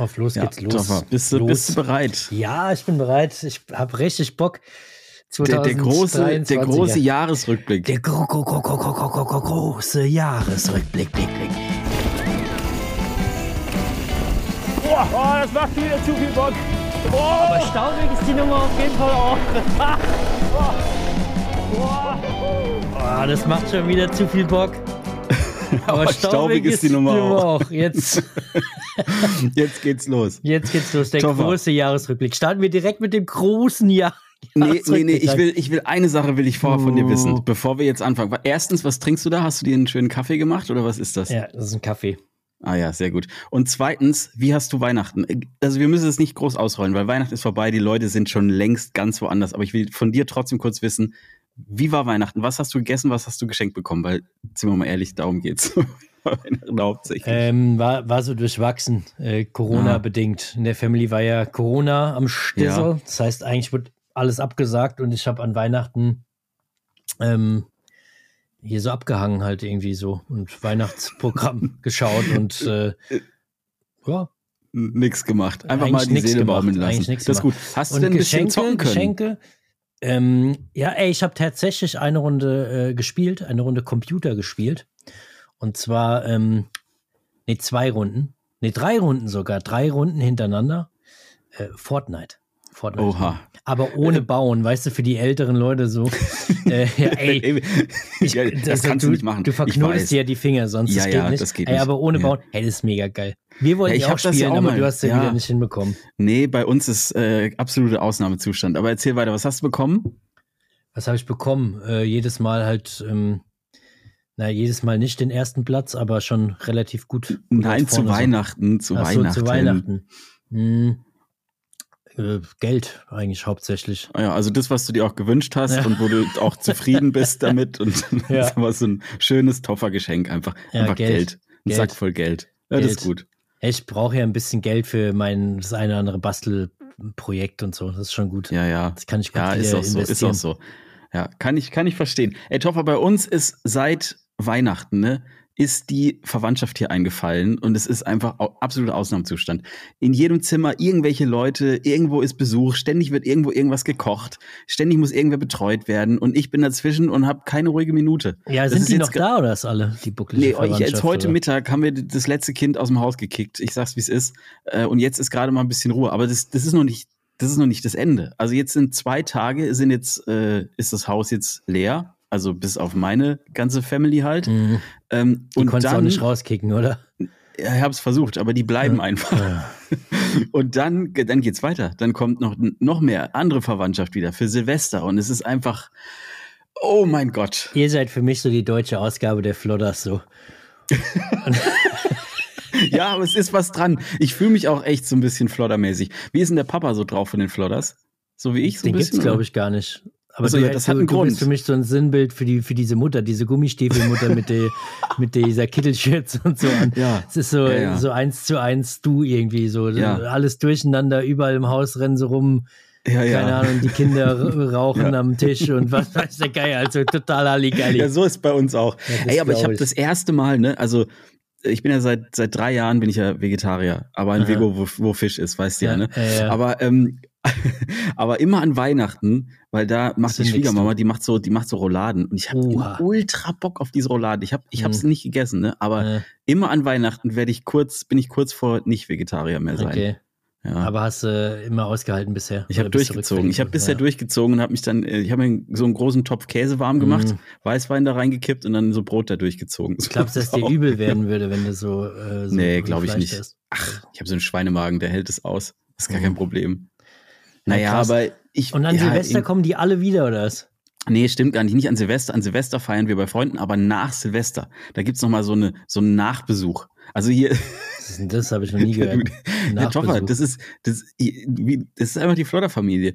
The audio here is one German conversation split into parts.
Auf los Ja, geht's los. Toffer, bist, du, los. bist du bereit? Ja, ich bin bereit. Ich habe richtig Bock. Der, der, große, der 2023er. große Jahresrückblick. Der gro gro gro gro gro gro gro gro große Jahresrückblick, Blick, Blick. Boah, oh, das macht wieder zu viel Bock. Aber staubig ist die Nummer auf jeden Fall auch. Oh, das macht schon wieder zu viel Bock. Aber, staubig ist die Nummer auch. auch. Jetzt, Jetzt geht's los. jetzt geht's los. Der Toffer. große Jahresrückblick. Starten wir direkt mit dem großen Jahr. Nee, nee, nee, ich will, ich will eine Sache will ich vorher von dir Oh. wissen, bevor wir jetzt anfangen. Erstens, was trinkst du da? Hast du dir einen schönen Kaffee gemacht oder was ist das? Ja, das ist ein Kaffee. Ah ja, sehr gut. Und zweitens, wie hast du Weihnachten? Also wir müssen es nicht groß ausrollen, weil Weihnachten ist vorbei, die Leute sind schon längst ganz woanders. Aber ich will von dir trotzdem kurz wissen, wie war Weihnachten? Was hast du gegessen? Was hast du geschenkt bekommen? Weil, sind wir mal ehrlich, darum geht's. Weihnachten hauptsächlich. Ähm, war, war so durchwachsen, äh, Corona-bedingt. In der Family war ja Corona am Stissel. Ja. Das heißt, eigentlich wird alles abgesagt und ich habe an Weihnachten ähm, hier so abgehangen halt irgendwie so und Weihnachtsprogramm geschaut und äh, ja, Nix gemacht. Einfach Eigentlich mal die Seele gemacht, baumeln lassen. Das ist gut. Hast du denn ein bisschen Geschenke, zocken können? Geschenke. Ähm, ja, ey, ich habe tatsächlich eine Runde äh, gespielt, eine Runde Computer gespielt. Und zwar, ähm, nee, zwei Runden. Nee, drei Runden sogar. Drei Runden hintereinander. Äh, Fortnite. Fortnite. Oha. Aber ohne Bauen, weißt du, für die älteren Leute so. äh, ja, ey, ich, ja, das kannst du nicht machen. Du verknotest dir ja die Finger, sonst Ja, das geht ja, nicht. das geht ey, nicht. aber ohne. Bauen, hey, das ist mega geil. Wir wollten Ja, auch das spielen, auch aber mal. du hast ja, Ja. wieder nicht hinbekommen. Nee, bei uns ist äh, absolute Ausnahmezustand. Aber erzähl weiter, was hast du bekommen? Was habe ich bekommen? Äh, jedes Mal halt, ähm, na, jedes Mal nicht den ersten Platz, aber schon relativ gut. gut Nein, zu vorne so. Weihnachten, zu Ach so, Weihnachten. zu Weihnachten. Hm. Äh, Geld eigentlich hauptsächlich. Ah Ja, also das, was du dir auch gewünscht hast Ja. und wo du auch zufrieden bist damit. Und Ja. das war so ein schönes Toffergeschenk. Einfach, Ja, einfach Geld. Geld. Ein Geld. Sack voll Geld. Ja, das Geld. ist gut. Ich brauche ja ein bisschen Geld für mein das eine oder andere Bastelprojekt und so. Das ist schon gut. Ja, ja. Das kann ich gut Ja, ist auch so, ist auch so. Ja, kann ich, kann ich verstehen. Ey, Toffer, bei uns ist seit Weihnachten, ne, ist die Verwandtschaft hier eingefallen und es ist einfach absoluter Ausnahmezustand. In jedem Zimmer irgendwelche Leute, irgendwo ist Besuch, ständig wird irgendwo irgendwas gekocht, ständig muss irgendwer betreut werden und ich bin dazwischen und habe keine ruhige Minute. Ja, Das sind die noch da oder ist alle die bucklige Nee, ich, jetzt Verwandtschaft, heute oder? Mittag haben wir das letzte Kind aus dem Haus gekickt. Ich sag's, wie es ist. Äh, Und jetzt ist gerade mal ein bisschen Ruhe. Aber das, das ist noch nicht, das ist noch nicht das Ende. Also jetzt sind zwei Tage, sind jetzt, äh, ist das Haus jetzt leer. Also bis auf meine ganze Family halt. Mhm. Ähm, Die und konntest du auch dann, nicht rauskicken, oder? ja, ich habe es versucht, aber die bleiben Ja. einfach. Ja. Und dann, dann geht's weiter. Dann kommt noch, noch mehr andere Verwandtschaft wieder für Silvester. Und es ist einfach, oh mein Gott. Ihr seid für mich so die deutsche Ausgabe der Flodders so. Ja, aber es ist was dran. Ich fühle mich auch echt so ein bisschen floddermäßig. Wie ist denn der Papa so drauf von den Flodders? So wie ich so Den ein gibt's, bisschen? glaube ich, gar nicht. Aber Ach so, du, ja, das hat du, einen du Grund. bist für mich so ein Sinnbild für, die, für diese Mutter, diese Gummistiefelmutter mit, der, mit dieser Kittelschürze und so an. Ja. Es ist so, Ja, ja. so eins zu eins du irgendwie so. Ja. Alles durcheinander, überall im Haus rennen so rum. Ja, ja. Keine Ahnung, die Kinder rauchen Ja. am Tisch und was weiß der Geier. Also total Halligalli. Ja, so ist bei uns auch. Ja, Ey, aber ich habe das erste Mal, ne, also ich bin ja seit seit drei Jahren bin ich ja Vegetarier, aber ein Aha. Vego, wo, wo Fisch ist, weißt du ja, Ja, ne? ja, ja. Aber ähm, aber immer an Weihnachten, weil da macht die Schwiegermama, die macht so, die macht so Rouladen und ich habe ultra Bock auf diese Rouladen. Ich habe ich habe Mhm. sie nicht gegessen, ne? Aber Äh, immer an Weihnachten werde ich kurz, bin ich kurz vor nicht Vegetarier mehr sein. okay. Ja. Aber hast du immer ausgehalten bisher? Ich habe durchgezogen. Ich habe bisher Ja. durchgezogen und habe mich dann, äh, ich habe mir so einen großen Topf Käse warm gemacht, Mhm. Weißwein da reingekippt und dann so Brot da durchgezogen. Glaubst du, dass dir übel werden würde, wenn du so. Äh, so Nee, glaube ich nicht. isst? Ach, ich habe so einen Schweinemagen, der hält es aus. Das ist gar Mhm. kein Problem. Ja, Naja, krass. aber ich. Und an ja, Silvester kommen die alle wieder, oder was? Nee, stimmt gar nicht. Nicht an Silvester. An Silvester feiern wir bei Freunden, aber nach Silvester. Da gibt's noch mal so, eine, so einen Nachbesuch. Also hier, Was ist denn das? Habe ich noch nie gehört. Ja, Toffer, das ist, das, das ist einfach die Flodder-Familie.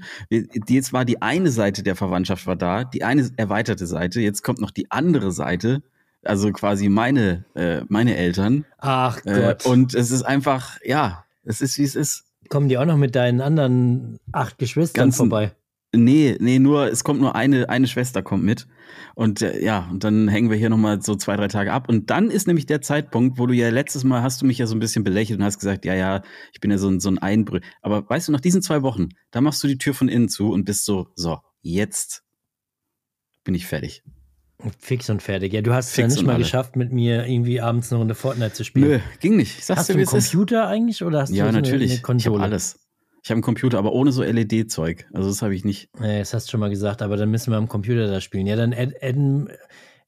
Jetzt war die eine Seite der Verwandtschaft war da, die eine erweiterte Seite. Jetzt kommt noch die andere Seite, also quasi meine, äh, meine Eltern. Ach Äh, Gott. und es ist einfach, ja, es ist wie es ist. Kommen die auch noch mit deinen anderen acht Geschwistern Ganzen- vorbei? Nee, nee, nur, es kommt nur eine, eine Schwester kommt mit. Und äh, ja, und dann hängen wir hier nochmal so zwei, drei Tage ab. Und dann ist nämlich der Zeitpunkt, wo du ja letztes Mal hast du mich ja so ein bisschen belächelt und hast gesagt, ja, ja, ich bin ja so ein, so ein Einbrü. Aber weißt du, nach diesen zwei Wochen, da machst du die Tür von innen zu und bist so, so, jetzt bin ich fertig. Fix und fertig. Ja, du hast es ja nicht mal alle. geschafft, mit mir irgendwie abends eine Runde Fortnite zu spielen. Nö, ging nicht. Ich sag's Hast dir, du einen es ist. Computer eigentlich oder hast Ja, du so natürlich. eine ich habe Konsole? alles. Ich habe einen Computer, aber ohne so LED-Zeug. Also das habe ich nicht. Nee, das hast du schon mal gesagt, aber dann müssen wir am Computer da spielen. Ja, dann add, adden,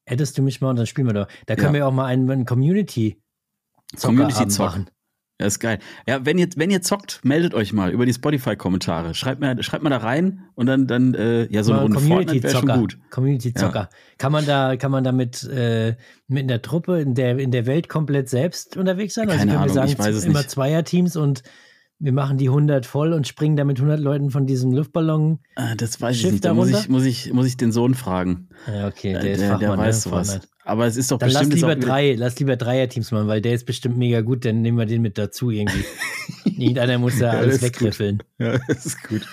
addest du mich mal und dann spielen wir doch. Da können Ja. wir auch mal einen, einen Community Community-Zock. machen. Ja, ist geil. Ja, wenn ihr, wenn ihr zockt, meldet euch mal über die Spotify-Kommentare. Schreibt mal, schreibt mal da rein und dann, dann äh, ja, so eine Runde Fortnite wäre schon gut. Community-Zocker. Kann man da, kann man da mit, äh, mit in der Truppe, in der, in der Welt komplett selbst unterwegs sein? Also Keine können wir Ahnung, sagen, ich weiß es immer nicht. Zweierteams und wir machen die 100 voll und springen da mit 100 Leuten von diesem Luftballon. Ah, das weiß Schiff ich nicht. Da muss ich, muss ich, muss ich den Sohn fragen. Ja, okay, der Äh, ist der, Fachmann, der weiß ne, sowas. Aber es ist doch Dann lass bestimmt jetzt lieber drei, lass lieber Dreierteams machen, weil der ist bestimmt mega gut, dann nehmen wir den mit dazu irgendwie. Irgendeiner muss da Ja, alles wegriffeln. Ja, das ist gut.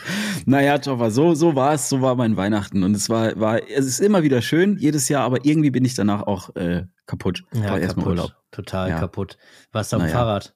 Naja, Toffer, so, so war es, so war mein Weihnachten. Und es war, war, es ist immer wieder schön, jedes Jahr, aber irgendwie bin ich danach auch äh, kaputt. Ja, War erstmal kaputt. Urlaub. Total Ja. kaputt. Warst du dem Naja. Fahrrad?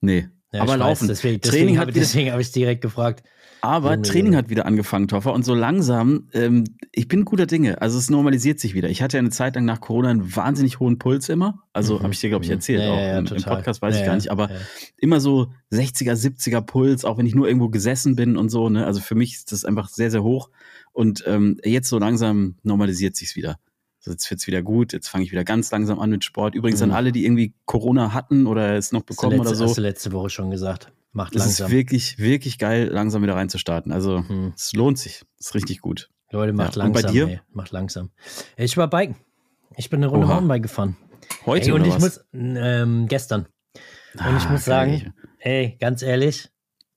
Nee. Ja, aber laufen. Weiß, deswegen Training deswegen habe hab ich direkt gefragt. Aber Junge, Training Junge. hat wieder angefangen, Toffer. Und so langsam, ähm, ich bin guter Dinge. Also es normalisiert sich wieder. Ich hatte ja eine Zeit lang nach Corona einen wahnsinnig hohen Puls immer. Also Mhm, habe ich dir, glaube ich, mhm. erzählt. Ja, auch ja, im, im. Podcast weiß Ja, ich gar nicht. Aber immer so 60er, 70er Puls, auch wenn ich nur irgendwo gesessen bin und so. Ne? Also für mich ist das einfach sehr, sehr hoch. Und ähm, jetzt so langsam normalisiert sich's wieder. So, jetzt wird's wieder gut. Jetzt fange ich wieder ganz langsam an mit Sport. Übrigens Mhm. an alle, die irgendwie Corona hatten oder es noch bekommen letzte, oder so. Hast du letzte Woche schon gesagt. Macht Es ist langsam. wirklich, wirklich geil, langsam wieder reinzustarten. Also Hm. es lohnt sich. Es ist richtig gut. Leute, macht Ja, und bei langsam. dir? Ey. Macht langsam. Ich war biken. Ich bin eine Runde Oha. Mountainbike gefahren. Heute Ey, und ich was? muss, ähm, gestern. Und ich Ah, muss sagen, ey, ganz ehrlich,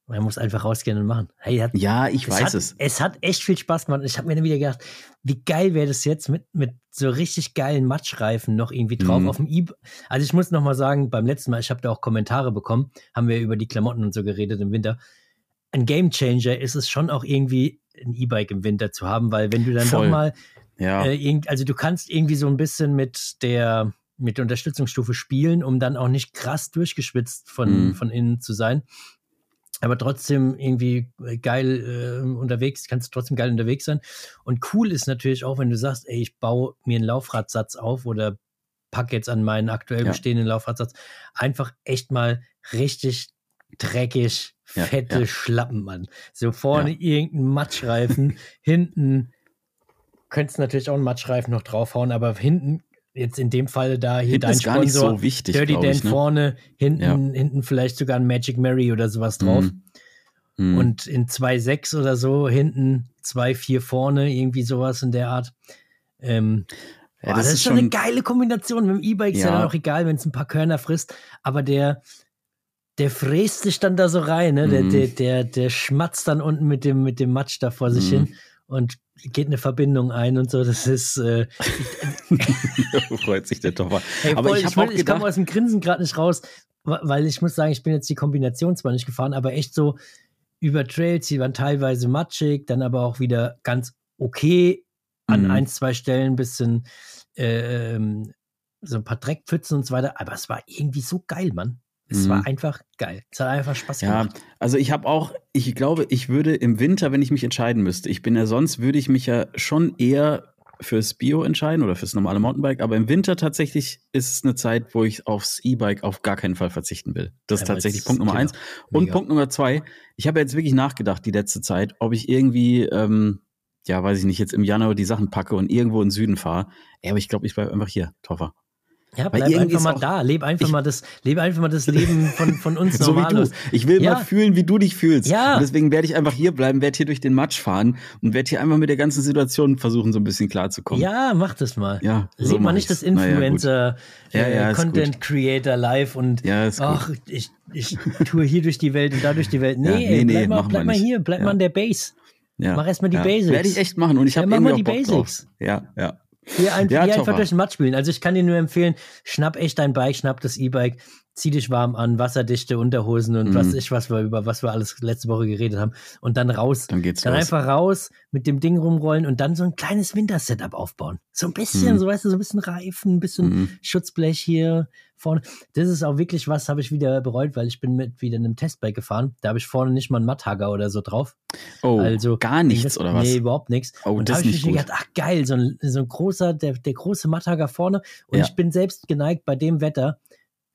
man muss einfach rausgehen und machen. Hey, hat, Ja, ich weiß hat, es. Es hat echt viel Spaß gemacht. Ich habe mir dann wieder gedacht, wie geil wäre das jetzt mit, mit so richtig geilen Matschreifen noch irgendwie drauf Mhm. auf dem E. Also ich muss noch mal sagen, beim letzten Mal, ich habe da auch Kommentare bekommen, haben wir über die Klamotten und so geredet im Winter. Ein Gamechanger ist es schon auch irgendwie ein E-Bike im Winter zu haben, weil wenn du dann Voll. doch mal Ja. äh, also du kannst irgendwie so ein bisschen mit der mit der Unterstützungsstufe spielen, um dann auch nicht krass durchgeschwitzt von, Mhm. von innen zu sein. Aber trotzdem irgendwie äh, geil äh, unterwegs, kannst du trotzdem geil unterwegs sein. Und cool ist natürlich auch, wenn du sagst, ey, ich baue mir einen Laufradsatz auf oder pack jetzt an meinen aktuell Ja. bestehenden Laufradsatz einfach echt mal richtig dreckig, fette ja. Schlappen, Mann. So vorne irgendein Matschreifen, hinten könntest natürlich auch einen Matschreifen noch draufhauen, aber hinten, jetzt in dem Falle da hier Hinten dein ist gar nicht Sponsor, so wichtig, Dirty Dan ich, ne? vorne, hinten, Ja. hinten vielleicht sogar ein Magic Mary oder sowas drauf. Mhm. Und in 2,6 oder so, hinten 2,4 vorne, irgendwie sowas in der Art. Ähm, ja, boah, das, ist schon eine geile Kombination. Mit dem E-Bike ist ja Ja. dann auch egal, wenn es ein paar Körner frisst, aber der, der fräst sich dann da so rein, ne? Der, Mhm. der, der, der schmatzt dann unten mit dem, mit dem Matsch da vor sich Mhm. hin und geht eine Verbindung ein und so. Das ist, äh, freut sich der Toffer. Hey, Aber voll, ich ich, auch ich komme gedacht, aus dem Grinsen gerade nicht raus, weil ich muss sagen, ich bin jetzt die Kombination zwar nicht gefahren, aber echt so über Trails, die waren teilweise matschig, dann aber auch wieder ganz okay an Mhm. ein, zwei Stellen ein bisschen äh, ähm, so ein paar Dreckpfützen und so weiter, aber es war irgendwie so geil, Mann. Es Mhm. war einfach geil. Es hat einfach Spaß ja, gemacht. also ich habe auch, ich glaube, ich würde im Winter, wenn ich mich entscheiden müsste, ich bin ja sonst, würde ich mich ja schon eher fürs Bio entscheiden oder fürs normale Mountainbike, aber im Winter tatsächlich ist es eine Zeit, wo ich aufs E-Bike auf gar keinen Fall verzichten will. Das ist Ja, weil tatsächlich Punkt Nummer eins. Und Mega. Punkt Nummer zwei, ich habe jetzt wirklich nachgedacht die letzte Zeit, ob ich irgendwie, ähm, ja, weiß ich nicht, jetzt im Januar die Sachen packe und irgendwo in den Süden fahre. Ja, aber ich glaube, ich bleibe einfach hier, Toffer. Ja, bleib einfach mal da. Leb einfach ich- mal das, lebe einfach mal das Leben von, von uns So wie du. Ich will Ja. mal fühlen, wie du dich fühlst. Ja. Und deswegen werde ich einfach hier bleiben, werde hier durch den Matsch fahren und werde hier einfach mit der ganzen Situation versuchen, so ein bisschen klarzukommen. Ja, mach das mal. Ja, so Leb mal nicht das Influencer, Ja, äh, ja, ist Content Creator live und ach, ich, ich tue hier durch die Welt und da durch die Welt. Nee, Ja, ey, nee, nee, bleib, mal, bleib mal hier, bleib mal an der Base. Ja. Mach erst mal die ja. Basics. Werde ich echt machen und ich Ja, habe irgendwie mal auch die Bock drauf. Basics. Ja, ja. Hier, ein, Ja, hier einfach durch den Matsch spielen. Also ich kann dir nur empfehlen, schnapp echt dein Bike, schnapp das E-Bike. Zieh dich warm an, wasserdichte Unterhosen und Mhm. was ich, was wir über was wir alles letzte Woche geredet haben. Und dann raus. Dann geht's Dann los. einfach raus, mit dem Ding rumrollen und dann so ein kleines Winter-Setup aufbauen. So ein bisschen, Mhm. so weißt du, so ein bisschen Reifen, ein bisschen Mhm. Schutzblech hier vorne. Das ist auch wirklich was, habe ich wieder bereut, weil ich bin mit wieder in einem Testbike gefahren. Da habe ich vorne nicht mal einen Matthager oder so drauf. Oh, also gar nichts, Invest- oder was? Nee, überhaupt nichts. Oh, und das da habe ich mir gedacht, ach geil, so ein, so ein großer, der, der große Matthager vorne. Und Ja. ich bin selbst geneigt bei dem Wetter,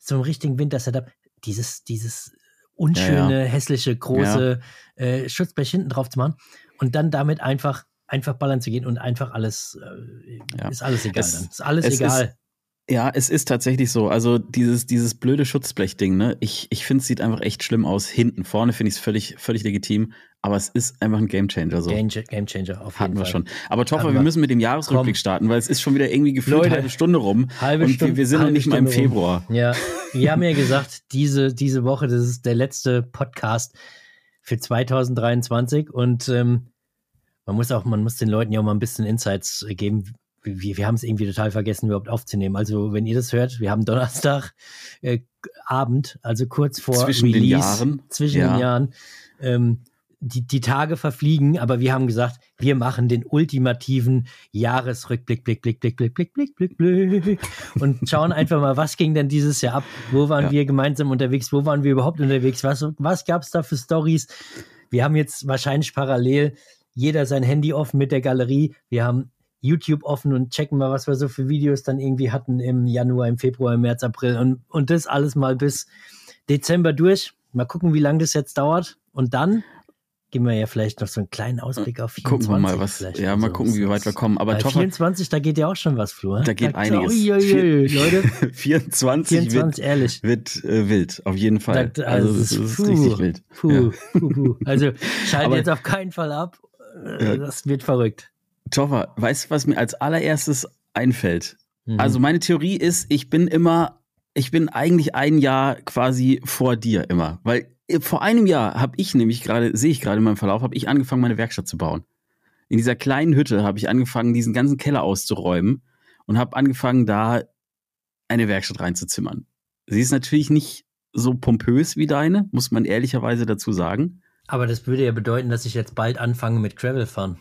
so einem richtigen Winter-Setup, dieses, dieses unschöne, hässliche, große äh, Schutzblech hinten drauf zu machen und dann damit einfach, einfach ballern zu gehen und einfach alles, äh, Ja. ist alles egal Es- dann. Ist alles es egal. Ja, es ist tatsächlich so. Also dieses, dieses blöde Schutzblechding, ne? Ich, ich finde, es sieht einfach echt schlimm aus. Hinten, vorne finde ich es völlig, völlig legitim. Aber es ist einfach ein Gamechanger. So. Game, Game Changer auf jeden Hatten wir Fall. schon. Aber Toffer, wir wir. müssen mit dem Jahresrückblick Komm. starten, weil es ist schon wieder irgendwie gefühlt Leute, eine halbe Stunde rum. Halbe und Stunde, wir, wir sind noch nicht mal im Stunde rum. Februar. Ja, wir haben ja gesagt, diese, diese Woche, das ist der letzte Podcast für 2023 und ähm, man muss auch, man muss den Leuten ja auch mal ein bisschen Insights geben. Wir, wir haben es irgendwie total vergessen, überhaupt aufzunehmen. Also, wenn ihr das hört, wir haben Donnerstag äh, Abend, also kurz vor Zwischen den Release, Jahren. zwischen Ja. den Jahren. Ähm, die, die Tage verfliegen, aber wir haben gesagt, wir machen den ultimativen Jahresrückblick, Blick, Blick, Blick, Blick, Blick, Blick, Blick, Blick und schauen einfach mal, was ging denn dieses Jahr ab? Wo waren Ja. wir gemeinsam unterwegs? Wo waren wir überhaupt unterwegs? Was, was gab es da für Stories? Wir haben jetzt wahrscheinlich parallel jeder sein Handy offen mit der Galerie. Wir haben YouTube offen und checken mal, was wir so für Videos dann irgendwie hatten im Januar, im Februar, im März, April und, und das alles mal bis Dezember durch. Mal gucken, wie lange das jetzt dauert. Und dann geben wir ja vielleicht noch so einen kleinen Ausblick auf 24. Gucken wir mal, was. Ja, mal so. gucken, wie weit wir kommen. Aber Bei Toffer, 24, da geht ja auch schon was, Flo. ne? da geht einiges. Uiuiui, Leute, 24, 24, ehrlich. wird, wird äh, wild, auf jeden Fall. Da- also, also das es ist ist- richtig puh. wild. Puh, Ja. puh, puh. Also schalt Aber- jetzt auf keinen Fall ab. Äh. Das wird verrückt. Toffer, weißt du, was mir als allererstes einfällt? Mhm. Also meine Theorie ist, ich bin immer, ich bin eigentlich ein Jahr quasi vor dir immer, weil äh, vor einem Jahr habe ich nämlich gerade, sehe ich gerade in meinem Verlauf, habe ich angefangen, meine Werkstatt zu bauen. In dieser kleinen Hütte habe ich angefangen, diesen ganzen Keller auszuräumen und habe angefangen, da eine Werkstatt reinzuzimmern. Sie ist natürlich nicht so pompös wie deine, muss man ehrlicherweise dazu sagen. Aber das würde ja bedeuten, dass ich jetzt bald anfange mit Gravel fahren.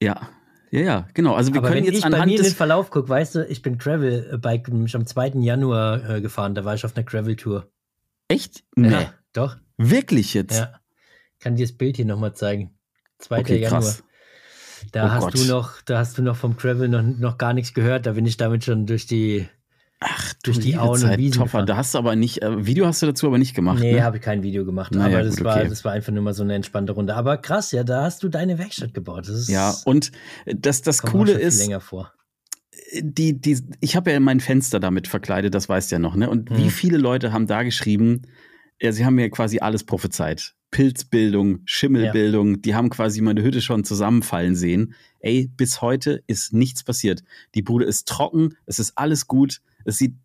Ja, ja, ja, genau. Also wir Aber können wenn jetzt ich bei anhand mir in den Verlauf gucke, weißt du, ich bin Gravel-Bike nämlich am 2. Januar äh, gefahren. Da war ich auf einer Gravel-Tour. echt, nee, Ja, doch. wirklich jetzt. Ja. Kann dir das Bild hier nochmal zeigen. 2. Okay, Januar. krass. Da Oh hast Gott. du noch, da hast du noch vom Gravel noch, noch gar nichts gehört. Da bin ich damit schon durch die. Ach, Durch du die Auen und Zeit, Wiesen gefahren. da hast du aber nicht, äh, Video hast du dazu aber nicht gemacht. Nee, ne? habe ich kein Video gemacht. Naja, aber das, gut, war, okay. das war einfach nur mal so eine entspannte Runde. Aber krass, ja, da hast du deine Werkstatt gebaut. Das ist, Ja, und das, das Coole ist, länger vor. die, die, ich habe ja mein Fenster damit verkleidet, das weißt du ja noch, ne? Und wie Mhm. viele Leute haben da geschrieben, ja, sie haben mir quasi alles prophezeit. Pilzbildung, Schimmelbildung, die haben quasi meine Hütte schon zusammenfallen sehen. Ey, bis heute ist nichts passiert. Die Bude ist trocken, es ist alles gut, es sieht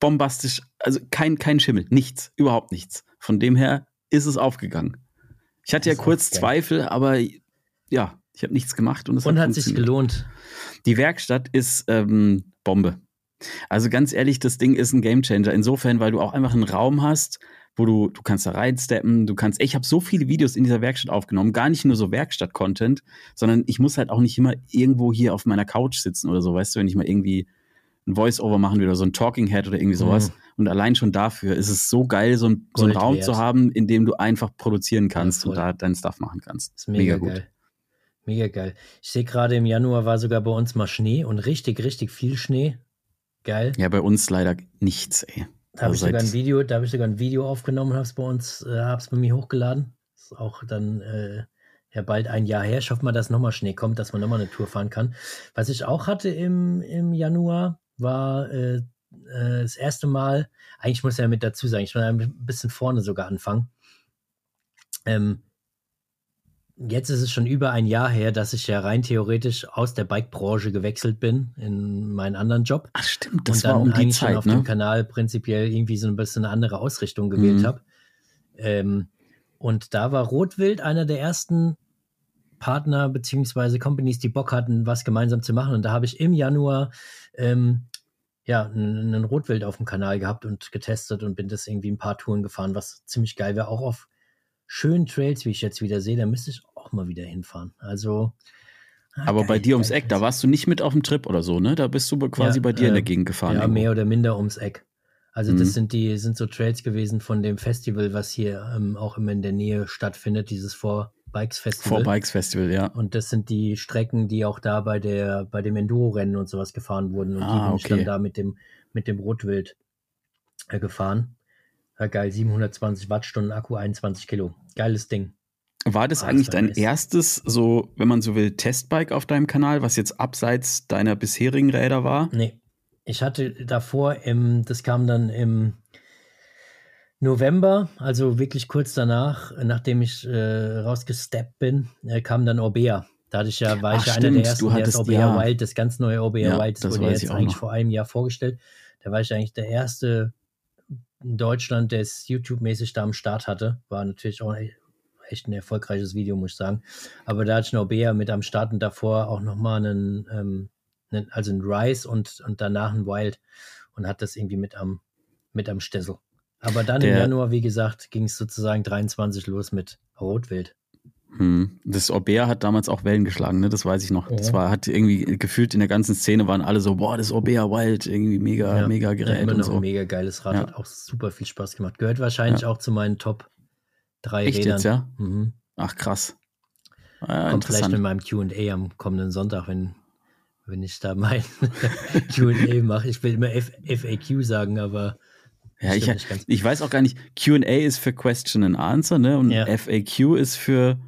bombastisch, also kein, kein Schimmel, nichts, überhaupt nichts. Von dem her ist es aufgegangen. Ich hatte ja Das ist kurz. Zweifel, aber ja, ich habe nichts gemacht und es Und hat hat sich gelohnt. Die Werkstatt ist ähm, Bombe. Also ganz ehrlich, das Ding ist ein Gamechanger. Insofern, weil du auch einfach einen Raum hast, wo du, du kannst da reinsteppen, du kannst, ich habe so viele Videos in dieser Werkstatt aufgenommen, gar nicht nur so Werkstatt-Content, sondern ich muss halt auch nicht immer irgendwo hier auf meiner Couch sitzen oder so, weißt du, wenn ich mal irgendwie ein Voice-Over machen oder so ein Talking Head oder irgendwie sowas. Mhm. Und allein schon dafür ist es so geil, so, ein, so einen Raum wert. zu haben, in dem du einfach produzieren kannst voll. und da deinen Stuff machen kannst. ist mega, geil. Mega geil. Ich sehe gerade im Januar war sogar bei uns mal Schnee und richtig, richtig viel Schnee. Geil. Ja, bei uns leider nichts, ey. Da habe ich Also sogar seit- ein Video, da habe ich sogar ein Video aufgenommen, habe es bei uns, äh, habe es bei mir hochgeladen. Ist auch dann äh, ja bald ein Jahr her. Ich hoffe mal, dass nochmal Schnee kommt, dass man nochmal eine Tour fahren kann. Was ich auch hatte im, im Januar, war äh, äh, das erste Mal, eigentlich muss ich ja mit dazu sagen, ich will ein bisschen vorne sogar anfangen. Ähm, jetzt ist es schon über ein Jahr her, dass ich ja rein theoretisch aus der Bike-Branche gewechselt bin in meinen anderen Job Ach stimmt, das und dann war um die eigentlich schon Zeit, auf ne? dem Kanal prinzipiell irgendwie so ein bisschen eine andere Ausrichtung gewählt Mhm. habe. Ähm, und da war Rotwild einer der ersten Partner beziehungsweise Companies, die Bock hatten, was gemeinsam zu machen. Und da habe ich im Januar ähm, ja, einen Rotwild auf dem Kanal gehabt und getestet und bin das irgendwie ein paar Touren gefahren, was ziemlich geil wäre. Auch auf schönen Trails, wie ich jetzt wieder sehe, da müsste ich auch mal wieder hinfahren. Also. Ah, Aber geil, bei dir ums Eck, da warst du nicht mit auf dem Trip oder so, ne? Da bist du quasi ja, bei dir äh, in der äh, Gegend gefahren. Ja, irgendwo. mehr oder minder ums Eck. Also das mhm. sind die, sind so Trails gewesen von dem Festival, was hier ähm, auch immer in der Nähe stattfindet, dieses Four Bikes Festival. Four Bikes Festival, ja. Und das sind die Strecken, die auch da bei der, bei dem Enduro-Rennen und sowas gefahren wurden. Und ah, die bin okay. ich dann da mit dem, mit dem Rotwild äh, gefahren. Ja, geil, 720 Wattstunden Akku, 21 Kilo. Geiles Ding. War das ah, eigentlich dein erstes, so, wenn man so will, Testbike auf deinem Kanal, was jetzt abseits deiner bisherigen Räder war? Nee. Ich hatte davor im, das kam dann im November, also wirklich kurz danach, nachdem ich äh, rausgesteppt bin, äh, kam dann Orbea. Da hatte ich ja, war Ach, ich ja einer der ersten, der das Orbea ja. Wild, das ganz neue Orbea ja, Wild, das wurde jetzt eigentlich noch. vor einem Jahr vorgestellt. Da war ich eigentlich der erste in Deutschland, der es YouTube-mäßig da am Start hatte. War natürlich auch echt ein erfolgreiches Video, muss ich sagen. Aber da hatte ich einen Orbea mit am Start und davor auch nochmal einen, ähm, einen, also ein Rise und, und danach ein Wild und hat das irgendwie mit am, mit am Stessel. Aber dann Der, im Januar, wie gesagt, ging es sozusagen 23 los mit Rotwild. Hm. Das Aubert hat damals auch Wellen geschlagen, ne? Das weiß ich noch. Ja. Das war, hat irgendwie gefühlt in der ganzen Szene waren alle so, boah, das Aubert Wild, irgendwie mega, ja. mega Gerät. Immer noch so. ein mega geiles Rad, ja. hat auch super viel Spaß gemacht. Gehört wahrscheinlich auch zu meinen Top drei Echt Rädern. Jetzt, ja? Mhm. Ach, krass. Ja, Kommt vielleicht mit meinem QA am kommenden Sonntag, wenn wenn ich da mein QA mache. Ich will immer F FAQ sagen, aber. Ja, ich, ich weiß auch gar nicht. QA ist für Question and Answer, ne? Und ja. FAQ ist für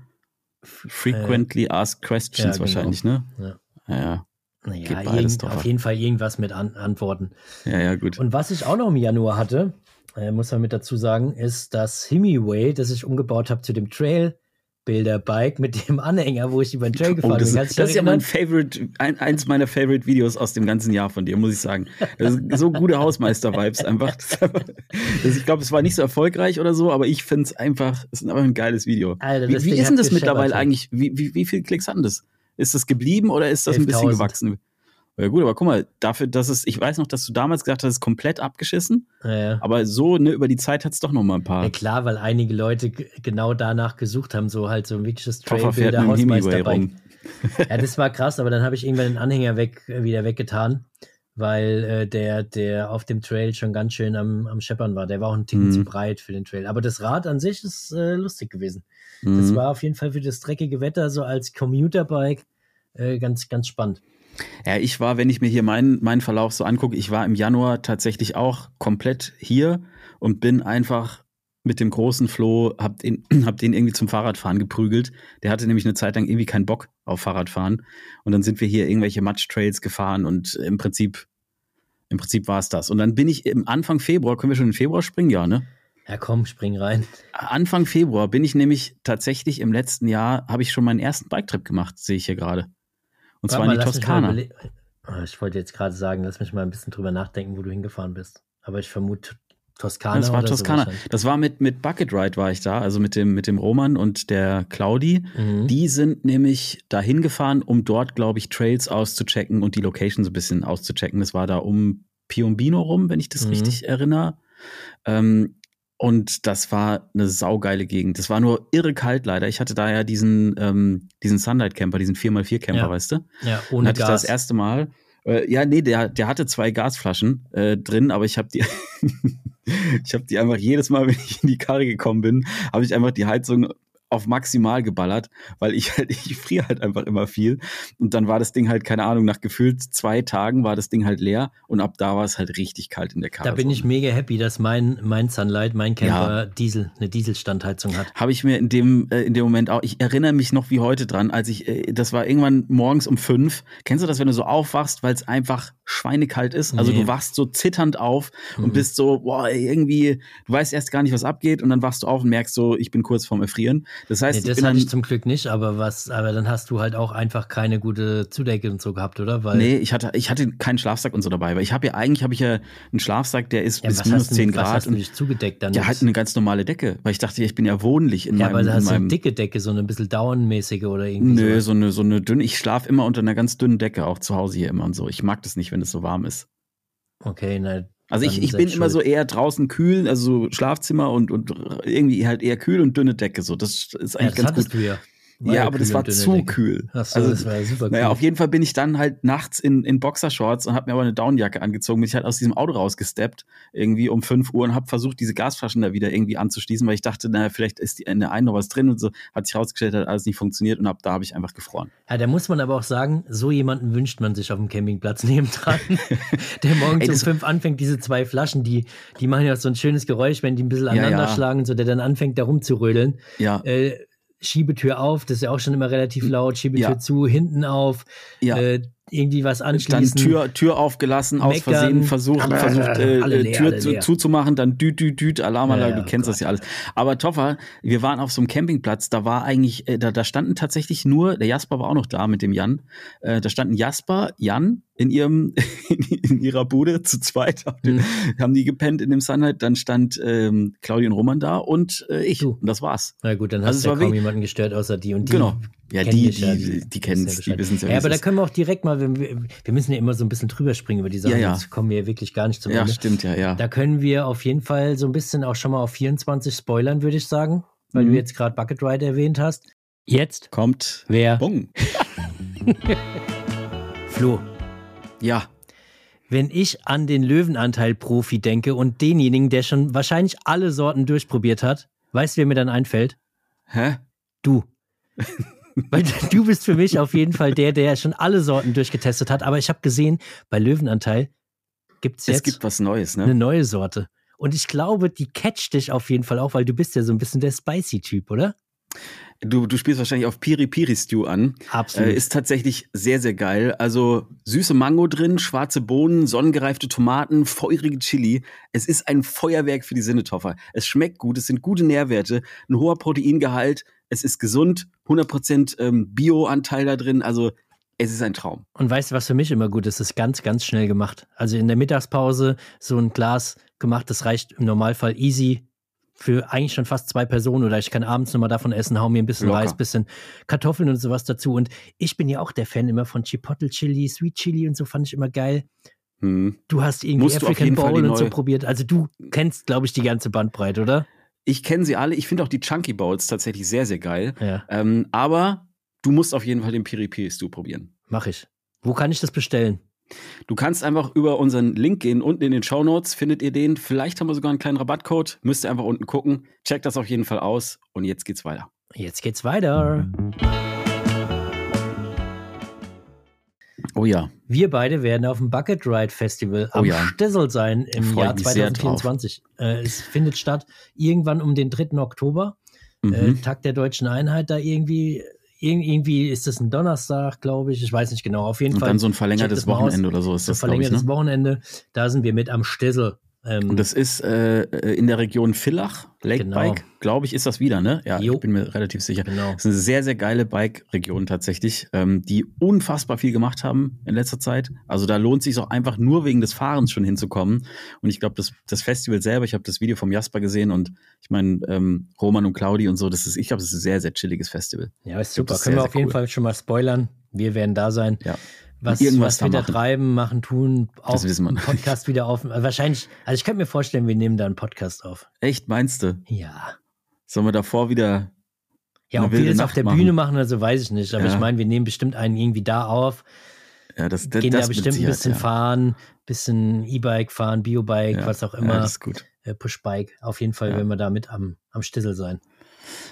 Frequently äh, Asked Questions ja, genau. wahrscheinlich, ne? Ja. ja. Naja, irgend, auf jeden Fall irgendwas mit An Antworten. Ja, ja, gut. Und was ich auch noch im Januar hatte, äh, muss man mit dazu sagen, ist das Hemiway, das ich umgebaut habe zu dem Trail Bilderbike mit dem Anhänger, wo ich über den Trail oh, gefahren oh, das, bin. Das, das ist ja mein Favorite, ein, eins meiner Favorite Videos aus dem ganzen Jahr von dir, muss ich sagen. so gute Hausmeister-Vibes einfach. Das, ich glaube, es war nicht so erfolgreich oder so, aber ich finde es einfach, es ist einfach ein geiles Video. Alter, wie, wie ist denn das mittlerweile eigentlich? Wie, wie, wie viele Klicks hatten das? Ist das geblieben oder ist das ein bisschen gewachsen? Ja gut, aber guck mal, dafür, dass es, ich weiß noch, dass du damals gesagt hast, es ist komplett abgeschissen. Ja, ja. Aber so, ne, über die Zeit hat es doch noch mal ein paar. Ja klar, weil einige Leute genau danach gesucht haben, so halt so ein wirkliches Trailbilder Hausmeisterbike. ja, das war krass, aber dann habe ich irgendwann den Anhänger weg, wieder weggetan, weil äh, der, der auf dem Trail schon ganz schön am, am Scheppern war. Der war auch ein Ticken mhm. zu breit für den Trail. Aber das Rad an sich ist äh, lustig gewesen. Mhm. Das war auf jeden Fall für das dreckige Wetter so als Commuterbike äh, ganz, ganz spannend. Ja, ich war, wenn ich mir hier meinen, meinen Verlauf so angucke, ich war im Januar tatsächlich auch komplett hier und bin einfach mit dem großen Flo, hab den, hab den irgendwie zum Fahrradfahren geprügelt. Der hatte nämlich eine Zeit lang irgendwie keinen Bock auf Fahrradfahren. Und dann sind wir hier irgendwelche Matschtrails gefahren und im Prinzip, im Prinzip war es das. Und dann bin ich im Anfang Februar, können wir schon in Februar springen? Ja, ne? Ja, komm, spring rein. Anfang Februar bin ich nämlich tatsächlich im letzten Jahr, habe ich schon meinen ersten Biketrip gemacht, sehe ich hier gerade. Und zwar in die Toskana. Ah, ich wollte jetzt gerade sagen, lass mich mal ein bisschen drüber nachdenken, wo du hingefahren bist. Aber ich vermute Toskana. Das war Toskana. So das war mit, mit Bucket Ride war ich da, also mit dem, mit dem Roman und der Claudi. Mhm. Die sind nämlich da hingefahren, um dort, glaube ich, Trails auszuchecken und die Location so ein bisschen auszuchecken. Das war da um Piombino rum, wenn ich das mhm. richtig erinnere. Ähm, und das war eine saugeile Gegend. Das war nur irre kalt leider. Ich hatte da ja diesen, ähm, diesen Sunlight Camper, diesen 4x4 Camper, ja. weißt du? Ja, ohne hatte Gas. Ich das erste Mal. Äh, ja, nee, der, der hatte zwei Gasflaschen äh, drin, aber ich habe die, ich habe die einfach jedes Mal, wenn ich in die Karre gekommen bin, habe ich einfach die Heizung auf maximal geballert, weil ich halt, ich friere halt einfach immer viel. Und dann war das Ding halt, keine Ahnung, nach gefühlt zwei Tagen war das Ding halt leer und ab da war es halt richtig kalt in der Karre. Da bin ich mega happy, dass mein, mein Sunlight, mein Camper ja. Diesel, eine Dieselstandheizung hat. Habe ich mir in dem, äh, in dem Moment auch, ich erinnere mich noch wie heute dran, als ich, äh, das war irgendwann morgens um fünf. Kennst du das, wenn du so aufwachst, weil es einfach schweinekalt ist? Also nee. du wachst so zitternd auf mhm. und bist so, boah, irgendwie, du weißt erst gar nicht, was abgeht und dann wachst du auf und merkst so, ich bin kurz vorm Erfrieren. Das heißt, nee, das hatte ich zum Glück nicht, aber was, aber dann hast du halt auch einfach keine gute Zudecke und so gehabt, oder? Weil nee, ich hatte, ich hatte keinen Schlafsack und so dabei, weil ich habe ja eigentlich habe ich ja einen Schlafsack, der ist ja, bis minus 10 Grad. Hast du nicht zugedeckt dann? Ja, halt eine ganz normale Decke, weil ich dachte, ich bin ja wohnlich in ja, meinem. Ja, aber da hast du eine dicke Decke, so eine bisschen downmäßige oder irgendwie. Nö, so eine, so eine dünne, ich schlafe immer unter einer ganz dünnen Decke, auch zu Hause hier immer und so. Ich mag das nicht, wenn es so warm ist. Okay, na. Also ich, ich bin immer so eher draußen kühl, also so Schlafzimmer und, und irgendwie halt eher kühl und dünne Decke. So, das ist Ja, eigentlich das ganz gut. du ja. Ja, aber das war zu kühl. Ach so, Also, das war ja super Naja, cool. auf jeden Fall bin ich dann halt nachts in, in Boxershorts und habe mir aber eine Downjacke angezogen, bin ich halt aus diesem Auto rausgesteppt, irgendwie um 5 Uhr und habe versucht, diese Gasflaschen da wieder irgendwie anzuschließen, weil ich dachte, naja, vielleicht ist die, in der einen noch was drin und so. Hat sich rausgestellt, hat alles nicht funktioniert und ab da habe ich einfach gefroren. Ja, da muss man aber auch sagen, so jemanden wünscht man sich auf dem Campingplatz nebendran, der morgens Ey, um das- fünf anfängt, diese zwei Flaschen, die, die machen ja so ein schönes Geräusch, wenn die ein bisschen Ja, aneinander ja. schlagen, so der dann anfängt, da rumzurödeln. Ja, Äh, Schiebetür auf, das ist ja auch schon immer relativ laut, Schiebetür Ja. zu, hinten auf, ja. äh, irgendwie was dann anschließen. Tür, Tür aufgelassen, aus Meckern. Versehen versucht, Aber- versucht äh, alle äh, leer, Tür zu, zuzumachen, dann düt, düt, düt, Alarmanlage, Ja, du kennst oh das ja alles. Aber Toffer, wir waren auf so einem Campingplatz, da war eigentlich, äh, da, da standen tatsächlich nur, der Jasper war auch noch da mit dem Jan, äh, da standen Jasper, Jan in ihrem, in ihrer Bude zu zweit, haben die, Hm. haben die gepennt in dem Sunlight, dann stand ähm, Claudia und Roman da und äh, ich, und das war's. Na gut, dann Also hast es du ja kaum jemanden gestört, außer die und die. Genau. Ja, die, die, die, wissen kennen die wissen es ja, Ja, aber da können wir auch direkt mal, wir, wir wir müssen ja immer so ein bisschen drüber springen über die Sachen, Ja, ja. sonst kommen wir ja wirklich gar nicht zum Ja, Ende. stimmt, ja, ja. Da können wir auf jeden Fall so ein bisschen auch schon mal auf 24 spoilern, würde ich sagen, weil Mhm. du jetzt gerade Bucket Ride erwähnt hast. Jetzt, Kommt, wer? Bung. Flo. Ja, Wenn ich an den Löwenanteil-Profi denke und denjenigen, der schon wahrscheinlich alle Sorten durchprobiert hat, weißt du, wer mir dann einfällt? hä? Du. Weil du bist für mich auf jeden Fall der, der schon alle Sorten durchgetestet hat. Aber ich habe gesehen, bei Löwenanteil gibt es Es jetzt gibt was Neues, eine ne? neue Sorte. Und ich glaube, die catcht dich auf jeden Fall auch, weil du bist ja so ein bisschen der Spicy-Typ, oder? Du, du spielst wahrscheinlich auf Piri Piri Stew an. Absolut. Äh, ist tatsächlich sehr, sehr geil. Also süße Mango drin, schwarze Bohnen, sonnengereifte Tomaten, feurige Chili. Es ist ein Feuerwerk für die Sinnetoffer. Es schmeckt gut, es sind gute Nährwerte, ein hoher Proteingehalt, es ist gesund, 100% ähm, Bio-Anteil da drin. Also es ist ein Traum. Und weißt du, was für mich immer gut ist? Es ist ganz, ganz schnell gemacht. Also in der Mittagspause so ein Glas gemacht, das reicht im Normalfall easy für eigentlich schon fast zwei Personen oder ich kann abends nochmal davon essen, hau mir ein bisschen Locker. Reis, bisschen Kartoffeln und sowas dazu. Und ich bin ja auch der Fan immer von Chipotle Chili, Sweet Chili und so fand ich immer geil. Hm. Du hast irgendwie Musst African Bowl und so probiert. Also du kennst, glaube ich, die ganze Bandbreite, oder? Ich kenne sie alle. Ich finde auch die Chunky Bowls tatsächlich sehr, sehr geil. Ja, Ähm, aber du musst auf jeden Fall den Piri Piri Stew probieren. mach ich. Wo kann ich das bestellen? Du kannst einfach über unseren Link gehen. Unten in den Show Notes findet ihr den. Vielleicht haben wir sogar einen kleinen Rabattcode. Müsst ihr einfach unten gucken. Checkt das auf jeden Fall aus. Und jetzt geht's weiter. Jetzt geht's weiter. Oh ja. Wir beide werden auf dem Bucket Ride Festival Oh am ja. Stissel sein im freu Jahr mich sehr 2024. Äh, es findet statt irgendwann um den 3. Oktober, äh, Mhm. Tag der deutschen Einheit. Da irgendwie, irg- irgendwie ist es ein Donnerstag, glaube ich. Ich weiß nicht genau. Auf jeden Und Fall. dann so ein verlängertes das. Wochenende oder so ist ein das, glaube ich. verlängertes Ne? Wochenende. Da sind wir mit am Stissel. Ähm, Und das ist äh, in der Region Villach, Lake Genau. Bike, glaube ich, ist das wieder, ne? Ja, Jo. ich bin mir relativ sicher. genau. Das ist eine sehr, sehr geile Bike-Region tatsächlich, ähm, die unfassbar viel gemacht haben in letzter Zeit. Also da lohnt sich auch einfach nur wegen des Fahrens schon hinzukommen. Und ich glaube, das, das Festival selber, ich habe das Video vom Jasper gesehen und ich meine, ähm, Roman und Claudi und so, das ist, ich glaube, das ist ein sehr, sehr chilliges Festival. Ja, ist glaub, super. das ist Können wir sehr, auf jeden sehr Fall schon mal spoilern. Wir werden da sein. Ja. Was, Irgendwas was wir da machen. treiben, machen, tun, auch Das wissen wir einen Podcast wieder auf. Also wahrscheinlich, also ich könnte mir vorstellen, wir nehmen da einen Podcast auf. Echt, meinst du? Ja. Sollen wir davor wieder. Ja, ob wir das auf Nacht der machen. Bühne machen oder so, weiß ich nicht. Aber Ja. ich meine, wir nehmen bestimmt einen irgendwie da auf, Ja, das, das, gehen das da bestimmt ein bisschen ja. fahren, bisschen E-Bike fahren, Biobike, Ja. was auch Ja, immer, das ist gut. äh, Pushbike. Auf jeden Fall Ja. werden wir da mit am, am Stissel sein.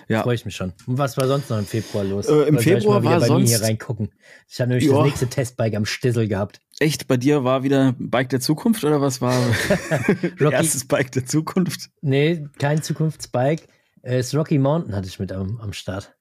Ja. Freue ich mich schon. Und was war sonst noch im Februar los? Äh, im Oder soll ich Februar mal wieder war bei mir hier sonst- reingucken. Ich habe nämlich Ja. das nächste Testbike am Stissel gehabt. Echt, bei dir war wieder Bike der Zukunft oder was war erstes Bike der Zukunft? Nee, kein Zukunftsbike. Äh, Das Rocky Mountain hatte ich mit am, am Start.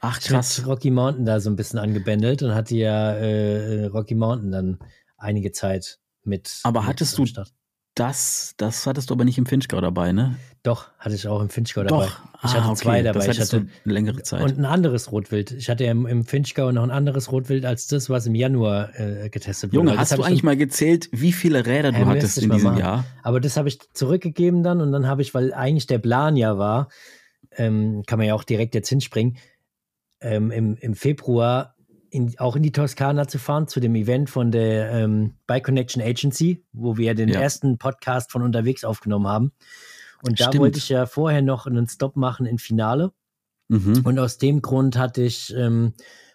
Ach Ich krass. mit Rocky Mountain da so ein bisschen angebändelt und hatte ja äh, Rocky Mountain dann einige Zeit mit. Aber mit hattest du- Start. Das, das hattest du aber nicht im Finchgau dabei, ne? Doch, hatte ich auch im Finchgau dabei. Doch. Ich Ah, hatte okay. zwei dabei. Das Ich hatte eine längere Zeit. und ein anderes Rotwild. Ich hatte ja im, im Finchgau noch ein anderes Rotwild als das, was im Januar äh, getestet wurde. Junge, hast du ich eigentlich mal gezählt, wie viele Räder du Ja, hattest in diesem machen. Jahr? Aber das habe ich zurückgegeben dann und dann habe ich, weil eigentlich der Plan ja war, ähm, kann man ja auch direkt jetzt hinspringen, ähm, im, im Februar in, auch in die Toskana zu fahren, zu dem Event von der ähm, Bike Connection Agency, wo wir den Ja. ersten Podcast von unterwegs aufgenommen haben. Und da Stimmt. wollte ich ja vorher noch einen Stop machen in Finale. Mhm. Und aus dem Grund hatte ich ähm,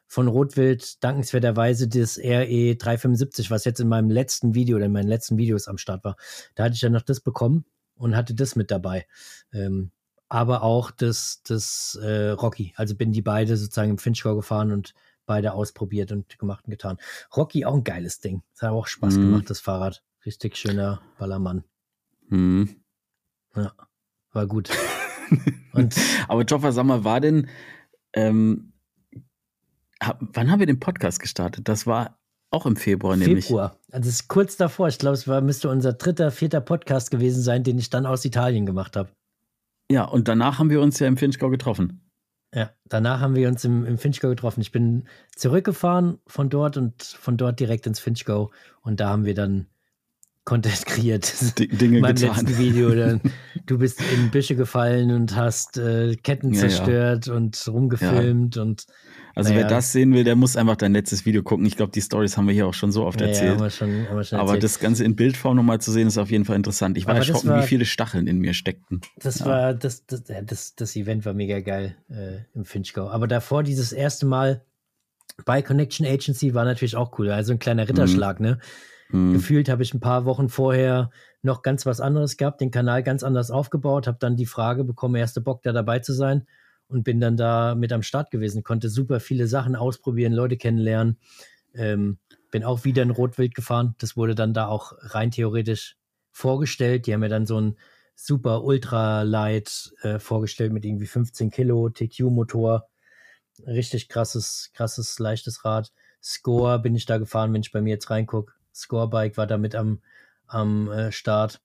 von Rotwild dankenswerterweise das RE 375, was jetzt in meinem letzten Video oder in meinen letzten Videos am Start war. Da hatte ich ja noch das bekommen und hatte das mit dabei. Ähm, aber auch das, das äh, Rocky. Also bin die beide sozusagen im Finchgau gefahren und beide ausprobiert und gemacht und getan. Rocky auch ein geiles Ding. Das hat auch Spaß Mhm. gemacht, das Fahrrad. Richtig schöner Ballermann. Mhm. War gut. Aber Joffa, sag mal, war denn, ähm, hab, wann haben wir den Podcast gestartet? Das war auch im Februar, nämlich. Februar. Also es ist kurz davor. Ich glaube, es war, müsste unser dritter, vierter Podcast gewesen sein, den ich dann aus Italien gemacht habe. Ja, und danach haben wir uns ja im Finchgau getroffen. Ja, danach haben wir uns im, im Finchgau getroffen. Ich bin zurückgefahren von dort und von dort direkt ins Finchgau und da haben wir dann Content kreiert. D Dinge In meinem getan. letzten Video. Dann, du bist in Büsche gefallen und hast äh, Ketten Ja, ja. zerstört und rumgefilmt und Also Naja. wer das sehen will, der muss einfach dein letztes Video gucken. Ich glaube, die Stories haben wir hier auch schon so oft ja, ja, haben erzählt. wir schon, haben wir schon Aber erzählt. das Ganze in Bildform nochmal zu sehen, ist auf jeden Fall interessant. Ich war Aber erschrocken, war- wie viele Stacheln in mir steckten. Das Ja. war, das, das, ja, das, das Event war mega geil äh, im Finchgau. Aber davor dieses erste Mal bei Connection Agency war natürlich auch cool. Also ein kleiner Ritterschlag, ne? Hm. Gefühlt habe ich ein paar Wochen vorher noch ganz was anderes gehabt, den Kanal ganz anders aufgebaut, habe dann die Frage bekommen, erste Bock da dabei zu sein und bin dann da mit am Start gewesen, konnte super viele Sachen ausprobieren, Leute kennenlernen. Ähm, bin auch wieder in Rotwild gefahren. Das wurde dann da auch rein theoretisch vorgestellt. Die haben mir dann so ein super Ultralight äh, vorgestellt mit irgendwie 15 Kilo TQ-Motor. Richtig krasses, krasses, leichtes Rad. Score bin ich da gefahren, wenn ich bei mir jetzt reingucke. Scorebike war da mit am, am äh, Start.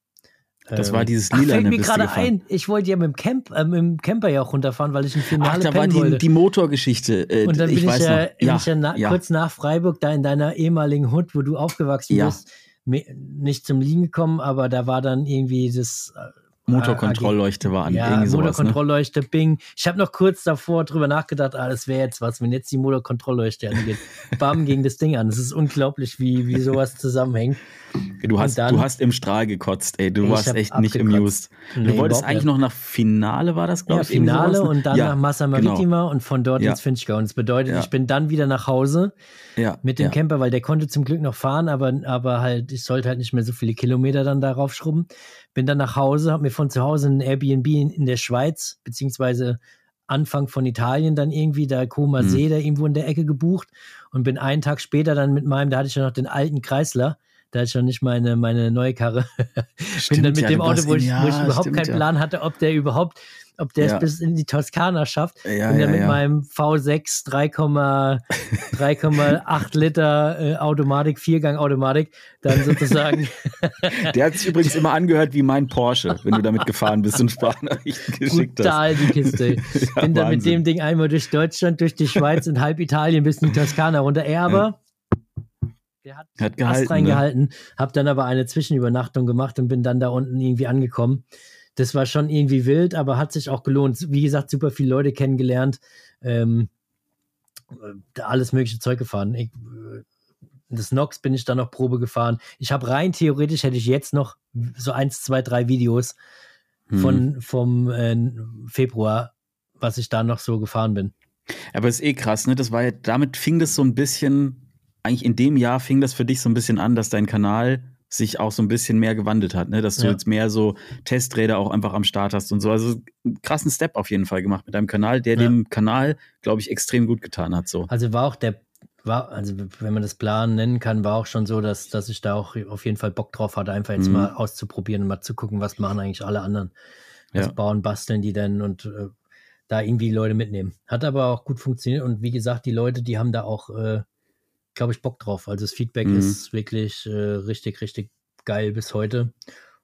Das war dieses ach, Lilane, fällt mir gerade ein. Ich wollte ja mit dem, Camp, äh, mit dem Camper ja auch runterfahren, weil ich ein Ach, Finale da war die, wollte. die Motorgeschichte. Äh, Und dann bin ich, weiß ja, bin ich ja, na, ja. kurz nach Freiburg da in deiner ehemaligen Hut, wo du aufgewachsen Ja. bist, nicht zum Liegen gekommen, aber da war dann irgendwie das äh, Motorkontrollleuchte war an. ja, irgendwie sowas, ne? Motorkontrollleuchte, Bing. Ich habe noch kurz davor drüber nachgedacht, ah, das wäre jetzt was, wenn jetzt die Motorkontrollleuchte angeht. Bam, ging das Ding an. Es ist unglaublich, wie, wie sowas zusammenhängt. Du hast, dann- du hast im Strahl gekotzt, ey. Du warst echt nicht amused. Nee, du wolltest eigentlich nicht. noch nach Finale, war das, glaube Ja, ich? irgendwie Finale sowas, ne? und dann ja, nach Massa Maritima und von dort Ja. ins Finchgau. Und das bedeutet, Ja. ich bin dann wieder nach Hause Ja, mit dem ja. Camper, weil der konnte zum Glück noch fahren, aber, aber halt, ich sollte halt nicht mehr so viele Kilometer dann darauf schrubben. Bin dann nach Hause, habe mir von zu Hause ein Airbnb in, in der Schweiz, beziehungsweise Anfang von Italien dann irgendwie, da Koma Mhm. See, da irgendwo in der Ecke gebucht und bin einen Tag später dann mit meinem, da hatte ich ja noch den alten Kreisler, da hatte ich noch nicht meine, meine neue Karre. bin Stimmt, dann mit ja, dem Auto, wo ich, ja, wo ich überhaupt stimmt, keinen ja. Plan hatte, ob der überhaupt, ob der es bis in die Toskana schafft. Ja, bin dann mit meinem V6 3,8 3,8 Liter äh, Automatik, Viergang-Automatik, dann sozusagen Der hat sich übrigens immer angehört wie mein Porsche, wenn du damit gefahren bist und Sprachnachrichten geschickt hast. brutal die Kiste. Ja, Bin dann mit Wahnsinn. dem Ding einmal durch Deutschland, durch die Schweiz und halb Italien bis in die Toskana runter. Er aber, der hat Hat Ast gehalten. Ne? reingehalten, hab dann aber eine Zwischenübernachtung gemacht und bin dann da unten irgendwie angekommen. Das war schon irgendwie wild, aber hat sich auch gelohnt. Wie gesagt, super viele Leute kennengelernt. Ähm, äh, alles mögliche Zeug gefahren. Ich, äh, das Nox bin ich dann noch Probe gefahren. Ich habe rein theoretisch hätte ich jetzt noch so eins, zwei, drei Videos Hm. von vom äh, Februar, was ich da noch so gefahren bin. Aber ist eh krass, ne? Das war ja, damit fing das so ein bisschen, eigentlich in dem Jahr fing das für dich so ein bisschen an, dass dein Kanal sich auch so ein bisschen mehr gewandelt hat, ne? Dass du Ja. jetzt mehr so Testräder auch einfach am Start hast und so. Also einen krassen Step auf jeden Fall gemacht mit deinem Kanal, der Ja. dem Kanal, glaube ich, extrem gut getan hat. So. Also war auch der, war, also wenn man das Plan nennen kann, war auch schon so, dass, dass ich da auch auf jeden Fall Bock drauf hatte, einfach jetzt Mhm. mal auszuprobieren und mal zu gucken, was machen eigentlich alle anderen. Was Ja. bauen, basteln die denn und äh, da irgendwie Leute mitnehmen. Hat aber auch gut funktioniert und wie gesagt, die Leute, die haben da auch, äh, glaube ich, Bock drauf. Also das Feedback Mhm. ist wirklich äh, richtig, richtig geil bis heute.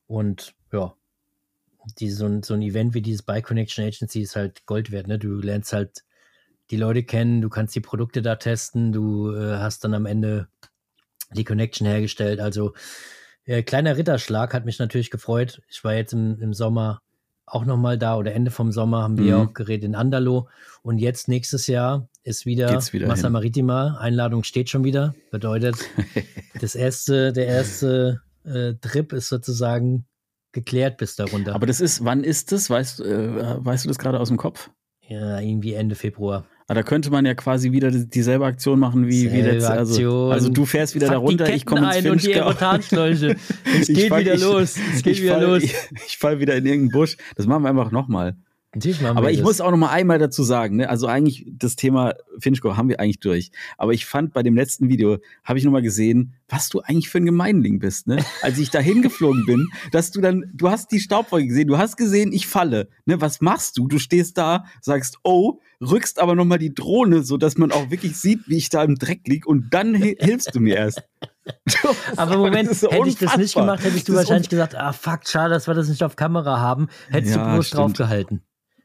Und ja, die, so, ein, so ein Event wie dieses Bike Connection Agency ist halt Gold wert. Ne? Du lernst halt die Leute kennen, du kannst die Produkte da testen, du äh, hast dann am Ende die Connection hergestellt. Also äh, kleiner Ritterschlag hat mich natürlich gefreut. Ich war jetzt im, im Sommer auch nochmal da oder Ende vom Sommer haben wir Mhm. auch geredet in Andalo und jetzt nächstes Jahr ist wieder, Geht's wieder Massa hin. Maritima. Einladung steht schon wieder. Bedeutet, das erste, der erste äh, Trip ist sozusagen geklärt bis darunter. Aber das ist, wann ist das? Weißt, äh, weißt du das gerade aus dem Kopf? ja, irgendwie Ende Februar. Ah, da könnte man ja quasi wieder die- dieselbe Aktion machen wie, wie letzte. Also, Aktion. also du fährst wieder da Pack die runter, ich komme ins ein und die. Erotanschläuche. Es Ich geht fall- wieder ich- los. Es geht ich wieder fall, los. Ich, ich fall wieder in irgendeinen Busch. Das machen wir einfach nochmal. Aber ich das. muss auch noch mal einmal dazu sagen, ne? also eigentlich das Thema Finchko haben wir eigentlich durch. Aber ich fand bei dem letzten Video, habe ich noch mal gesehen, was du eigentlich für ein Gemeinling bist. Ne? Als ich da hingeflogen bin, dass du dann, du hast die Staubwolke gesehen, du hast gesehen, ich falle. Ne? Was machst du? Du stehst da, sagst, oh, rückst aber noch mal die Drohne, so dass man auch wirklich sieht, wie ich da im Dreck lieg und dann hi- hilfst du mir erst. Aber Moment, hätte ich das nicht unfassbar. gemacht, hättest du Das ist wahrscheinlich gesagt, ah fuck, schade, dass wir das nicht auf Kamera haben. Hättest Ja, du bloß stimmt. draufgehalten.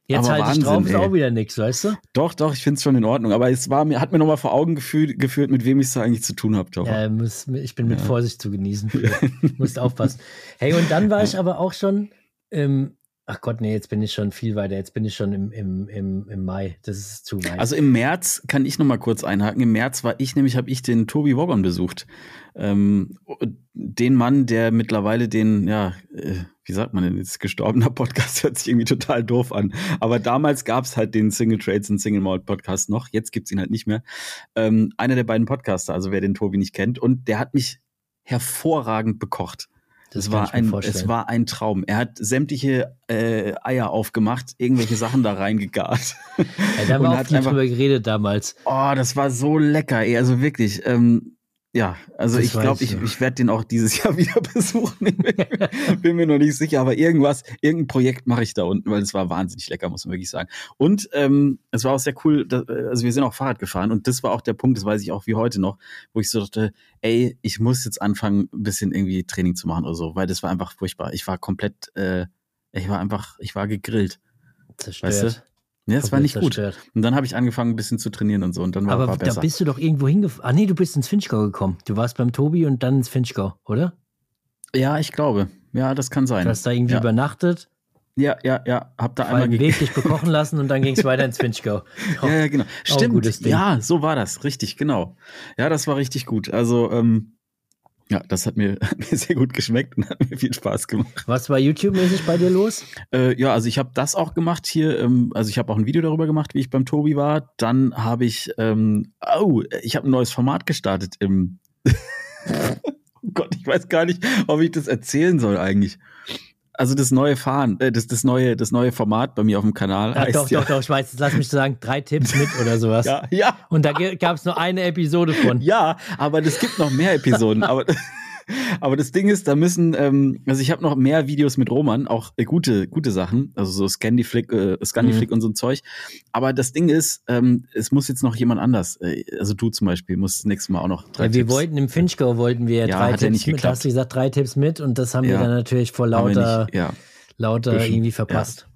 Jetzt halte ich drauf, ist ey. auch wieder nichts, weißt du? Doch, doch, ich finde es schon in Ordnung. Aber es war mir, hat mir noch mal vor Augen geführt, geführt mit wem ich es da eigentlich zu tun habe. Ja, muss, ich bin mit Ja. Vorsicht zu genießen. Musst aufpassen. Hey, und dann war ich aber auch schon im, ach Gott, nee, jetzt bin ich schon viel weiter. Jetzt bin ich schon im, im, im, im Mai. Das ist zu weit. Also im März kann ich noch mal kurz einhaken. Im März war ich nämlich, habe ich den Tobi Woggon besucht. Ähm, den Mann, der mittlerweile den, ja, äh, wie sagt man denn, jetzt gestorbener Podcast hört sich irgendwie total doof an. Aber damals gab es halt den Single Trades und Single Malt Podcast noch. Jetzt gibt's ihn halt nicht mehr. Ähm, einer der beiden Podcaster, also wer den Tobi nicht kennt. Und der hat mich hervorragend bekocht. Das es war, ein, es war ein Traum. Er hat sämtliche äh, Eier aufgemacht, irgendwelche Sachen da reingegart. ja, da haben wir auch hat viel einfach- drüber geredet damals. Oh, das war so lecker, ey. Also wirklich. Ähm, ja, also Das ich glaube, ich ich, werde den auch dieses Jahr wieder besuchen. Bin mir noch nicht sicher, aber irgendwas, irgendein Projekt mache ich da unten, weil es war wahnsinnig lecker, muss man wirklich sagen. Und ähm, es war auch sehr cool, dass, also wir sind auch Fahrrad gefahren und das war auch der Punkt, das weiß ich auch wie heute noch, wo ich so dachte, ey, ich muss jetzt anfangen, ein bisschen irgendwie Training zu machen oder so, weil das war einfach furchtbar. Ich war komplett, äh, ich war einfach, ich war gegrillt. Zerstört. Weißt du? Ja, das war nicht gut. zerstört. Und dann habe ich angefangen, ein bisschen zu trainieren und so und dann war, Aber war da besser. bist du doch irgendwo hingefahren. Ah, nee, du bist ins Finchgau gekommen. Du warst beim Tobi und dann ins Finchgau, oder? Ja, ich glaube. Ja, das kann sein. Du hast da irgendwie ja. übernachtet, Ja, ja, ja. Hab da auf einmal Weg dich bekochen lassen und dann ging es weiter ins Finchgau. Ja, ja, genau. Stimmt. Ding. Ja, so war das. Richtig, genau. Ja, das war richtig gut. Also, ähm, ja, das hat mir, hat mir sehr gut geschmeckt und hat mir viel Spaß gemacht. Was war YouTube-mäßig bei dir los? Äh, ja, also ich habe das auch gemacht hier. Ähm, also ich habe auch ein Video darüber gemacht, wie ich beim Tobi war. Dann habe ich, ähm, oh, ich habe ein neues Format gestartet im. oh Gott, ich weiß gar nicht, ob ich das erzählen soll eigentlich. Also das neue Fahren, äh, das, das neue, das neue Format bei mir auf dem Kanal Ja, doch, ja, doch, doch, ich weiß, lass mich sagen, drei Tipps mit oder sowas. ja, ja, Und da gab es nur eine Episode von. Ja, aber es gibt noch mehr Episoden. aber, aber das Ding ist, da müssen, ähm, also ich habe noch mehr Videos mit Roman, auch äh, gute, gute Sachen, also so Scandiflick, äh, Scandiflick Mhm. und so ein Zeug. Aber das Ding ist, ähm, es muss jetzt noch jemand anders, äh, also du zum Beispiel, musst das nächste Mal auch noch drei Ja, wir Tipps. wollten im Finchgau wollten wir Ja, drei Tipps nicht mit. Geklappt. hast du gesagt, drei Tipps mit und das haben wir Ja. dann natürlich vor wir lauter, nicht, ja. lauter Bisschen, irgendwie verpasst.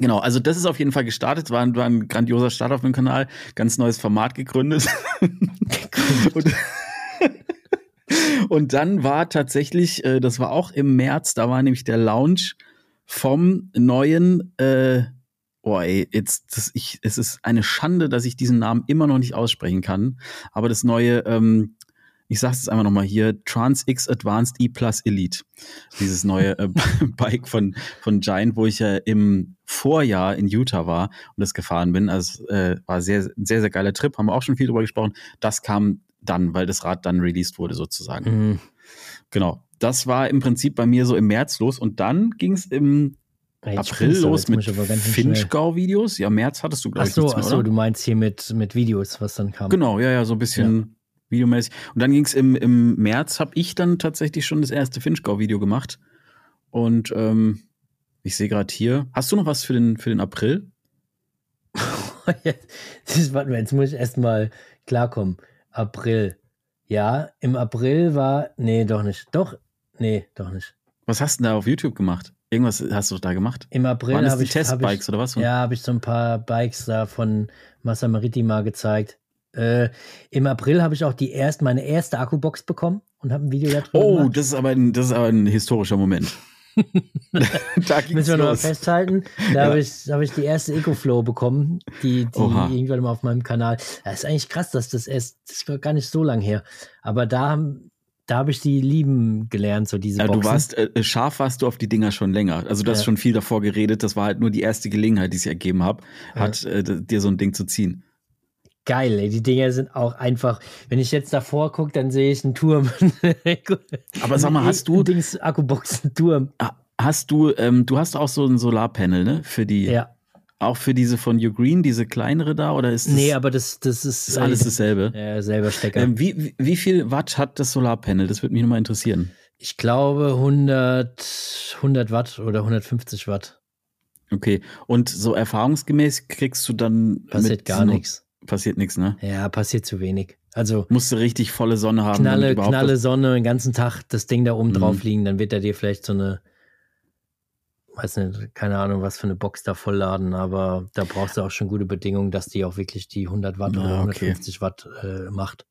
Genau, also das ist auf jeden Fall gestartet, war ein, war ein grandioser Start auf dem Kanal, ganz neues Format gegründet. und, und dann war tatsächlich, äh, das war auch im März, da war nämlich der Launch vom neuen, äh, oh ey, jetzt, das, ich, es ist eine Schande, dass ich diesen Namen immer noch nicht aussprechen kann, aber das neue, ähm, ich sag's jetzt einfach nochmal hier, Trans X Advanced E Plus Elite. Dieses neue äh, Bike von, von Giant, wo ich ja im Vorjahr in Utah war und das gefahren bin. Also äh, war sehr, sehr, sehr geiler Trip, haben wir auch schon viel drüber gesprochen. Das kam dann, weil das Rad dann released wurde sozusagen. Mhm. Genau. Das war im Prinzip bei mir so im März los und dann ging es im Ja, April los mit. Finchgau-Videos. Ja, März hattest du, glaube ich, so, nichts ach mehr, so, oder? du meinst hier mit, mit Videos, was dann kam. Genau, ja, ja, so ein bisschen videomäßig. Und dann ging es im, im März, habe ich dann tatsächlich schon das erste Finchgau-Video gemacht. Und ähm, ich sehe gerade hier, hast du noch was für den, für den April? jetzt, warte mal, jetzt muss ich erstmal klarkommen. April. Ja, im April war. Nee, doch nicht. Doch, nee, doch nicht. Was hast du denn da auf YouTube gemacht? Irgendwas hast du da gemacht? Im April habe ich. hab Testbikes ich, oder was? Ja, habe ich so ein paar Bikes da von Massa Maritima gezeigt. Äh, Im April habe ich auch die erst, meine erste Akkubox bekommen und habe ein Video da drüber Oh, gemacht. das ist aber ein, das ist aber ein historischer Moment. da ging's Müssen wir noch mal festhalten. Da Ja. habe ich, hab ich die erste EcoFlow bekommen, die, die Oha. irgendwann mal auf meinem Kanal. Das ist eigentlich krass, dass das erst, das war gar nicht so lang her. Aber da, da habe ich die lieben gelernt, so diese Ja, du warst, äh, scharf warst du auf die Dinger schon länger. Also du hast Ja. schon viel davor geredet. Das war halt nur die erste Gelegenheit, die sich ergeben hat, hat äh, dir so ein Ding zu ziehen. Geil. Die Dinger sind auch einfach, wenn ich jetzt davor gucke, dann sehe ich einen Turm. Aber sag mal, hast du- Dings, Akkubox, einen Turm. Ah, Hast du, ähm, du hast auch so ein Solarpanel, ne? Für die, Ja. auch für diese von You Green, diese kleinere da, oder ist das, Nee, aber das, das ist, ist alles dasselbe? äh, selber Stecker. Ähm, wie, wie, viel Watt hat das Solarpanel? Das würde mich nochmal interessieren. ich glaube 100, 100 Watt oder 150 Watt. Okay. Und so erfahrungsgemäß kriegst du dann Passiert gar nichts. Passiert nichts, ne? Ja, passiert zu wenig. Also Musst du richtig volle Sonne haben. knalle, knalle Sonne, den ganzen Tag das Ding da oben Mhm. drauf liegen, dann wird er dir vielleicht so eine, weiß nicht, keine Ahnung, was für eine Box da vollladen, aber da brauchst du auch schon gute Bedingungen, dass die auch wirklich die 100 Watt Ah, oder okay. 150 Watt äh, macht.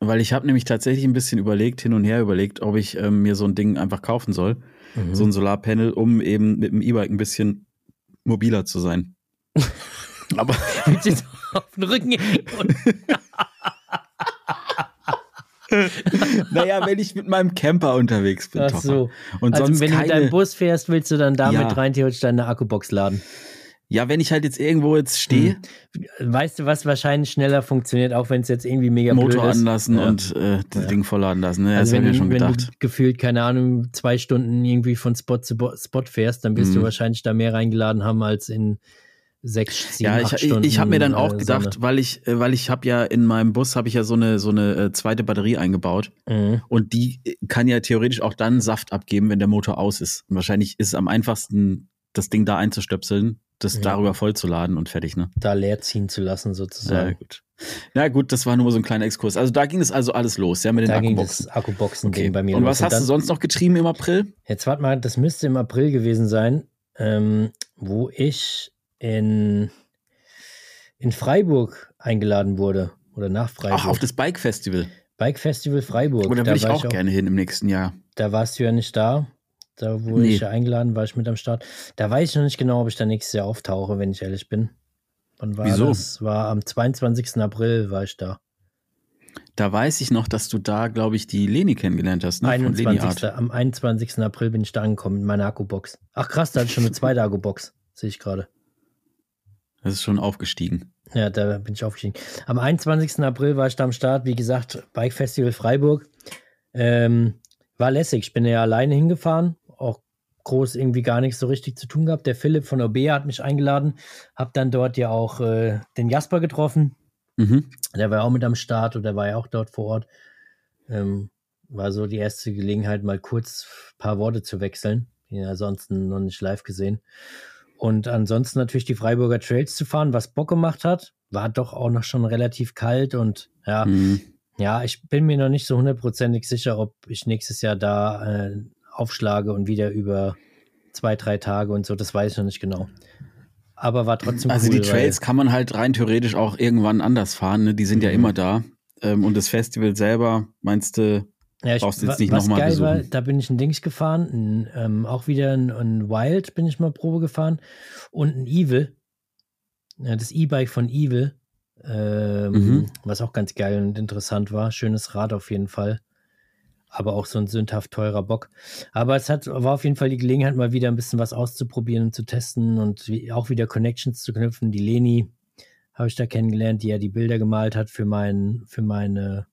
Weil ich habe nämlich tatsächlich ein bisschen überlegt, hin und her überlegt, ob ich ähm, mir so ein Ding einfach kaufen soll. Mhm. So ein Solarpanel, um eben mit dem E-Bike ein bisschen mobiler zu sein. Aber du jetzt auf den Rücken naja, wenn ich mit meinem Camper unterwegs bin, Ach Topper. so. Und Also sonst wenn du mit keine, deinem Bus fährst, willst du dann damit Ja. rein theoretisch deine Akkubox laden. Ja, wenn ich halt jetzt irgendwo jetzt stehe, Weißt du, was wahrscheinlich schneller funktioniert, auch wenn es jetzt irgendwie mega Motor blöd ist? anlassen Ja. und äh, das Ja. Ding vollladen lassen. Ne? Also das wenn, habe ich du, mir schon wenn gedacht. du gefühlt, keine Ahnung, zwei Stunden irgendwie von Spot zu Spot fährst, dann wirst Mhm. du wahrscheinlich da mehr reingeladen haben als in sechs, sieben, Ja, ich, Stunden. ich habe mir dann auch äh, gedacht, weil ich, äh, weil ich habe ja in meinem Bus habe ich ja so eine so eine äh, zweite Batterie eingebaut Sonne. Mhm. und die kann ja theoretisch auch dann Saft abgeben, wenn der Motor aus ist. Und wahrscheinlich ist es am einfachsten, das Ding da einzustöpseln, das Ja. darüber vollzuladen und fertig, ne? Da leer ziehen zu lassen, Ja, sozusagen. gut. Ja, gut, das war nur so ein kleiner Exkurs. Also da ging es also alles los, ja, mit den da ging Akkuboxen. das Akkuboxen-Ding bei mir Und was hast dann, du sonst noch getrieben im April? Jetzt warte mal, das müsste im April gewesen sein, ähm, wo ich in, in Freiburg eingeladen wurde. Oder nach Freiburg. Ach, auf das Bike Festival. Bike Festival Freiburg. Oder Da würde ich war auch gerne hin im nächsten Jahr. Da warst du ja nicht da. Da wurde Nee. ich ja eingeladen, war ich mit am Start. Da weiß ich noch nicht genau, ob ich da nächstes Jahr auftauche, wenn ich ehrlich bin. Wann war Wieso? das? War am 22. April war ich da. Da weiß ich noch, dass du da, glaube ich, die Leni kennengelernt hast, ne? Von Leni 21. Art. Am 21. April bin ich da angekommen mit meiner Akkubox. Ach krass, da hatte ich schon eine zweite Akkubox. Sehe ich gerade. Das ist schon aufgestiegen. Ja, da bin ich aufgestiegen. Am 21. April war ich da am Start. Wie gesagt, Bike Festival Freiburg. Ähm, war lässig. Ich bin ja alleine hingefahren. Auch groß irgendwie gar nichts so richtig zu tun gehabt. Der Philipp von Obea hat mich eingeladen. Hab dann dort ja auch äh, den Jasper getroffen. Mhm. Der war ja auch mit am Start oder war ja auch dort vor Ort. Ähm, war so die erste Gelegenheit, mal kurz ein paar Worte zu wechseln. Ja ansonsten noch nicht live gesehen. Und ansonsten natürlich die Freiburger Trails zu fahren, was Bock gemacht hat. War doch auch noch schon relativ kalt und ja, Mhm. ja, ich bin mir noch nicht so hundertprozentig sicher, ob ich nächstes Jahr da äh, aufschlage und wieder über zwei, drei Tage und so, das weiß ich noch nicht genau. Aber war trotzdem Also cool. die Trails kann man halt rein theoretisch auch irgendwann anders fahren, ne? Die sind ja Mhm. immer da. Ähm, und das Festival selber, meinst du, ja, ich, brauchst jetzt nicht was noch mal geil war, besuchen. da bin ich ein Dings gefahren, ein, ähm, auch wieder ein, ein Wild bin ich mal Probe gefahren und ein Evil, ja, das E-Bike von Evil, ähm, Mhm. was auch ganz geil und interessant war. Schönes Rad auf jeden Fall. Aber auch so ein sündhaft teurer Bock. Aber es hat, war auf jeden Fall die Gelegenheit, mal wieder ein bisschen was auszuprobieren und zu testen und wie, auch wieder Connections zu knüpfen. Die Leni habe ich da kennengelernt, die ja die Bilder gemalt hat für, mein, für meine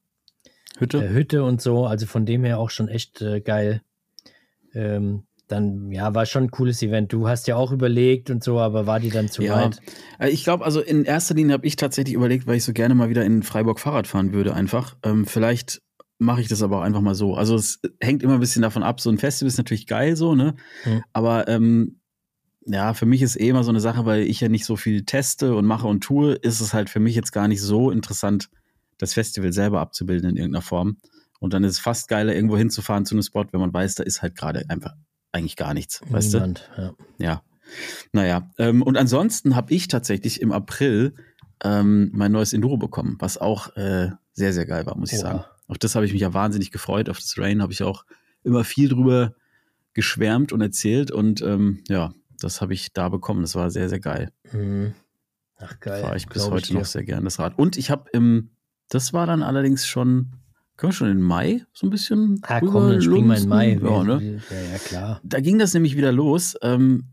Hütte? äh, Hütte und so. Also von dem her auch schon echt äh, geil. Ähm, dann, ja, war schon ein cooles Event. Du hast ja auch überlegt und so, aber war die dann zu Ja. weit? Äh, Ich glaube, also in erster Linie habe ich tatsächlich überlegt, weil ich so gerne mal wieder in Freiburg Fahrrad fahren würde, einfach. Ähm, vielleicht mache ich das aber auch einfach mal so. Also es hängt immer ein bisschen davon ab. So ein Festival ist natürlich geil, so, ne? Mhm. Aber ähm, ja, für mich ist eh immer so eine Sache, weil ich ja nicht so viel teste und mache und tue, ist es halt für mich jetzt gar nicht so interessant, das Festival selber abzubilden in irgendeiner Form. Und dann ist es fast geiler, irgendwo hinzufahren zu einem Spot, wenn man weiß, da ist halt gerade einfach eigentlich gar nichts, weißt du? Niemand, ja. Ja. Naja, ähm, und ansonsten habe ich tatsächlich im April ähm, mein neues Enduro bekommen, was auch äh, sehr, sehr geil war, muss ich Oha. sagen. Auf das habe ich mich ja wahnsinnig gefreut. Auf das Rain habe ich auch immer viel drüber geschwärmt und erzählt und ähm, ja, das habe ich da bekommen. Das war sehr, sehr geil. Mhm. Ach geil. Fahre ich bis heute dir. noch sehr gern das Rad. Und ich habe im, das war dann allerdings schon, können wir schon in Mai so ein bisschen. Ah, komm, dann springen wir in Mai. Ja, ne? ja, ja, klar. Da ging das nämlich wieder los, ähm,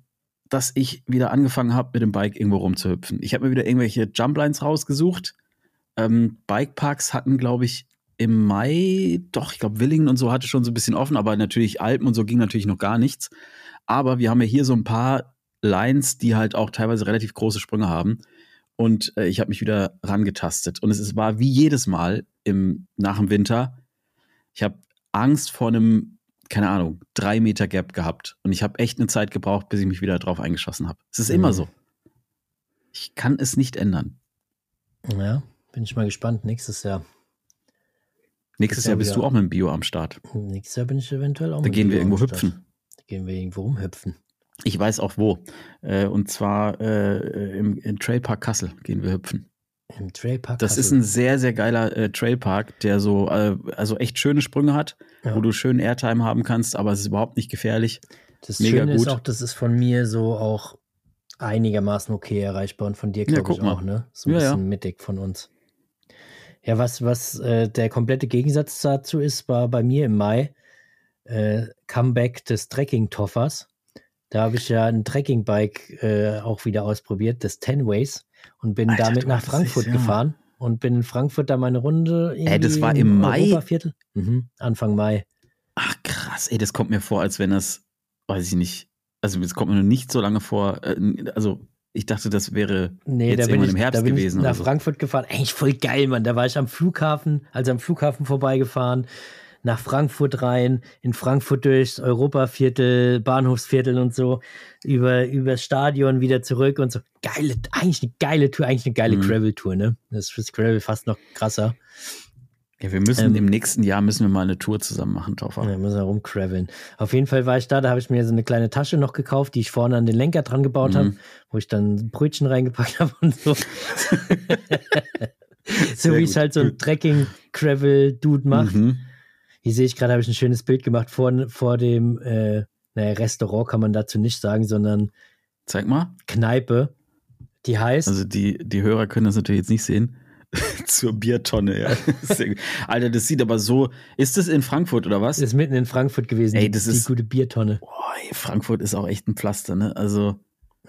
dass ich wieder angefangen habe, mit dem Bike irgendwo rumzuhüpfen. Ich habe mir wieder irgendwelche Jumplines rausgesucht. Ähm, Bikeparks hatten, glaube ich, im Mai, doch, ich glaube, Willingen und so hatte schon so ein bisschen offen, aber natürlich Alpen und so ging natürlich noch gar nichts. Aber wir haben ja hier so ein paar Lines, die halt auch teilweise relativ große Sprünge haben. Und äh, ich habe mich wieder rangetastet. Und es ist, war wie jedes Mal im, nach dem Winter. Ich habe Angst vor einem, keine Ahnung, drei Meter Gap gehabt. Und ich habe echt eine Zeit gebraucht, bis ich mich wieder drauf eingeschossen habe. Es ist Mhm. immer so. Ich kann es nicht ändern. Ja, bin ich mal gespannt. Nächstes Jahr. Nächstes Jahr bist wieder- du auch mit dem Bio am Start. Nächstes Jahr bin ich eventuell auch Da mit gehen wir dir am irgendwo Start. hüpfen. Da gehen wir irgendwo rumhüpfen. Ich weiß auch wo. Äh, und zwar äh, im, im Trailpark Kassel gehen wir hüpfen. Im Trailpark. Das ist Kassel. ein sehr, sehr geiler äh, Trailpark, der so, äh, also echt schöne Sprünge hat, Ja. wo du schön Airtime haben kannst, aber es ist überhaupt nicht gefährlich. Das mega Schöne gut. ist auch, das ist von mir so auch einigermaßen okay erreichbar und von dir, Ja, glaube ich, guck mal. auch, ne? So ein Ja, ja. bisschen mittig von uns. Ja, was, was äh, der komplette Gegensatz dazu ist, war bei mir im Mai äh, Comeback des Trekking-Toffers. Da habe ich ja ein Trekking-Bike äh, auch wieder ausprobiert, das Tenways, und bin Alter, damit nach Frankfurt dich, ja. gefahren und bin in Frankfurt da meine Runde. Ey, das war im Mai? Mhm, Anfang Mai. Ach krass, ey, das kommt mir vor, als wenn das, weiß ich nicht, also es kommt mir noch nicht so lange vor, äh, also ich dachte, das wäre Nee, jetzt da irgendwann ich, im Herbst da bin gewesen ich nach so. Frankfurt gefahren. Eigentlich voll geil, Mann. Da war ich am Flughafen, also am Flughafen vorbeigefahren, nach Frankfurt rein, in Frankfurt durchs Europaviertel, Bahnhofsviertel und so, über übers Stadion wieder zurück und so. Geile, eigentlich eine geile Tour, eigentlich eine geile Mhm. Gravel-Tour, ne? Das ist fürs Gravel fast noch krasser. Ja, wir müssen Ähm, im nächsten Jahr müssen wir mal eine Tour zusammen machen, Toffer. Ja, müssen wir rumcraveln. Auf jeden Fall war ich da, da habe ich mir so eine kleine Tasche noch gekauft, die ich vorne an den Lenker dran gebaut Mhm. habe, wo ich dann Brötchen reingepackt habe und so. so wie es halt so ein Trekking-Gravel-Dude macht. Mhm. Hier sehe ich gerade, habe ich ein schönes Bild gemacht vor, vor dem, äh, naja, Restaurant kann man dazu nicht sagen, sondern Zeig mal. Kneipe. Die heißt, Also die, die Hörer können das natürlich jetzt nicht sehen. Zur Biertonne, ja. Alter, das sieht aber so. Ist das in Frankfurt oder was? ist mitten in Frankfurt gewesen, Ey, die, das die ist- gute Biertonne. Boah, Frankfurt ist auch echt ein Pflaster, ne? Also,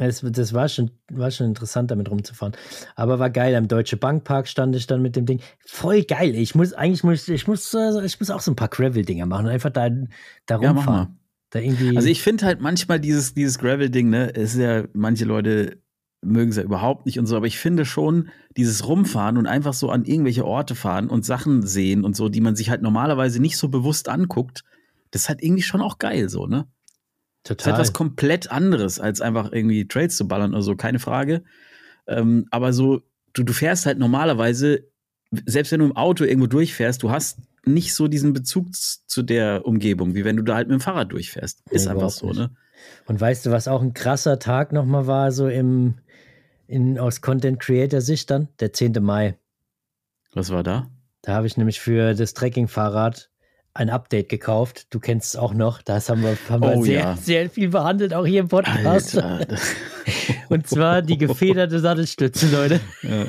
Das, das war, schon, war schon interessant, damit rumzufahren. Aber war geil. Am Deutsche Bankpark stand ich dann mit dem Ding. Voll geil. Ich muss, eigentlich muss ich, muss, äh, ich muss auch so ein paar Gravel-Dinger machen und einfach da, da ja, rumfahren. mal. da irgendwie. Also ich finde halt manchmal dieses, dieses Gravel-Ding, ne, es ist ja, manche Leute mögen es ja überhaupt nicht und so, aber ich finde schon, dieses Rumfahren und einfach so an irgendwelche Orte fahren und Sachen sehen und so, die man sich halt normalerweise nicht so bewusst anguckt, das ist halt irgendwie schon auch geil, so, ne? Das ist total. halt was komplett anderes, als einfach irgendwie Trails zu ballern oder so, keine Frage. Ähm, aber so, du, du fährst halt normalerweise, selbst wenn du im Auto irgendwo durchfährst, du hast nicht so diesen Bezug zu der Umgebung, wie wenn du da halt mit dem Fahrrad durchfährst. Ist Nee, einfach so, nicht. ne? Und weißt du, was auch ein krasser Tag nochmal war, so im, in, aus Content Creator Sicht dann? Der 10. Mai. Was war da? Da habe ich nämlich für das Trekking-Fahrrad ein Update gekauft. Du kennst es auch noch. Das haben wir, haben wir Oh, sehr, ja. sehr viel behandelt, auch hier im Podcast. Alter. Und zwar die gefederte Sattelstütze, Leute. Ja.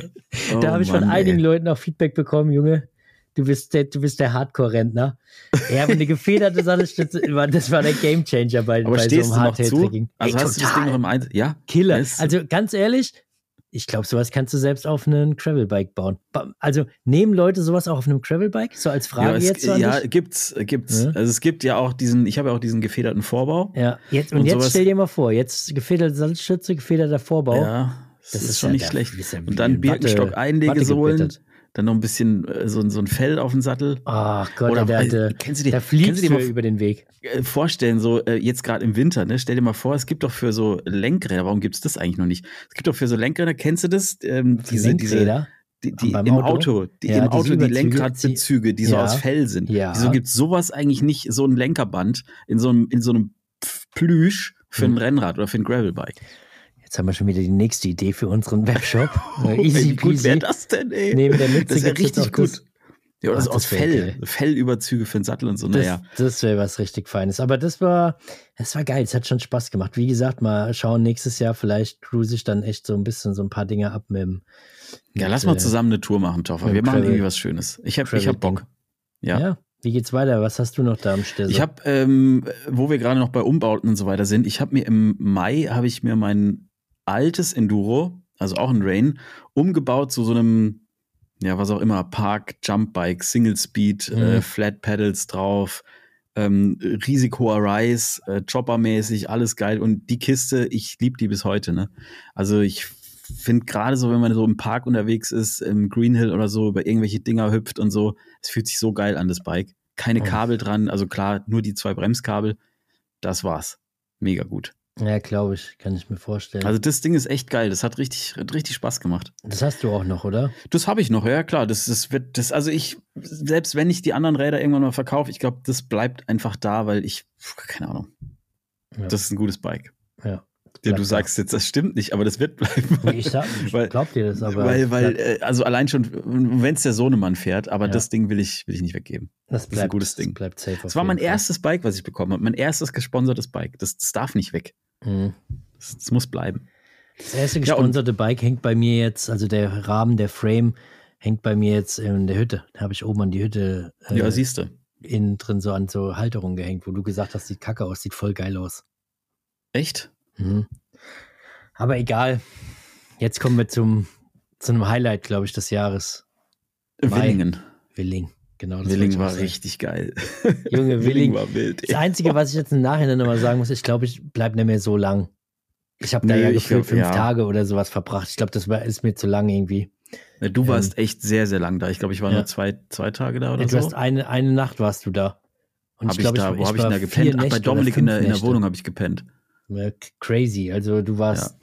da Oh habe ich von Mann, einigen ey. Leuten auch Feedback bekommen, Junge. Du bist der, du bist der Hardcore-Rentner. Ja, aber eine gefederte Sattelstütze, war- das war der Gamechanger bei, Aber bei so einem? Hardtail-Trekking. Also Ey, hast du das total. Ding noch im Einsatz? Ja? Killer. Also ganz ehrlich, ich glaube, sowas kannst du selbst auf einem Gravelbike bauen. Ba- Also nehmen Leute sowas auch auf einem Gravelbike? So als Frage ja, es, jetzt so ja dich? gibt's, gibt's. Ja. Also es gibt ja auch diesen, ich habe ja auch diesen gefederten Vorbau. Ja, jetzt, und, Und jetzt stell dir mal vor, jetzt gefederte Sattelstütze, gefederter Vorbau. Ja, das, Das ist, ist schon ja nicht schlecht. Und dann Birkenstock Watte Einlegesohlen. Dann noch ein bisschen äh, so, ein- so ein Fell auf den Sattel. Ach Gott, Oder der, der, kennst du die- der fliegt die mal- über den Weg. Äh, vorstellen, so äh, jetzt gerade im Winter, ne? Stell dir mal vor, es gibt doch für so Lenkräder, warum gibt's das eigentlich noch nicht? Es gibt doch für so Lenkräder, kennst du das? Ähm, diese, diese, Lenkräder? die, die Beim im Auto? Die, Ja, im diese Auto die Lenkradbezüge, die so Ja. aus Fell sind. Ja. Wieso gibt's sowas eigentlich nicht, so ein Lenkerband in so einem, in so einem Plüsch für ein Hm. Rennrad oder für ein Gravelbike? Jetzt haben wir schon wieder die nächste Idee für unseren Webshop. Äh, Easy wie gut wäre das denn, ey? Neben der Mütze das jetzt richtig auch das- gut. Ja, oder so aus das Fell. geil. Fellüberzüge für den Sattel und so. Das, Naja. das wäre was richtig Feines. Aber das war, das war geil. Es hat schon Spaß gemacht. Wie gesagt, mal schauen nächstes Jahr. Vielleicht cruise ich dann echt so ein bisschen so ein paar Dinge ab mit dem. Ja, mit, lass mal äh, zusammen eine Tour machen, Toffer. Wir machen Travel- irgendwie was Schönes. Ich hab, ich hab Bock. Ja. Ja. Wie geht's weiter? Was hast du noch da am Stelle? Ich habe, ähm, wo wir gerade noch bei Umbauten und so weiter sind, ich habe mir im Mai habe ich mir mein altes Enduro, also auch ein Rain, umgebaut zu so einem, ja was auch immer, Park Jump Bike, Single Speed, Mhm. äh, Flat Pedals drauf, ähm, riesig hoher Rise, äh, Chopper-mäßig, alles geil. Und die Kiste, ich liebe die bis heute. Ne? Also ich finde gerade so, wenn man so im Park unterwegs ist, im Green Hill oder so, über irgendwelche Dinger hüpft und so, es fühlt sich so geil an, das Bike. Keine. Kabel dran, also klar, nur die zwei Bremskabel. Das war's. Mega gut. Ja, glaube ich. Kann ich mir vorstellen. Also das Ding ist echt geil. Das hat richtig, hat richtig Spaß gemacht. das hast du auch noch, oder? Das habe ich noch, ja klar. Das, das wird, das, also ich, selbst wenn ich die anderen Räder irgendwann mal verkaufe, ich glaube, das bleibt einfach da, weil ich, keine Ahnung. Ja. Das ist ein gutes Bike. Ja. Ja, Bleibt du sagst jetzt, das stimmt nicht, aber das wird bleiben. Ich, sag, ich Weil- glaub dir das, aber. weil, weil, bleibt- äh, also allein schon, wenn es der Sohnemann fährt, aber Ja. das Ding will ich, will ich nicht weggeben. das ist ein bleibt, gutes Ding. Das bleibt safe. Das war mein erstes Bike, was ich bekommen habe. Mein erstes gesponsertes Bike. Das, das darf nicht weg. Mhm. Das, das muss bleiben. Das erste Ja, gesponserte Bike hängt bei mir jetzt, also der Rahmen, der Frame hängt bei mir jetzt in der Hütte. Da habe ich oben an die Hütte äh, Ja, siehst du. innen drin so an so Halterungen gehängt, wo du gesagt hast, sieht kacke aus, sieht voll geil aus. Echt? Mhm. Aber egal. Jetzt kommen wir zum, zu einem Highlight, glaube ich, des Jahres. Mai. Willingen. Willing. Genau. Willing ich war sagen. richtig geil. Junge, Willing. war wild. Das Einzige, was ich jetzt im Nachhinein nochmal sagen muss, ich glaube, ich bleibe nicht mehr so lang. Ich habe da Nö, ja ich gefühlt glaub, fünf ja. Tage oder sowas verbracht. Ich glaube, das war, ist mir zu lang irgendwie. Ja, Du warst echt sehr, sehr lang da. Ich glaube, ich war Ja. nur zwei, zwei Tage da oder Ja, du so. hast eine, eine Nacht warst du da. Und Hab ich, glaub, da, wo habe ich denn da gepennt? Ach, bei Dominik in der, in der. Wohnung habe ich gepennt. Ja, Crazy. Also du warst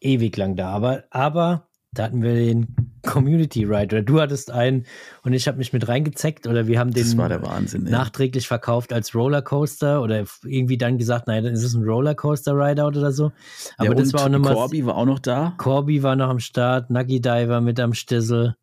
ewig lang da. Aber, aber da hatten wir den Community Ride. Oder du hattest einen und ich habe mich mit reingezeckt oder wir haben den Das war der Wahnsinn. ey. nachträglich verkauft als Rollercoaster oder irgendwie dann gesagt, nein, dann ist es ein Rollercoaster Rideout oder so. Aber ja, das war auch nochmal. Corby war auch noch da. Corby war noch am Start, Nuggy Diver mit am Stissel.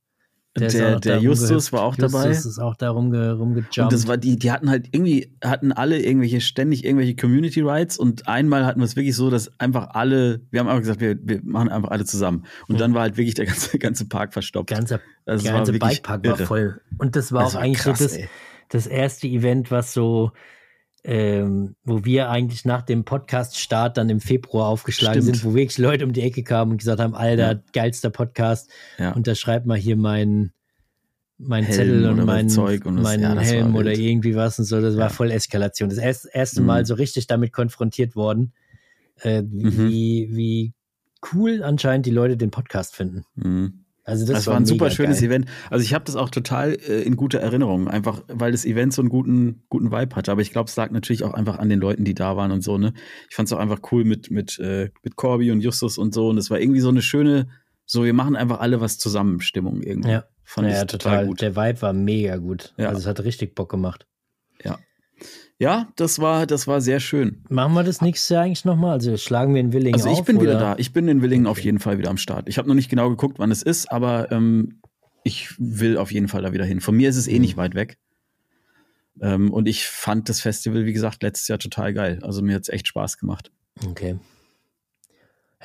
Der, der da Justus war auch dabei. Justus ist auch da rumge, rumgejumpt. Und das war die, die hatten halt irgendwie, hatten alle irgendwelche, ständig irgendwelche Community Rides und einmal hatten wir es wirklich so, dass einfach alle, wir haben einfach gesagt, wir, wir machen einfach alle zusammen. Und Mhm. dann war halt wirklich der ganze, ganze Park verstopft. ganze, Das der war ganze wirklich Bikepark war irre. voll. Und das war Das auch war eigentlich krass, so das, ey. das erste Event, was so, ähm, wo wir eigentlich nach dem Podcast-Start dann im Februar aufgeschlagen Stimmt. sind, wo wirklich Leute um die Ecke kamen und gesagt haben, Alter, Ja. geilster Podcast, Ja. unterschreib mal hier meinen mein Helm Zettel und mein, Zeug und meinen ja, Helm oder irgendwie was und so. Das war voll Eskalation. Das erste, erste Mhm. Mal so richtig damit konfrontiert worden, äh, Mhm. wie, wie cool anscheinend die Leute den Podcast finden. Mhm. Also Das, das, war ein super schönes geil. Event. Also ich habe das auch total äh, in guter Erinnerung, einfach weil das Event so einen guten, guten Vibe hatte. Aber ich glaube, es lag natürlich auch einfach an den Leuten, die da waren und so. Ne, ich fand es auch einfach cool mit mit äh, mit Corby und Justus und so. Und es war irgendwie so eine schöne, so wir machen einfach alle was zusammen Stimmung irgendwie. Ja. fand ja, ich total, gut. Der Vibe war mega gut. Ja. Also es hat richtig Bock gemacht. Ja, das war das war sehr schön. Machen wir das nächstes Jahr eigentlich nochmal? Also schlagen wir in Willingen Also ich auf, bin wieder oder? da. Ich bin in Willingen auf Okay. jeden Fall wieder am Start. Ich habe noch nicht genau geguckt, wann es ist, aber ähm, ich will auf jeden Fall da wieder hin. Von mir ist es eh Mhm. nicht weit weg. Ähm, und ich fand das Festival, wie gesagt, letztes Jahr total geil. Also mir hat es echt Spaß gemacht. Okay.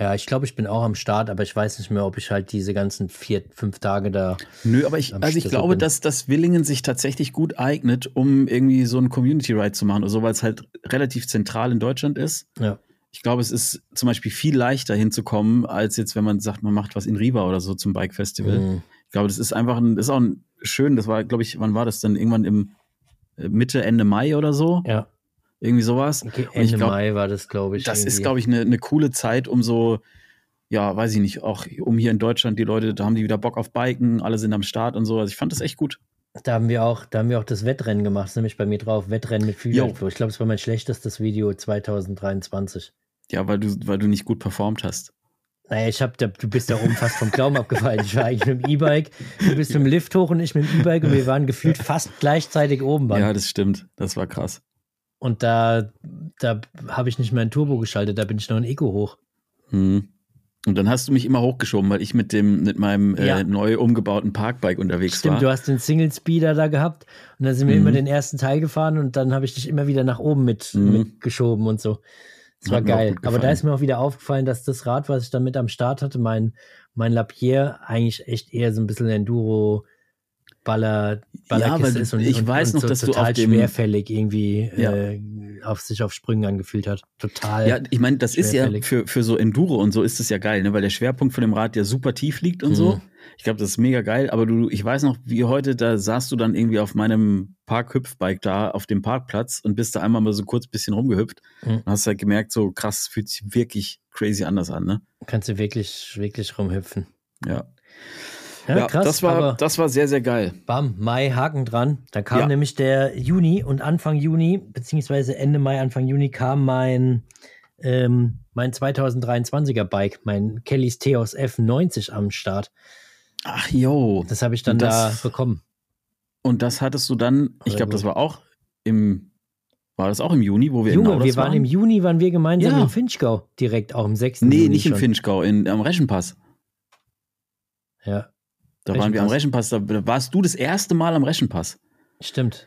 Ja, ich glaube, ich bin auch am Start, aber ich weiß nicht mehr, ob ich halt diese ganzen vier, fünf Tage da. Nö, aber ich, also ich glaube, bin. dass, dass Willingen sich tatsächlich gut eignet, um irgendwie so einen Community Ride zu machen oder so, weil es halt relativ zentral in Deutschland ist. Ja. Ich glaube, es ist zum Beispiel viel leichter hinzukommen, als jetzt, wenn man sagt, man macht was in Riva oder so zum Bike Festival. Mhm. Ich glaube, das ist einfach ein, das ist auch ein schön, das war, glaube ich, wann war das denn? Irgendwann im äh, Mitte, Ende Mai oder so? Ja. Irgendwie sowas. Okay, Ende glaub, Mai war das, glaube ich. Das ist, irgendwie. glaube ich, eine, eine coole Zeit, um so, ja, weiß ich nicht, auch um hier in Deutschland, die Leute, da haben die wieder Bock auf Biken, alle sind am Start und so. Also ich fand das echt gut. Da haben wir auch, da haben wir auch das Wettrennen gemacht, ist nämlich bei mir drauf, Wettrennen mit Fühlerflur. Ich glaube, es war mein schlechtestes Video 2023. Ja, weil du, weil du nicht gut performt hast. Naja, ich hab, da, du bist da oben fast vom Glauben abgefallen. Ich war eigentlich mit dem E-Bike, du bist mit dem Lift hoch und ich mit dem E-Bike und wir waren gefühlt fast gleichzeitig oben. Mann. Ja, das stimmt. Das war krass. Und da, da habe ich nicht mehr ein Turbo geschaltet, da bin ich noch ein Eco hoch. Hm. Und dann hast du mich immer hochgeschoben, weil ich mit dem mit meinem Ja. äh, neu umgebauten Parkbike unterwegs Stimmt, war. du hast den Single Speeder da gehabt und dann sind wir Mhm. immer den ersten Teil gefahren und dann habe ich dich immer wieder nach oben mit, Mhm. mitgeschoben und so. Das war Hat geil. Aber da ist mir auch wieder aufgefallen, dass das Rad, was ich da mit am Start hatte, mein, mein Lapierre, eigentlich echt eher so ein bisschen Enduro Baller, Ballerkiste weil ist und, ich und, weiß noch, so dass du total auf dem- schwerfällig irgendwie Ja. äh, auf sich auf Sprüngen angefühlt hat. Total. Ja, ich meine, das ist ja für, für so Enduro und so ist es ja geil, ne? weil der Schwerpunkt von dem Rad ja super tief liegt und so. Mhm. Ich glaube, das ist mega geil. Aber du, ich weiß noch, wie heute, da saßt du dann irgendwie auf meinem Parkhüpfbike da auf dem Parkplatz und bist da einmal mal so kurz ein bisschen rumgehüpft. Mhm. Und hast halt gemerkt, so krass, fühlt sich wirklich crazy anders an, ne? Kannst du wirklich, wirklich rumhüpfen. Ja. Ja, krass. das war, das war sehr, sehr geil. Bam, Mai, Haken dran. Dann kam Ja. nämlich der Juni und Anfang Juni, beziehungsweise Ende Mai, Anfang Juni kam mein, ähm, mein 2023er Bike, mein Kellys Theos F90 am Start. Ach, yo. Das habe ich dann das- da bekommen. Und das hattest du dann, ich glaube, das war auch im, war das auch im Juni, wo wir in Junge, Nauders wir waren im Juni, waren wir gemeinsam Ja. in Finchgau, direkt auch im 6. Nee, Juni nicht im schon. Finchgau, in, am Reschenpass. Ja, Da waren wir am Reschenpass. Da, da warst du das erste Mal am Reschenpass. stimmt.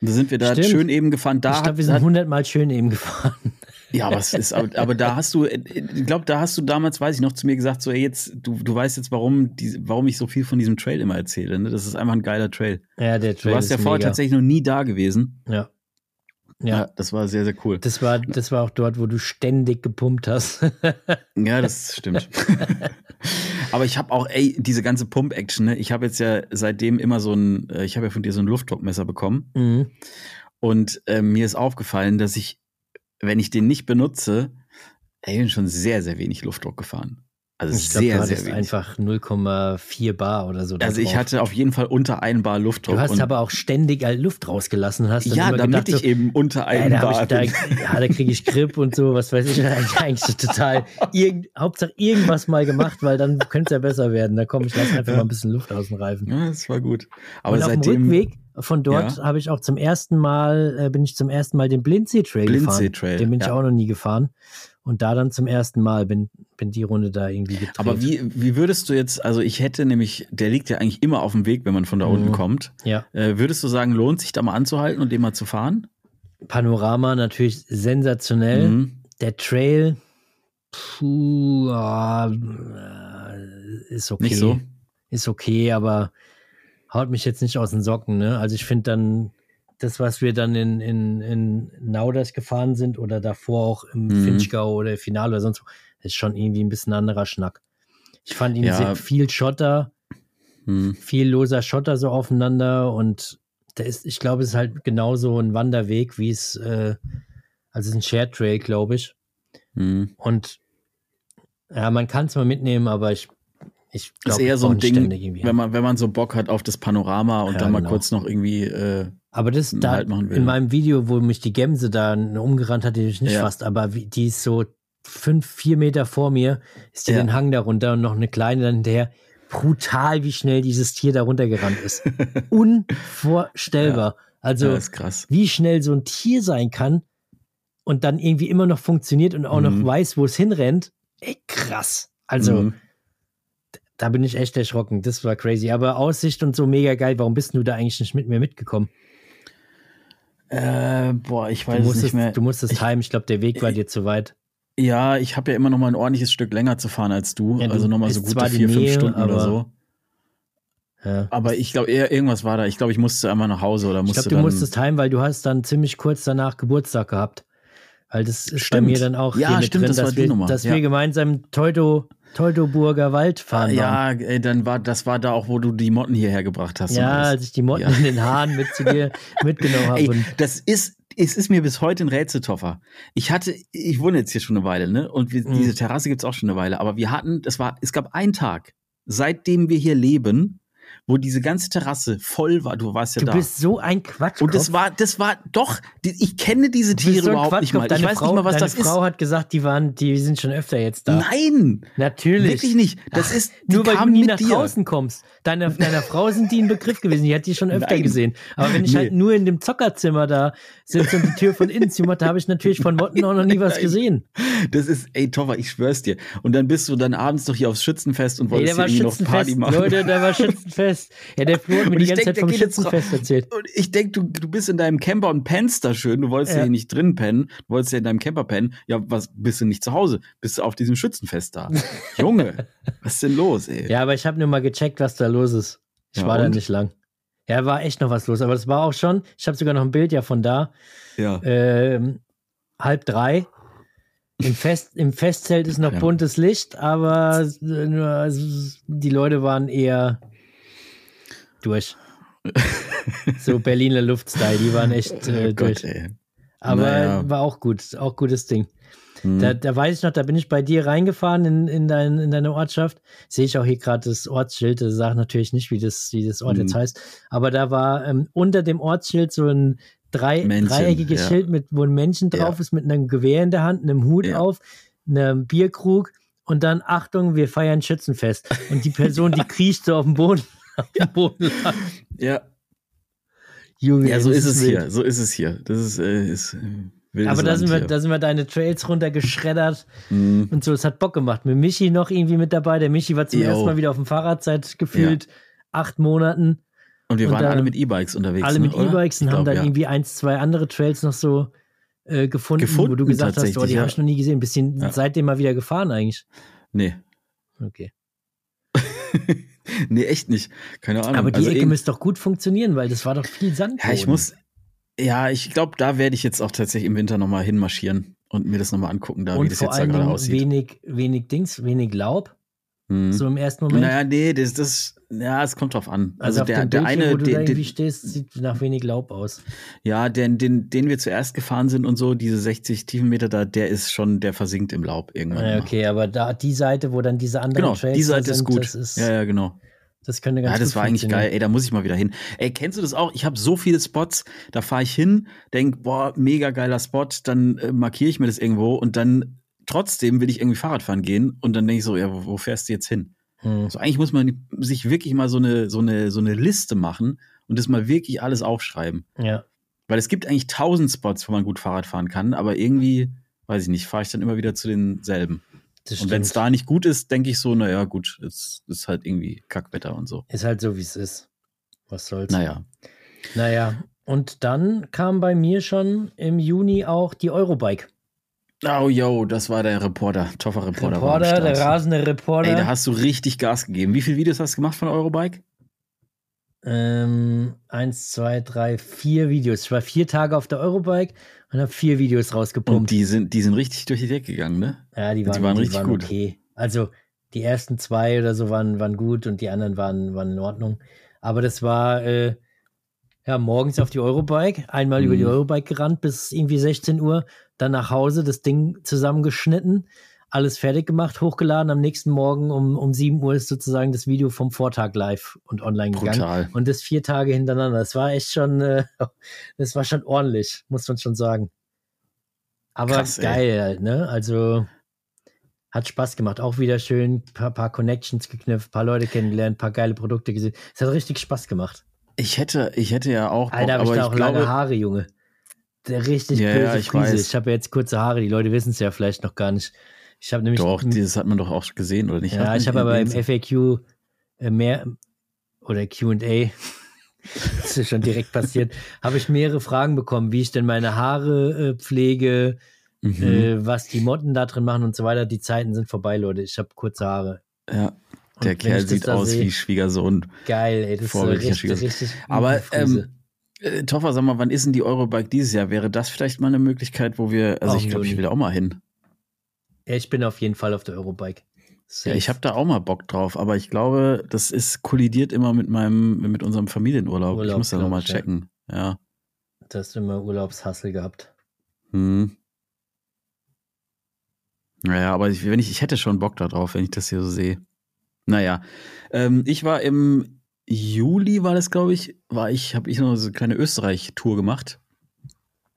Und da sind wir da Stimmt. schön eben gefahren. Da ich glaube, wir sind hundertmal schön eben gefahren. ja, aber es ist, aber, aber da hast du, äh, ich glaube, da hast du damals, weiß ich noch, zu mir gesagt, so, ey, jetzt, du, du weißt jetzt, warum, die, warum ich so viel von diesem Trail immer erzähle. Ne? Das ist einfach ein geiler Trail. Ja, der Du Trail warst ja vorher mega. tatsächlich noch nie da gewesen. Ja. Ja, das war sehr, sehr cool. das war, das war auch dort, wo du ständig gepumpt hast. Ja, das stimmt. Aber ich habe auch, ey, diese ganze Pump-Action, ne? ich habe jetzt ja seitdem immer so ein, äh, ich habe ja von dir so ein Luftdruckmesser bekommen mhm. und äh, mir ist aufgefallen, dass ich, wenn ich den nicht benutze, ey, bin schon sehr, sehr wenig Luftdruck gefahren. Also Ich sehr, du sehr wenig. einfach 0,4 Bar oder so. also ich drauf. hatte auf jeden Fall unter ein Bar Luftdruck. Du hast aber auch ständig halt Luft rausgelassen hast dann ja, damit gedacht, ich eben unter so, ein ey, da, Bar ich, da, ja, da kriege ich Grip und so, was weiß ich. Eigentlich, eigentlich total, irgend, Hauptsache irgendwas mal gemacht, weil dann könnte es ja besser werden. Da komm, ich lasse einfach mal ein bisschen Luft aus dem Reifen. Ja, das war gut. Aber und auf dem seitdem Rückweg von dort Ja. habe ich auch zum ersten Mal, äh, bin ich zum ersten Mal den Blindsee-Trail gefahren. Blindsee-Trail, Den bin ich ja. auch noch nie gefahren. Und da dann zum ersten Mal bin, bin die Runde da irgendwie gedreht. Aber wie, wie würdest du jetzt, also ich hätte nämlich, der liegt ja eigentlich immer auf dem Weg, wenn man von da Mhm. unten kommt. Ja, Äh, würdest du sagen, lohnt sich da mal anzuhalten und den mal zu fahren? Panorama natürlich sensationell. Mhm. Der Trail, puh, äh, ist okay. Nicht so? Ist okay, aber haut mich jetzt nicht aus den Socken. Ne? Also ich finde dann, das, was wir dann in, in, in Nauders gefahren sind oder davor auch im Mhm. Finchgau oder Finale oder sonst wo, ist schon irgendwie ein bisschen anderer Schnack. Ich fand ihn Ja. sehr viel Schotter, Hm. viel loser Schotter so aufeinander und der ist, ich glaube, es ist halt genauso ein Wanderweg, wie es, äh, also es ist ein Shared Trail, glaube ich. Hm. Und ja, man kann es mal mitnehmen, aber ich, ich Ist glaube, eher so ein Ding, wenn man, wenn man so Bock hat auf das Panorama und Ja, dann mal genau. kurz noch irgendwie, äh, Aber das da Halt in meinem Video, wo mich die Gemse da umgerannt hat, die mich nicht Ja. fast, aber wie, die ist so fünf, vier Meter vor mir, ist die Ja. den Hang da runter und noch eine kleine dann hinterher. Brutal, wie schnell dieses Tier da runtergerannt ist. Unvorstellbar. Also, ja, krass. wie schnell so ein Tier sein kann und dann irgendwie immer noch funktioniert und auch Mhm. noch weiß, wo es hinrennt. Ey, krass. Also, Mhm. da bin ich echt erschrocken. Das war crazy. Aber Aussicht und so mega geil. Warum bist du da eigentlich nicht mit mir mitgekommen? Äh, boah, ich weiß es musstest, nicht mehr. du musstest heim. Ich glaube, der Weg war ich- dir zu weit. Ja, ich habe ja immer noch mal ein ordentliches Stück länger zu fahren als du. Ja, du also noch mal so gute vier, fünf Nähe, Stunden oder aber- so. Ja. Aber ich glaube, eher irgendwas war da. Ich glaube, ich musste einmal nach Hause oder Ich musste glaube, du musstest heim, weil du hast dann ziemlich kurz danach Geburtstag gehabt. Weil das ist Stimmt. bei mir dann auch Ja, hier mit stimmt, drin, das war dass, die wir, Nummer, dass ja. wir gemeinsam Teuto, Teutoburger Wald fahren. waren. ja, ey, dann war das war da auch, wo du die Motten hierher gebracht hast. ja, als ich die Motten Ja. in den Haaren mit zu dir mitgenommen habe. Ey, das ist, es ist mir bis heute ein Rätseltoffer. Ich hatte, ich wohne jetzt hier schon eine Weile, ne? Und wir, Mhm. diese Terrasse gibt's auch schon eine Weile. Aber wir hatten, das war, es gab einen Tag, seitdem wir hier leben, wo diese ganze Terrasse voll war. Du warst ja Du da. bist so ein Quatsch. und das war, das war doch, die, ich kenne diese Tiere überhaupt nicht mal. Ich Deine weiß Frau, nicht mal, was deine das Frau ist. hat gesagt, die waren, die sind schon öfter jetzt da. Nein, Natürlich. wirklich nicht. Das Ach, ist, Nur weil du nie nach dir. draußen kommst. Deiner, deiner Frau sind die ein Begriff gewesen. Die hat die schon öfter Nein. gesehen. Aber wenn ich Nee. halt nur in dem Zockerzimmer da sitze und die Tür von innen zumache, da habe ich natürlich von Motten auch noch nie was gesehen. Das ist, ey, Toffer, ich schwör's dir. Und dann bist du dann abends doch hier aufs Schützenfest und Ey, wolltest hier irgendwie noch Party machen. Leute, der war Schützenfest. Ja, der Flo hat mir die ganze denk, Zeit vom Schützenfest erzählt. Und ich denk, du, du bist in deinem Camper und pennst da schön. Du wolltest ja. Hier nicht drin pennen. Du wolltest ja in deinem Camper pennen. Ja, was, bist du nicht zu Hause? Bist du auf diesem Schützenfest da? Junge, was ist denn los, ey? Ja, aber ich habe nur mal gecheckt, was da los ist. Ich Ja, war da und? nicht lang. Ja, war echt noch was los. Aber das war auch schon, ich habe sogar noch ein Bild ja von da. Ja. ähm, halb drei. Im, Fest, Im Festzelt ist noch Ja. buntes Licht, aber äh, also, die Leute waren eher durch. so Berliner Luftstyle, die waren echt äh, oh durch. Gott, ey. Aber Naja. war auch gut, auch gutes Ding. Hm. Da, da weiß ich noch, da bin ich bei dir reingefahren in, in, dein, in deine Ortschaft. Sehe ich auch hier gerade das Ortsschild. Das sagt natürlich nicht, wie das, wie das Ort Mhm. jetzt heißt. Aber da war ähm, unter dem Ortsschild so ein drei, Männchen, dreieckiges ja. Schild, mit, wo ein Männchen Ja. drauf ist, mit einem Gewehr in der Hand, einem Hut Ja. auf, einem Bierkrug und dann, Achtung, wir feiern Schützenfest. Und die Person, die kriecht so auf dem Boden. Dem Boden lag. ja. Junge, ja, so ist es wild. hier. So ist es hier. Das ist, äh, ist äh, Aber da sind, wir, da sind wir deine Trails runtergeschreddert. Hm. Und so, es hat Bock gemacht. Mit Michi noch irgendwie mit dabei. Der Michi war zum Jo. ersten Mal wieder auf dem Fahrrad seit gefühlt acht Monaten. Und wir und waren alle mit E-Bikes unterwegs. Alle ne, mit? E-Bikes und Ich haben glaub, dann ja. irgendwie eins, zwei andere Trails noch so äh, gefunden, wo Gefunden du gesagt hast, oh, die ja. habe ich noch nie gesehen. Bisschen Ja. seitdem mal wieder gefahren eigentlich. Nee. Okay. nee, echt nicht. Keine Ahnung. Aber die Also Ecke müsste doch gut funktionieren, weil das war doch viel Sand. Ja, ich muss. Ja, ich glaube, da werde ich jetzt auch tatsächlich im Winter nochmal hinmarschieren und mir das nochmal angucken, da, wie und das vor jetzt da gerade aussieht. wenig, wenig Dings, wenig Laub. Hm. So im ersten Moment. Naja, nee, das, das, ja, es kommt drauf an. also, Also, der, der Bildchen, eine, wo du da den, irgendwie den, stehst, sieht nach wenig Laub aus. ja, den, den, den wir zuerst gefahren sind und so, diese 60 Tiefenmeter da, der ist schon, der versinkt im Laub irgendwann. Ja, immer. okay, aber da die Seite, wo dann diese anderen Genau, Trails die Seite ist sind, gut. Das, ist, ja, ja, genau. das könnte ganz Ja, das gut war eigentlich geil. Ey, da muss ich mal wieder hin. Ey, kennst du das auch? Ich habe so viele Spots, da fahre ich hin, denk, boah, mega geiler Spot, dann äh, markiere ich mir das irgendwo und dann trotzdem will ich irgendwie Fahrrad fahren gehen und dann denke ich so, ja, wo, wo fährst du jetzt hin? Hm. So eigentlich muss man sich wirklich mal so eine so eine so eine Liste machen und das mal wirklich alles aufschreiben, Ja, weil es gibt eigentlich tausend Spots, wo man gut Fahrrad fahren kann, aber irgendwie weiß ich nicht, fahre ich dann immer wieder zu denselben. das Und wenn es da nicht gut ist, denke ich so, naja, gut, es ist halt irgendwie Kackwetter und so. Ist halt so, wie es ist. Was soll's. Naja. Naja, und dann kam bei mir schon im Juni auch die Eurobike. Oh, yo, das war der Reporter, Toffer Reporter. Reporter, der rasende Reporter. Ey, da hast du richtig Gas gegeben. Wie viele Videos hast du gemacht von Eurobike? ähm, eins, zwei, drei, vier Videos. Ich war vier Tage auf der Eurobike und habe vier Videos Und rausgepumpt. die sind, die sind richtig durch die Decke gegangen, ne? ja, die die waren, waren die richtig waren gut. okay. Also die ersten zwei oder so waren, waren gut und die anderen waren, waren in Ordnung. Aber das war äh, ja morgens auf die Eurobike, einmal über die Mhm. Eurobike gerannt bis irgendwie 16 Uhr, dann nach Hause, das Ding zusammengeschnitten, alles fertig gemacht, hochgeladen. Am nächsten Morgen um, um 7 Uhr ist sozusagen das Video vom Vortag live und online gegangen. Brutal. Und das vier Tage hintereinander. Das war echt schon, äh, das war schon ordentlich, muss man schon sagen. Aber Krass, geil halt, ne? Also hat Spaß gemacht. Auch wieder schön, paar, paar Connections geknüpft, paar Leute kennengelernt, paar geile Produkte gesehen. Es hat richtig Spaß gemacht. Ich hätte, ich hätte ja auch, Bock, Alter, habe ich aber da ich auch lange glaube, Haare, Junge. Der richtig Ja, böse ja, ich Friese. weiß. Ich habe ja jetzt kurze Haare, die Leute wissen es ja vielleicht noch gar nicht. Ich habe nämlich. doch, das hat man doch auch gesehen, oder nicht? ja, ich habe aber im FAQ äh, mehr oder QA, das ist schon direkt passiert, habe ich mehrere Fragen bekommen, wie ich denn meine Haare äh, pflege, Mhm. äh, was die Motten da drin machen und so weiter. Die Zeiten sind vorbei, Leute. Ich habe kurze Haare. ja, der Kerl ich sieht aus sehe- wie Schwiegersohn. Geil, ey, das ist so richtig, richtig. Aber ähm, äh, Toffer, sag mal, wann ist denn die Eurobike dieses Jahr? Wäre das vielleicht mal eine Möglichkeit, wo wir, also Auch ich glaube, ich will da auch mal hin. ja, ich bin auf jeden Fall auf der Eurobike. Ja, Safe. ich habe da auch mal Bock drauf, aber ich glaube, das ist kollidiert immer mit meinem, mit unserem Familienurlaub. ich Urlaub, muss da nochmal ich, ja. checken. Ja. Da hast du immer Urlaubshassel gehabt. Hm. Naja, aber ich, wenn ich, ich hätte schon Bock da drauf, wenn ich das hier so sehe. Naja, ähm, ich war im Juli war das, glaube ich, war ich, habe ich noch so eine kleine Österreich-Tour gemacht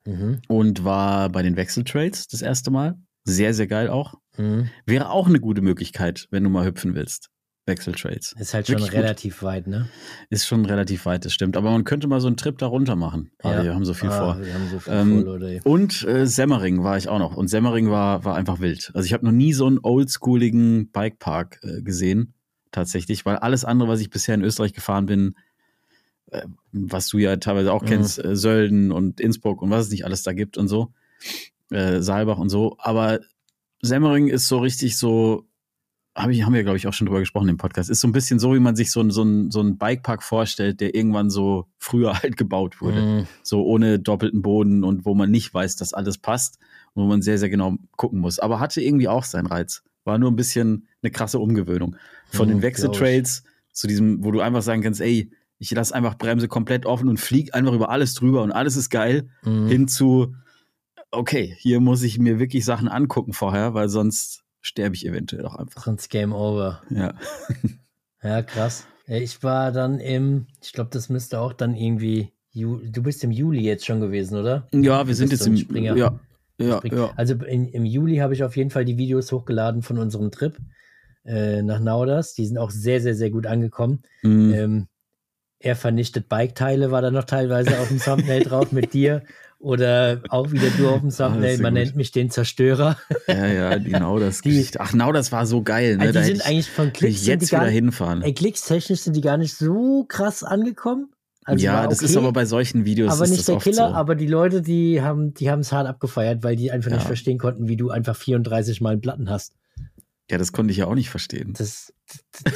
Mhm. und war bei den Wechseltrades das erste Mal. Sehr, sehr geil auch. Mhm. Wäre auch eine gute Möglichkeit, wenn du mal hüpfen willst. Wechseltrades. Ist halt schon Wirklich gut. relativ weit, ne? Ist schon relativ weit, das stimmt. Aber man könnte mal so einen Trip da runter machen. Aber Ja. wir haben so viel ah, vor. Wir haben so viel Ähm, vor, Leute. Und äh, Semmering war ich auch noch. Und Semmering war, war einfach wild. Also ich habe noch nie so einen oldschooligen Bikepark äh, gesehen, tatsächlich, weil alles andere, was ich bisher in Österreich gefahren bin, äh, was du ja teilweise auch Mhm. kennst, äh, Sölden und Innsbruck und was es nicht alles da gibt und so, äh, Saalbach und so. Aber Semmering ist so richtig so, hab ich, haben wir, glaube ich, auch schon drüber gesprochen im Podcast, ist so ein bisschen so, wie man sich so, ein- so, ein, so einen Bikepark vorstellt, der irgendwann so früher halt gebaut wurde Mhm. so ohne doppelten Boden und wo man nicht weiß, dass alles passt und wo man sehr, sehr genau gucken muss. Aber hatte irgendwie auch seinen Reiz. War nur ein bisschen eine krasse Umgewöhnung. Von Mhm, den glaub Wechseltrades zu diesem, wo du einfach sagen kannst, ey, ich lasse einfach Bremse komplett offen und flieg einfach über alles drüber und alles ist geil, Mhm. hin zu, okay, hier muss ich mir wirklich Sachen angucken vorher, weil sonst sterbe ich eventuell auch einfach. Sonst Game Over. Ja. Ja, krass. Ich war dann im, ich glaube, das müsste auch dann irgendwie, du bist im Juli jetzt schon gewesen, oder? Ja, wir sind jetzt im, Springer. ja, ja, ja. Also in, im Juli habe ich auf jeden Fall die Videos hochgeladen von unserem Trip äh, nach Nauders. Die sind auch sehr, sehr, sehr gut angekommen. Mhm. Ähm, er vernichtet Bike-Teile, war da noch teilweise auf dem Thumbnail drauf mit dir. Oder auch wieder du auf dem Thumbnail. sehr Man gut. nennt mich den Zerstörer. Ja, ja, genau das Die- Geschichte. Ach, das war so geil. Ne? Also Da die hätte sind ich- eigentlich von Klicks jetzt wieder nicht, hinfahren. ey, klickstechnisch sind die gar nicht so krass angekommen. Also ja, war das ist okay, aber bei solchen Videos aber nicht der Killer, so. aber die Leute, die haben die haben es hart abgefeiert, weil die einfach Ja. nicht verstehen konnten, wie du einfach 34 Mal einen Platten hast. Ja, das konnte ich ja auch nicht verstehen. Das,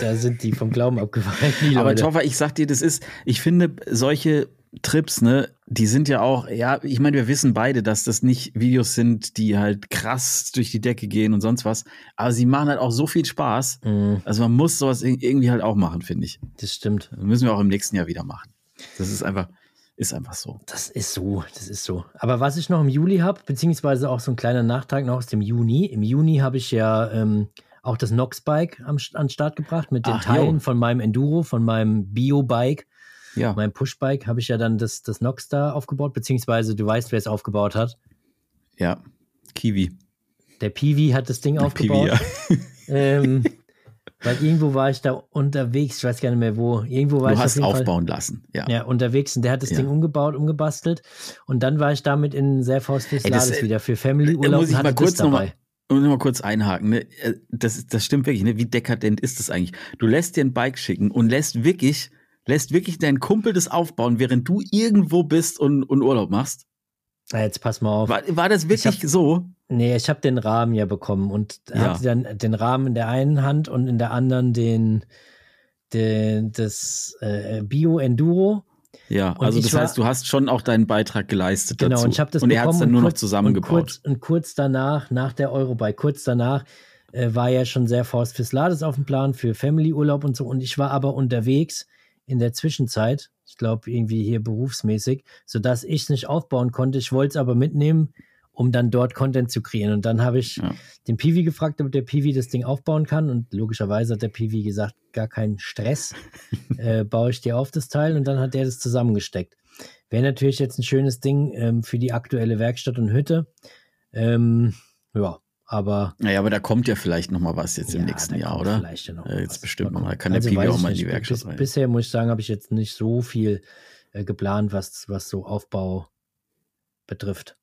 da sind die vom Glauben abgefallen, Aber. Toffer, ich sag dir, das ist, ich finde, solche Trips, ne, die sind ja auch, ja, ich meine, wir wissen beide, dass das nicht Videos sind, die halt krass durch die Decke gehen und sonst was, aber sie machen halt auch so viel Spaß. Mhm, Also man muss sowas ir- irgendwie halt auch machen, finde ich. das stimmt. Das müssen wir auch im nächsten Jahr wieder machen. Das ist einfach, ist einfach so. Das ist so, das ist so. Aber was ich noch im Juli habe, beziehungsweise auch so ein kleiner Nachtrag noch aus dem Juni. Im Juni habe ich ja ähm, auch das Nox-Bike am, an den Start gebracht mit den Ach, Teilen jo. von meinem Enduro, von meinem Bio-Bike, Ja. meinem Push-Bike, habe ich ja dann das, das Nox da aufgebaut, beziehungsweise du weißt, wer es aufgebaut hat. Ja. Kiwi. Der Piwi hat das Ding aufgebaut. Piwi, ja. ähm, weil irgendwo war ich da unterwegs, ich weiß gar nicht mehr wo. Irgendwo war Du ich hast auf jeden Fall- aufbauen lassen. Ja. Ja, unterwegs und der hat das Ja. Ding umgebaut, umgebastelt und dann war ich damit in Serfaus fürs Ey, das, äh, wieder für Family Da Urlaub muss ich mal kurz das noch dabei. mal, und noch mal kurz einhaken. Ne? Äh, Das, das stimmt wirklich. Ne? Wie dekadent ist das eigentlich? Du lässt dir ein Bike schicken und lässt wirklich, lässt wirklich deinen Kumpel das aufbauen, während du irgendwo bist und, und Urlaub machst. Na, jetzt pass mal auf. War, war das wirklich so? Nee, ich habe den Rahmen ja bekommen und Ja. hatte dann den Rahmen in der einen Hand und in der anderen den, den das äh, Bio Enduro. Ja, Und also das war- heißt, du hast schon auch deinen Beitrag geleistet Genau, dazu. und ich habe das und er hat es dann nur noch kurz- Und zusammengebaut. kurz, und kurz danach, nach der Eurobike, kurz danach äh, war ja schon sehr Faust fürs Lades auf dem Plan, für Family-Urlaub und so. Und ich war aber unterwegs in der Zwischenzeit, ich glaube irgendwie hier berufsmäßig, sodass ich es nicht aufbauen konnte. Ich wollte es aber mitnehmen, um dann dort Content zu kreieren. Und dann habe ich Ja. den Piwi gefragt, ob der Piwi das Ding aufbauen kann. Und logischerweise hat der Piwi gesagt, gar keinen Stress, äh, baue ich dir auf das Teil. Und dann hat er das zusammengesteckt. Wäre natürlich jetzt ein schönes Ding ähm, für die aktuelle Werkstatt und Hütte. Ähm, ja, aber Naja, aber da kommt ja vielleicht noch mal was jetzt im ja, nächsten da Jahr, oder? Vielleicht ja noch Äh, jetzt was. bestimmt Mal noch mal. gucken. Kann Also der weiß auch mal in die. Werkstatt Bis, rein. Bisher muss ich sagen, habe ich jetzt nicht so viel äh, geplant, was, was so Aufbau betrifft.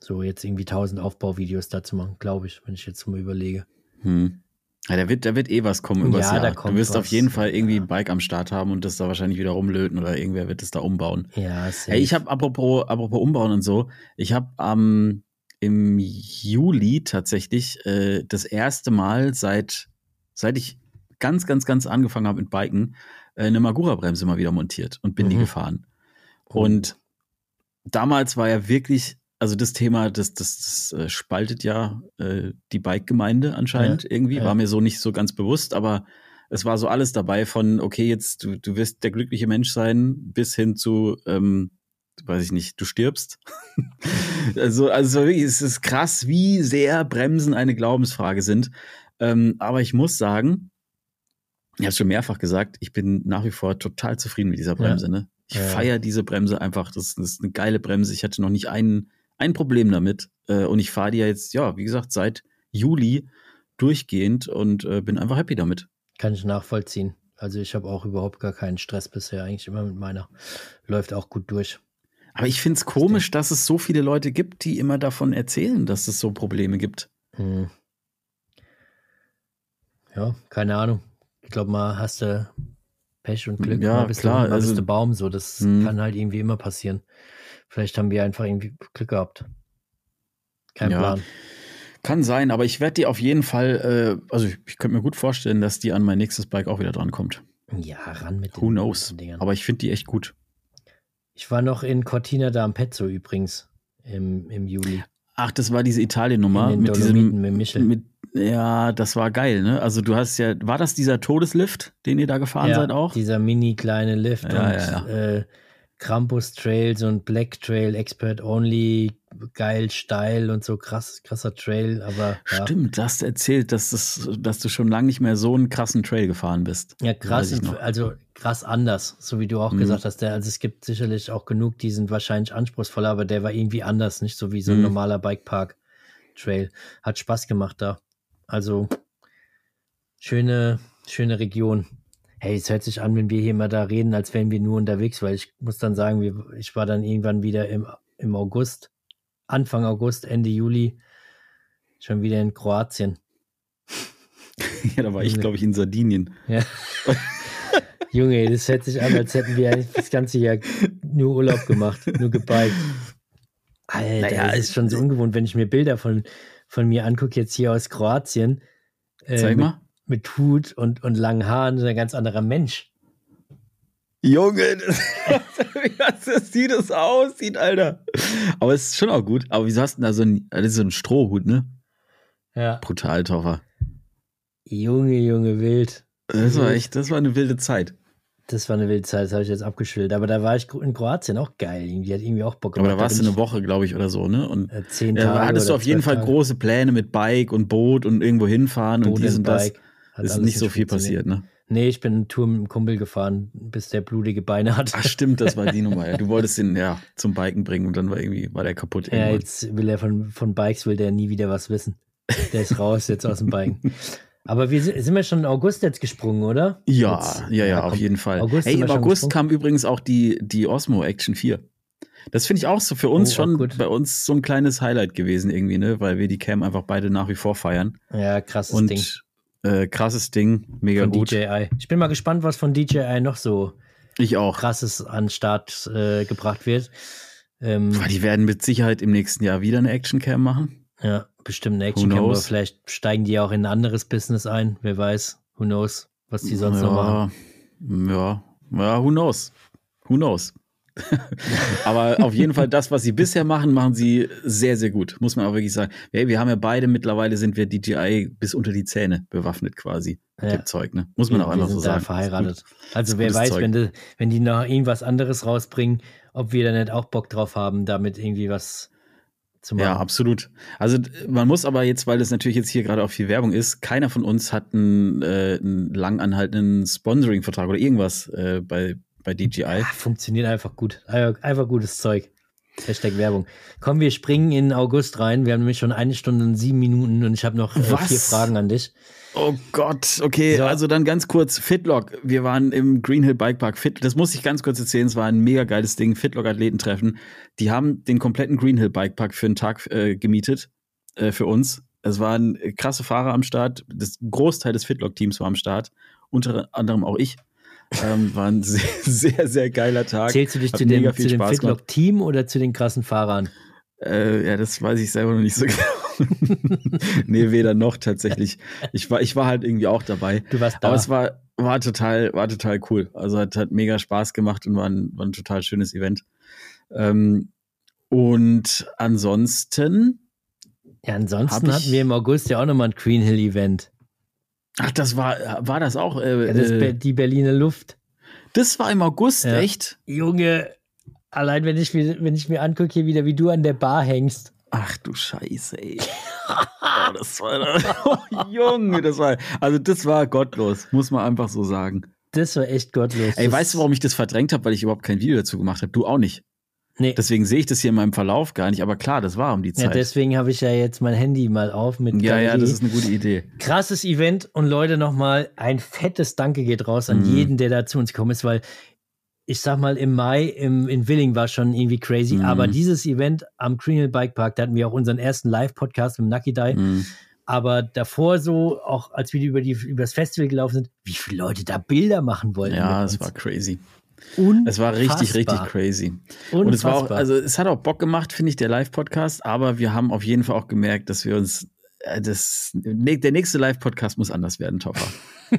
So jetzt irgendwie 1000 Aufbauvideos dazu machen, glaube ich, wenn ich jetzt mal überlege. Hm. Ja, da wird, da wird eh was kommen übers Ja, da Jahr. kommt Du wirst auf was. jeden Fall irgendwie Ja. ein Bike am Start haben und das da wahrscheinlich wieder rumlöten oder irgendwer wird es da umbauen. Ja, safe. Hey, ich habe apropos, apropos umbauen und so, ich habe am im Juli tatsächlich äh, das erste Mal seit seit ich ganz ganz ganz angefangen habe mit Biken äh, eine Magura Bremse mal wieder montiert und bin die Mhm. gefahren. Oh. Und damals war ja wirklich also das Thema, das, das, das äh, spaltet ja äh, die Bike-Gemeinde anscheinend irgendwie, ja. war mir so nicht so ganz bewusst, aber es war so alles dabei von, okay, jetzt du, du wirst der glückliche Mensch sein, bis hin zu, ähm, weiß ich nicht, du stirbst. Also, also wirklich, es ist krass, wie sehr Bremsen eine Glaubensfrage sind. Ähm, aber ich muss sagen, Ich habe schon mehrfach gesagt, ich bin nach wie vor total zufrieden mit dieser Bremse. Ne? Ich Ja. feiere diese Bremse einfach. Das, das ist eine geile Bremse. Ich hatte noch nicht ein, ein Problem damit. Äh, und ich fahre die ja jetzt, ja, wie gesagt, seit Juli durchgehend und äh, bin einfach happy damit. Kann ich nachvollziehen. Also ich habe auch überhaupt gar keinen Stress bisher, eigentlich immer mit meiner. Läuft auch gut durch. Aber ich finde es komisch, dass es so viele Leute gibt, die immer davon erzählen, dass es so Probleme gibt. Hm. Ja, keine Ahnung. Ich glaube mal, hast du Pech und Glück. Ja, bist klar, Du, mal also- bist du Baum so. Das Hm. kann halt irgendwie immer passieren. Vielleicht haben wir einfach irgendwie Glück gehabt. Kein Ja. Plan. Kann sein, aber ich werde die auf jeden Fall, äh, also ich, ich könnte mir gut vorstellen, dass die an mein nächstes Bike auch wieder drankommt. Ja, ran mit den, Who knows? Dingern. Aber ich finde die echt gut. Ich war noch in Cortina d'Ampezzo übrigens im, im Juli. Ach, das war diese Italien-Nummer mit diesem. mit Michel. Mit, ja, das war geil, ne? Also du hast ja, war das dieser Todeslift, den ihr da gefahren seid auch? Dieser mini kleine Lift Ja, und ja, Äh, Krampus Trails und Black Trail, Expert Only, geil, steil und so krass, krasser Trail, aber ja, Stimmt, du hast erzählt, dass, das, dass du schon lange nicht mehr so einen krassen Trail gefahren bist. ja krass, also krass anders, so wie du auch Mhm. gesagt hast. Der, also es gibt sicherlich auch genug, die sind wahrscheinlich anspruchsvoller, aber der war irgendwie anders, nicht so wie so ein Mhm. normaler Bikepark Trail. Hat Spaß gemacht da. Also schöne, schöne Region. Hey, es hört sich an, wenn wir hier mal da reden, als wären wir nur unterwegs, weil ich muss dann sagen, ich war dann irgendwann wieder im, im August, Anfang August, Ende Juli, schon wieder in Kroatien. ja, da war ich, glaube ich, in Sardinien. Ja. Junge, das hört sich an, als hätten wir das ganze Jahr nur Urlaub gemacht, nur gebiked. Alter, Naja, das ist schon so ungewohnt, wenn ich mir Bilder von, von mir angucke, jetzt hier aus Kroatien. äh, Zeig mit, mal. mit Hut und, und langen Haaren, so ein ganz anderer Mensch. Junge, das, das, das sieht es aussieht, Alter. Aber es ist schon auch gut. Aber wieso hast du denn da so ein, das ist so ein Strohhut, ne? Ja. Brutal, Toffer. Junge, Junge, wild. Das war echt, das war eine wilde Zeit. Das war eine wilde Zeit, das habe ich jetzt abgeschildert. Aber da war ich in Kroatien auch geil. Irgendwie hat irgendwie auch Bock Aber gemacht. da warst du eine Woche, glaube ich, oder so, ne? Und äh, zehn Tage. da hattest du auf jeden Fall Tage. große Pläne mit Bike und Boot und irgendwo hinfahren und Boot dies und und das. Bike. Hat Ist nicht so viel passiert, ne? Nee, ich bin eine Tour mit einem Kumpel gefahren, bis der blutige Beine hatte. Ach stimmt, das war die Nummer. Ja. Du wolltest ihn ja zum Biken bringen und dann war irgendwie war der kaputt. ja, irgendwann. jetzt will er von, von Bikes, will der nie wieder was wissen. Der ist raus jetzt aus dem Biken. Aber wir sind, sind wir schon im August jetzt gesprungen, oder? Ja, Jetzt- ja, ja, auf jeden Fall. August hey, im August kam übrigens auch die, die Osmo Action 4. Das finde ich auch so für uns Oh, schon bei uns so ein kleines Highlight gewesen irgendwie, ne? Weil wir die Cam einfach beide nach wie vor feiern. Ja, krasses Und Ding. Äh, krasses Ding, mega Von gut. DJI. Ich bin mal gespannt, was von DJI noch so Ich auch. krasses an den Start äh, gebracht wird. Ähm, die werden mit Sicherheit im nächsten Jahr wieder eine Action Cam machen. ja, bestimmt eine Who Action Cam, aber knows? vielleicht steigen die auch in ein anderes Business ein. Wer weiß. Who knows, was die sonst ja, noch machen. Ja, ja, who knows? Who knows? Aber auf jeden Fall das, was sie bisher machen, machen sie sehr, sehr gut. Muss man auch wirklich sagen. Hey, wir haben ja beide mittlerweile sind wir DJI bis unter die Zähne bewaffnet quasi. Mit Ja. dem Zeug, ne? Muss man Wir- auch einfach so sagen. verheiratet. Also wer weiß, Zeug. wenn, die, wenn die noch irgendwas anderes rausbringen, ob wir da nicht auch Bock drauf haben, damit irgendwie was zu machen. Ja, absolut. Also man muss aber jetzt, weil das natürlich jetzt hier gerade auch viel Werbung ist, keiner von uns hat einen, äh, einen lang anhaltenden Sponsoring-Vertrag oder irgendwas äh, bei, bei DJI. Ah, funktioniert einfach gut. Einfach gutes Zeug. Hashtag Werbung. Komm, wir springen in August rein. Wir haben nämlich schon eine Stunde und sieben Minuten und ich habe noch äh, vier Fragen an dich. Oh Gott, okay, So. also dann ganz kurz, Fitlock, wir waren im Green Hill Bike Park, Fit, das muss ich ganz kurz erzählen, es war ein mega geiles Ding, Fitlock Athletentreffen, die haben den kompletten Green Hill Bike Park für einen Tag äh, gemietet, äh, für uns. Es waren äh, krasse Fahrer am Start, das Großteil des Fitlock Teams war am Start, unter anderem auch ich. Ähm, war ein sehr, sehr, sehr geiler Tag. Zählst du dich Hat zu dem, zu dem. Fitlock-Team oder zu den krassen Fahrern? Äh, ja, das weiß ich selber noch nicht so genau. nee, weder noch tatsächlich. Ich war, ich war halt irgendwie auch dabei. Du warst da. Aber es war, war total, war total cool. Also hat, hat mega Spaß gemacht und war ein, war ein total schönes Event. Ähm, und ansonsten, ja, ansonsten hatten wir im August ja auch nochmal ein Green Hill Event. Ach, das war, war das auch, äh, Ja, das äh, die Berliner Luft. das war im August, Ja. echt? Junge, allein wenn ich, mir- wenn ich mir angucke, hier wieder, wie du an der Bar hängst Ach du Scheiße, ey. oh, das war, oh, Junge, das war, also das war gottlos, muss man einfach so sagen. Das war echt gottlos. Ey, das, weißt du, warum ich das verdrängt habe? Weil ich überhaupt kein Video dazu gemacht habe. Du auch nicht. Nee. Deswegen sehe ich das hier in meinem Verlauf gar nicht. Aber klar, das war um die ja, Zeit. deswegen habe ich ja jetzt mein Handy mal auf mit Ja, ja, Galerie. das ist eine gute Idee. krasses Event und Leute nochmal ein fettes Danke geht raus an Mhm. jeden, der da zu uns gekommen ist, weil ich sag mal, im Mai im, in Willing war schon irgendwie crazy, Mhm. aber dieses Event am Green Hill Bike Park, da hatten wir auch unseren ersten Live-Podcast mit Nucky Die, Mhm. aber davor so, auch als wir über, die, über das Festival gelaufen sind, wie viele Leute da Bilder machen wollten. Ja, uns. war crazy. Unfassbar. Es war richtig, richtig crazy. Und es war auch, Unfassbar. also es hat auch Bock gemacht, finde ich, der Live-Podcast, aber wir haben auf jeden Fall auch gemerkt, dass wir uns, äh, das, ne, der nächste Live-Podcast muss anders werden, Topper.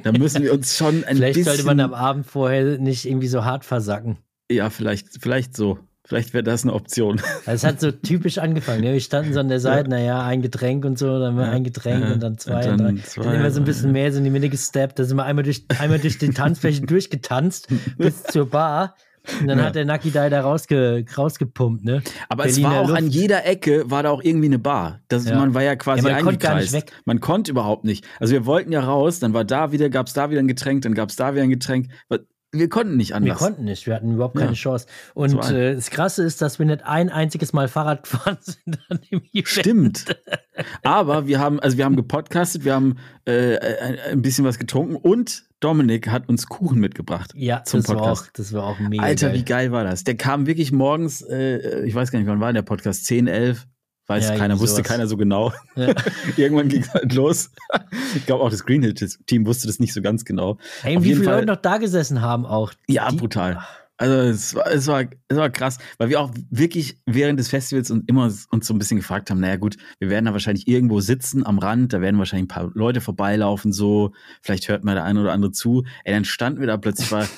Da müssen wir uns schon ein Vielleicht bisschen. sollte man am Abend vorher nicht irgendwie so hart versacken. ja, vielleicht, vielleicht so. Vielleicht wäre das eine Option. Also es hat so typisch angefangen. Wir standen so an der Seite, naja, ein Getränk und so, dann mal ein Getränk ja. und dann zwei Und und, dann drei. zwei, dann immer so ein bisschen ja. mehr so in die Mitte gesteppt. Da sind wir einmal durch, einmal durch die Tanzfläche durchgetanzt bis zur Bar. Und dann Ja. hat der Nucky da da rausge, rausgepumpt, ne? Aber es Berliner war auch an Luft. jeder Ecke war da auch irgendwie eine Bar. Das, Ja. Man war ja quasi Ja, man konnte gar nicht weg. Man konnte überhaupt nicht. Also wir wollten ja raus, dann war da wieder, gab es da wieder ein Getränk, dann gab es da wieder ein Getränk. Wir konnten nicht Wir anders. konnten nicht, wir hatten überhaupt keine Ja. Chance. Und ein- äh, das Krasse ist, dass wir nicht ein einziges Mal Fahrrad gefahren sind an dem Event. Stimmt. Aber wir haben, also wir haben gepodcastet, wir haben äh, ein, ein bisschen was getrunken und Dominik hat uns Kuchen mitgebracht. Ja, Zum das war, auch, Podcast. das war auch mega Alter, geil. wie geil war das? Der kam wirklich morgens, äh, ich weiß gar nicht, wann war der Podcast? 10, 11? Weiß Ja, keiner, wusste keiner so genau. Ja. Irgendwann ging es halt los. Ich glaube auch das Green Hill Team wusste das nicht so ganz genau. Hey, Auf wie viele Fall- Leute noch da gesessen haben auch. Ja, Die- brutal. Also es war, es, war, es war krass, weil wir auch wirklich während des Festivals und immer uns so ein bisschen gefragt haben, naja gut, wir werden da wahrscheinlich irgendwo sitzen am Rand, da werden wahrscheinlich ein paar Leute vorbeilaufen, so, vielleicht hört mal der eine oder andere zu. Ey, dann standen wir da plötzlich, war,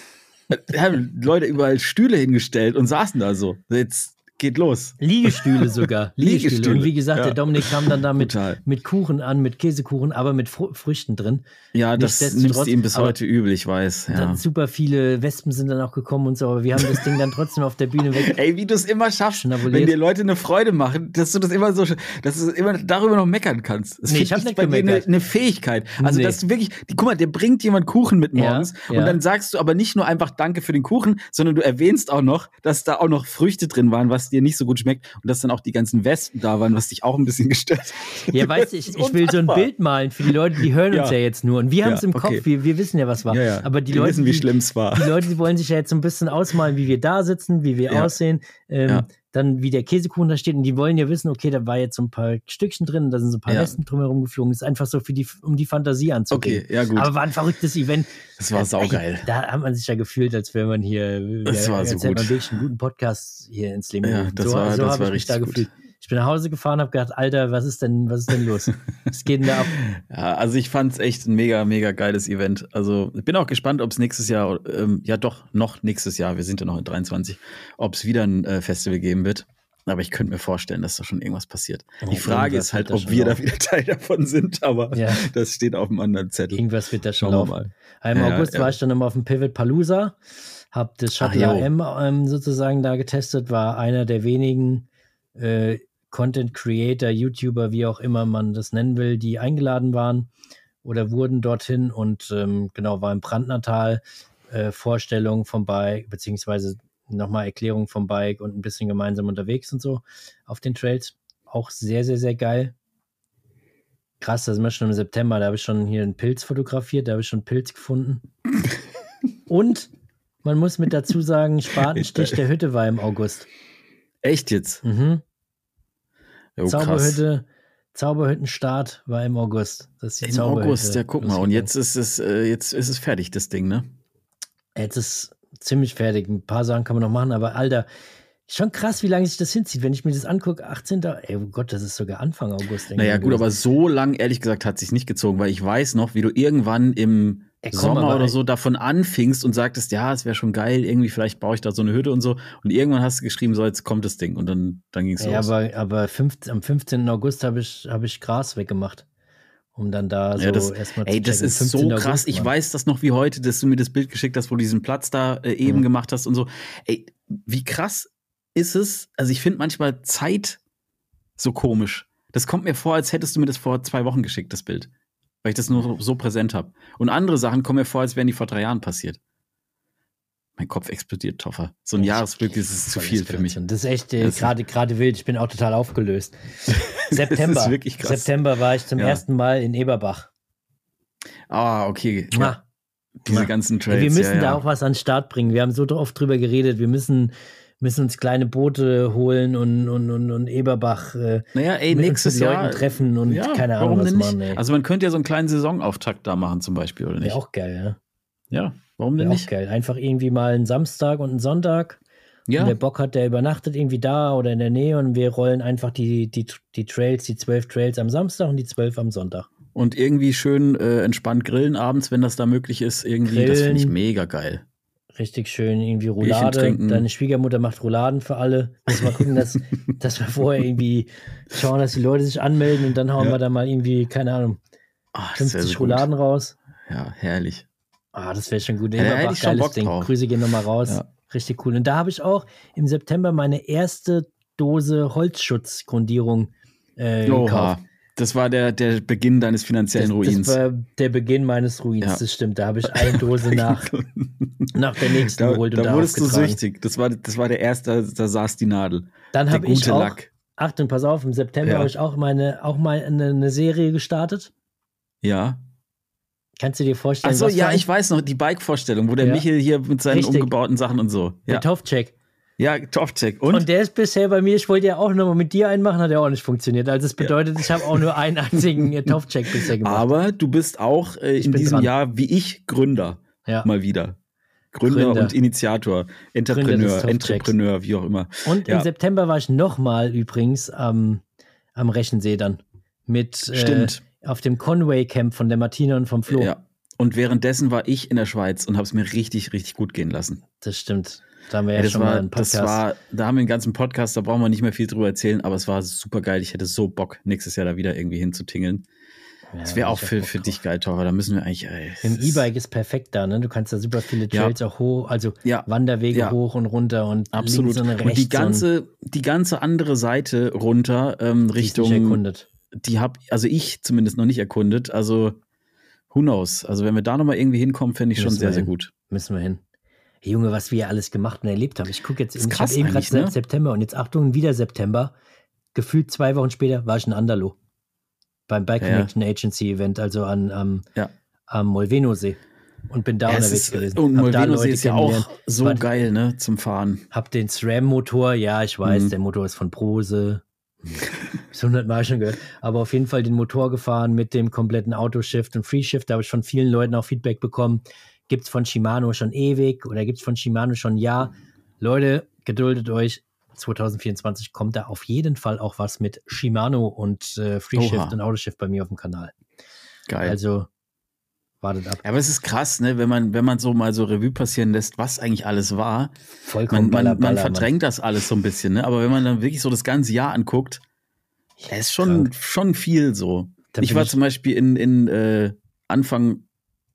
haben Leute überall Stühle hingestellt und saßen da so. Jetzt geht los. Liegestühle sogar. Liegestühle. Liegestühle, Und wie gesagt, ja. der Dominik kam dann da mit, mit Kuchen an, mit Käsekuchen, aber mit Fr Früchten drin. Ja, das nimmst du ihm bis heute übel, ich weiß. Ja. Super viele Wespen sind dann auch gekommen und so, aber wir haben das Ding dann trotzdem auf der Bühne weg. Ey, wie du es immer schaffst, wenn dir Leute eine Freude machen, dass du das immer so, dass du immer darüber noch meckern kannst. Das Nee, ich hab nicht bei dir eine, gemeckert. eine Fähigkeit. Also, Nee. dass du wirklich, guck mal, dir bringt jemand Kuchen mit morgens ja. und dann sagst du aber nicht nur einfach Danke für den Kuchen, sondern du erwähnst auch noch, dass da auch noch Früchte drin waren, was dir nicht so gut schmeckt und dass dann auch die ganzen Wespen da waren, was dich auch ein bisschen gestört hat. Ja, weißt du, ich, ich will so ein. Bild malen für die Leute, die hören uns Ja. ja jetzt nur. Und wir haben es Ja, im Kopf, okay. wir, wir wissen ja, was war. Ja, ja. Aber die Wir Leute, wissen, wie schlimm es war. die Leute, die wollen sich ja jetzt so ein bisschen ausmalen, wie wir da sitzen, wie wir Ja. aussehen. Ähm, Ja. Dann, wie der Käsekuchen da steht. Und die wollen ja wissen, okay, da war jetzt so ein paar Stückchen drin, da sind so ein paar Ja. Wespen drumherum geflogen. Das ist einfach so für die, um die Fantasie anzugehen. Okay, ja gut. Aber war ein verrücktes Event. Das war saugeil. Da hat man sich ja gefühlt, als wäre man hier, Das ja, war so gut. man wirklich einen guten Podcast hier ins Leben Ja, das so war- so das habe war ich mich da richtig gut. gefühlt. Ich bin nach Hause gefahren, habe gedacht, Alter, was ist denn, was ist denn los? Was geht denn da ab? Ja, also ich fand es echt ein mega, mega geiles Event. Also ich bin auch gespannt, ob es nächstes Jahr, ähm, ja doch, noch nächstes Jahr, wir sind ja noch in 23, ob es wieder ein äh, Festival geben wird. Aber ich könnte mir vorstellen, dass da schon irgendwas passiert. Oh, Die Frage ist halt, da ob wir da laufen. wieder Teil davon sind, aber Ja. das steht auf dem anderen Zettel. Irgendwas wird da schon Schauen laufen. mal. Im Ja, August ja. war ich dann nochmal auf dem Pivot Palooza, habe das Shuttle Ach, jo. AM ähm, sozusagen da getestet, war einer der wenigen äh, Content Creator, YouTuber, wie auch immer man das nennen will, die eingeladen waren oder wurden dorthin und ähm, genau war im Brandnertal äh, Vorstellung vom Bike, beziehungsweise nochmal Erklärung vom Bike und ein bisschen gemeinsam unterwegs und so auf den Trails. Auch sehr, sehr, sehr geil. Krass, das ist mir schon im September, da habe ich schon hier einen Pilz fotografiert, da habe ich schon einen Pilz gefunden. Und man muss mit dazu sagen, Spatenstich der Hütte war im August. Echt jetzt? Mhm. Jo, krass. Zauberhütte, Zauberhüttenstart war im August. Das ist Im. August, ja, guck mal. Und jetzt ist es, äh, jetzt ist es fertig, das Ding, ne? Jetzt ist ziemlich fertig. Ein paar Sachen kann man noch machen, aber Alter, schon krass, wie lange sich das hinzieht. Wenn ich mir das angucke, 18. Ey, oh Gott, das ist sogar Anfang August. Naja, gut, aber so lang, ehrlich gesagt, hat sich nicht gezogen, weil ich weiß noch, wie du irgendwann im Ey, komm, Sommer aber- oder so davon anfingst und sagtest, ja, es wäre schon geil, irgendwie vielleicht baue ich da so eine Hütte und so. Und irgendwann hast du geschrieben, so jetzt kommt das Ding und dann, dann ging es Ja, los. aber, aber 15, am 15. August habe ich, hab ich Gras weggemacht. Um dann da so Ja, das- erstmal Ey, das ist so 15. krass. August, ich Mann. weiß das noch wie heute, dass du mir das Bild geschickt hast, wo du diesen Platz da äh, eben Mhm. gemacht hast und so. Ey, wie krass ist es? Also ich finde manchmal Zeit so komisch. Das kommt mir vor, als hättest du mir das vor zwei Wochen geschickt, das Bild. Weil ich das nur so, präsent habe. Und andere Sachen kommen mir vor, als wären die vor drei Jahren passiert. Mein Kopf explodiert, Toffer. So ein Jahresblick ist zu viel für mich. Das ist echt äh, gerade gerade wild. Ich bin auch total aufgelöst. September. September war ich zum Ja. ersten Mal in Eberbach. Ah, okay. Ja, diese ganzen Ey, Trails. wir müssen ja, da auch was an den Start bringen. Wir haben so oft drüber geredet. Wir müssen, müssen uns kleine Boote holen und, und, und, und Eberbach äh, Naja, ey, mit nächstes mit Leuten Jahr. treffen und ja, keine Ahnung was machen. Ey. Also man könnte ja so einen kleinen Saisonauftakt da machen zum Beispiel, oder nicht? Wäre auch geil, ja. Ja, warum denn Wäre auch nicht? geil. Einfach irgendwie mal einen Samstag und einen Sonntag. Ja, Und wer Bock hat, der übernachtet irgendwie da oder in der Nähe und wir rollen einfach die, die, die Trails, die zwölf Trails am Samstag und die zwölf am Sonntag. und irgendwie schön äh, entspannt grillen abends, wenn das da möglich ist. Irgendwie, das finde ich Grillen. mega geil. Richtig schön irgendwie Roulade. Deine Schwiegermutter macht Rouladen für alle. Muss mal gucken, dass, dass wir vorher irgendwie schauen, dass die Leute sich anmelden und dann hauen Ja. wir da mal irgendwie, keine Ahnung, Ah, das wär 50 so gut. Rouladen raus. Ja, herrlich. Ah, das wäre schon gut. Ja, ich schon geiles Ding. drauf. Grüße gehen nochmal raus. Ja. Richtig cool. Und da habe ich auch im September meine erste Dose Holzschutzgrundierung äh, gekauft. Das war der, der Beginn deines finanziellen Das, Ruins. das war der Beginn meines Ruins, Ja. das stimmt. Da habe ich eine Dose nach, nach der nächsten da geholt und da da wurdest du süchtig. Das war, das war der erste, da saß die Nadel. Dann Der habe ich gute auch, Lack. Achtung, pass auf, im September Ja. habe ich auch meine, auch mal eine, eine Serie gestartet. Ja. Kannst du dir vorstellen, Achso, ja, ich weiß noch, die Bike-Vorstellung, wo der Ja. Michel hier mit seinen Richtig. umgebauten Sachen und so. der Ja, Topcheck. Ja Top-Check. Und? Und? der ist bisher bei mir, ich wollte ja auch nochmal mit dir einen machen, hat ja auch nicht funktioniert. Also es bedeutet, ich habe auch nur einen einzigen Topcheck bisher gemacht. Aber du bist auch äh, in diesem dran. Jahr, wie ich, Gründer. ja. Mal wieder. Gründer, Gründer. und Initiator, Entrepreneur. Entrepreneur, wie auch immer. Und Ja. im September war ich nochmal übrigens am, am Rechensee dann. Mit äh, auf dem Conway Camp von der Martina und vom Flo. Ja. Und währenddessen war ich in der Schweiz und habe es mir richtig, richtig gut gehen lassen. Das stimmt. Da haben wir ja, Ja, das, schon mal war, einen das Podcast. war, da haben wir einen ganzen Podcast, da brauchen wir nicht mehr viel drüber erzählen, aber es war super geil. Ich hätte so Bock, nächstes Jahr da wieder irgendwie hinzutingeln. Ja, Das wäre auch für, für dich geil, Taucher. Da müssen wir eigentlich. Ey, Im E-Bike ist perfekt da, ne? Du kannst da super viele Ja. Trails auch hoch, also Ja, Wanderwege Ja. hoch und runter und absolut. und. Und die ganze, die ganze andere Seite runter ähm, und die Richtung. erkundet. Die hab, also ich zumindest noch nicht erkundet. Also, who knows? Also, wenn wir da nochmal irgendwie hinkommen, fände ich schon Müssen wir sehr, sehr hin. gut. Müssen wir hin. Hey, Junge, was wir alles gemacht und erlebt haben. Ich gucke jetzt, Ist ich habe eben gerade ne? September und jetzt Achtung, wieder September. Gefühlt zwei Wochen später war ich in Andalo. Beim Bike Ja, ja. Connection Agency Event, also an, am, Ja. am Molveno-See. Und bin da Ja, es unterwegs ist, gewesen. und Hab da Molveno Leute ist ja auch so War- geil, ne? Zum Fahren. Hab den SRAM-Motor, ja, ich weiß, Mhm. der Motor ist von Prose. Das hundertmal schon gehört. Aber auf jeden Fall den Motor gefahren mit dem kompletten Autoshift und Freeshift. Da habe ich von vielen Leuten auch Feedback bekommen. Gibt es von Shimano schon ewig oder gibt es von Shimano schon Jahr? Leute, geduldet euch. 2024 kommt da auf jeden Fall auch was mit Shimano und äh, Freeshift und Autoshift bei mir auf dem Kanal. Geil. Also wartet ab. Ja, aber es ist krass, ne, wenn man, wenn man so mal so Revue passieren lässt, was eigentlich alles war. Vollkommen Man, man, baller, man baller, verdrängt das alles so ein bisschen, ne? Aber wenn man dann wirklich so das ganze Jahr anguckt, ja, ist schon, schon viel so. Da ich war ich- zum Beispiel in, in äh, Anfang,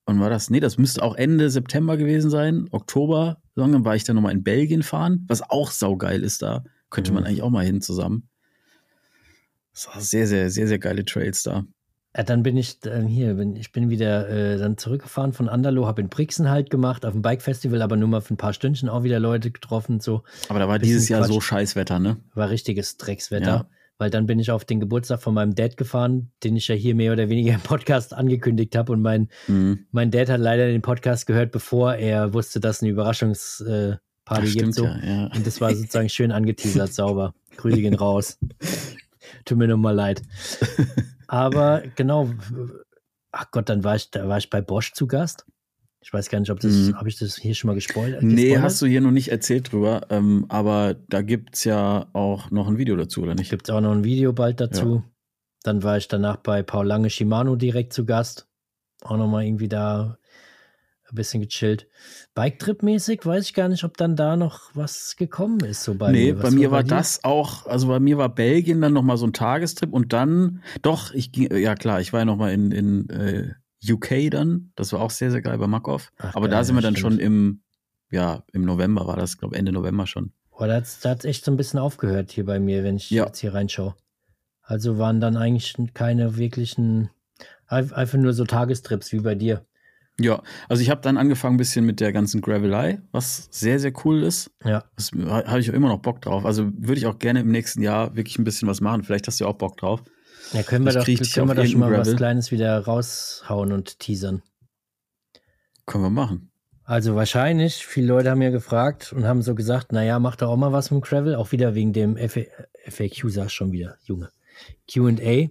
wann war das? Nee, das müsste auch Ende September gewesen sein, Oktober. Dann war ich dann nochmal in Belgien fahren, was auch saugeil ist da. Könnte man Mhm. eigentlich auch mal hin zusammen. Das war sehr, sehr, sehr, sehr geile Trails da. Ja, dann bin ich dann hier, bin, ich bin wieder äh, dann zurückgefahren von Anderlo, habe in Brixen halt gemacht, auf dem Bike-Festival, aber nur mal für ein paar Stündchen auch wieder Leute getroffen. So Aber da war dieses Jahr Quatsch. so Scheißwetter, ne? war richtiges Dreckswetter. Ja. Weil dann bin ich auf den Geburtstag von meinem Dad gefahren, den ich ja hier mehr oder weniger im Podcast angekündigt habe. Und mein, Mhm. mein Dad hat leider den Podcast gehört, bevor er wusste, dass es eine Überraschungsparty Party Ach, gibt. So. ja, ja. Und das war sozusagen schön angeteasert, sauber. Grüße gehen raus. Tut mir nochmal leid. Aber genau, ach Gott, dann war ich, da war ich bei Bosch zu Gast. Ich weiß gar nicht, ob das, Mhm. habe ich das hier schon mal gespoilert? Nee, gespoilert? hast du hier noch nicht erzählt drüber, ähm, aber da gibt's ja auch noch ein Video dazu, oder nicht? Gibt es auch noch ein Video bald dazu. Dann war ich danach bei Paul Lange Shimano direkt zu Gast. Auch nochmal irgendwie da ein bisschen gechillt. Bike-Trip-mäßig weiß ich gar nicht, ob dann da noch was gekommen ist. So bei nee, mir. bei mir war dir? das auch, also bei mir war Belgien dann noch mal so ein Tagestrip und dann, doch, ich ging, ja klar, ich war ja noch mal in, in äh, UK dann, das war auch sehr, sehr geil bei Makov, aber geil, da sind wir ja, dann stimmt. schon im, ja, im November war das, glaube Ende November schon. Boah, da hat es echt so ein bisschen aufgehört hier bei mir, wenn ich Ja. jetzt hier reinschaue. Also waren dann eigentlich keine wirklichen, einfach nur so Tagestrips wie bei dir. Ja, also ich habe dann angefangen ein bisschen mit der ganzen Gravelei, was sehr, sehr cool ist. Ja. Das habe ich auch immer noch Bock drauf. Also würde ich auch gerne im nächsten Jahr wirklich ein bisschen was machen. Vielleicht hast du auch Bock drauf. Ja, können wir Ich doch, können wir doch schon mal irgendein was Gravel. Kleines wieder raushauen und teasern. Können wir machen. Also wahrscheinlich, viele Leute haben ja gefragt und haben so gesagt, naja, mach doch auch mal was mit dem Gravel, auch wieder wegen dem FA FAQ, sag schon wieder, Junge. Q&A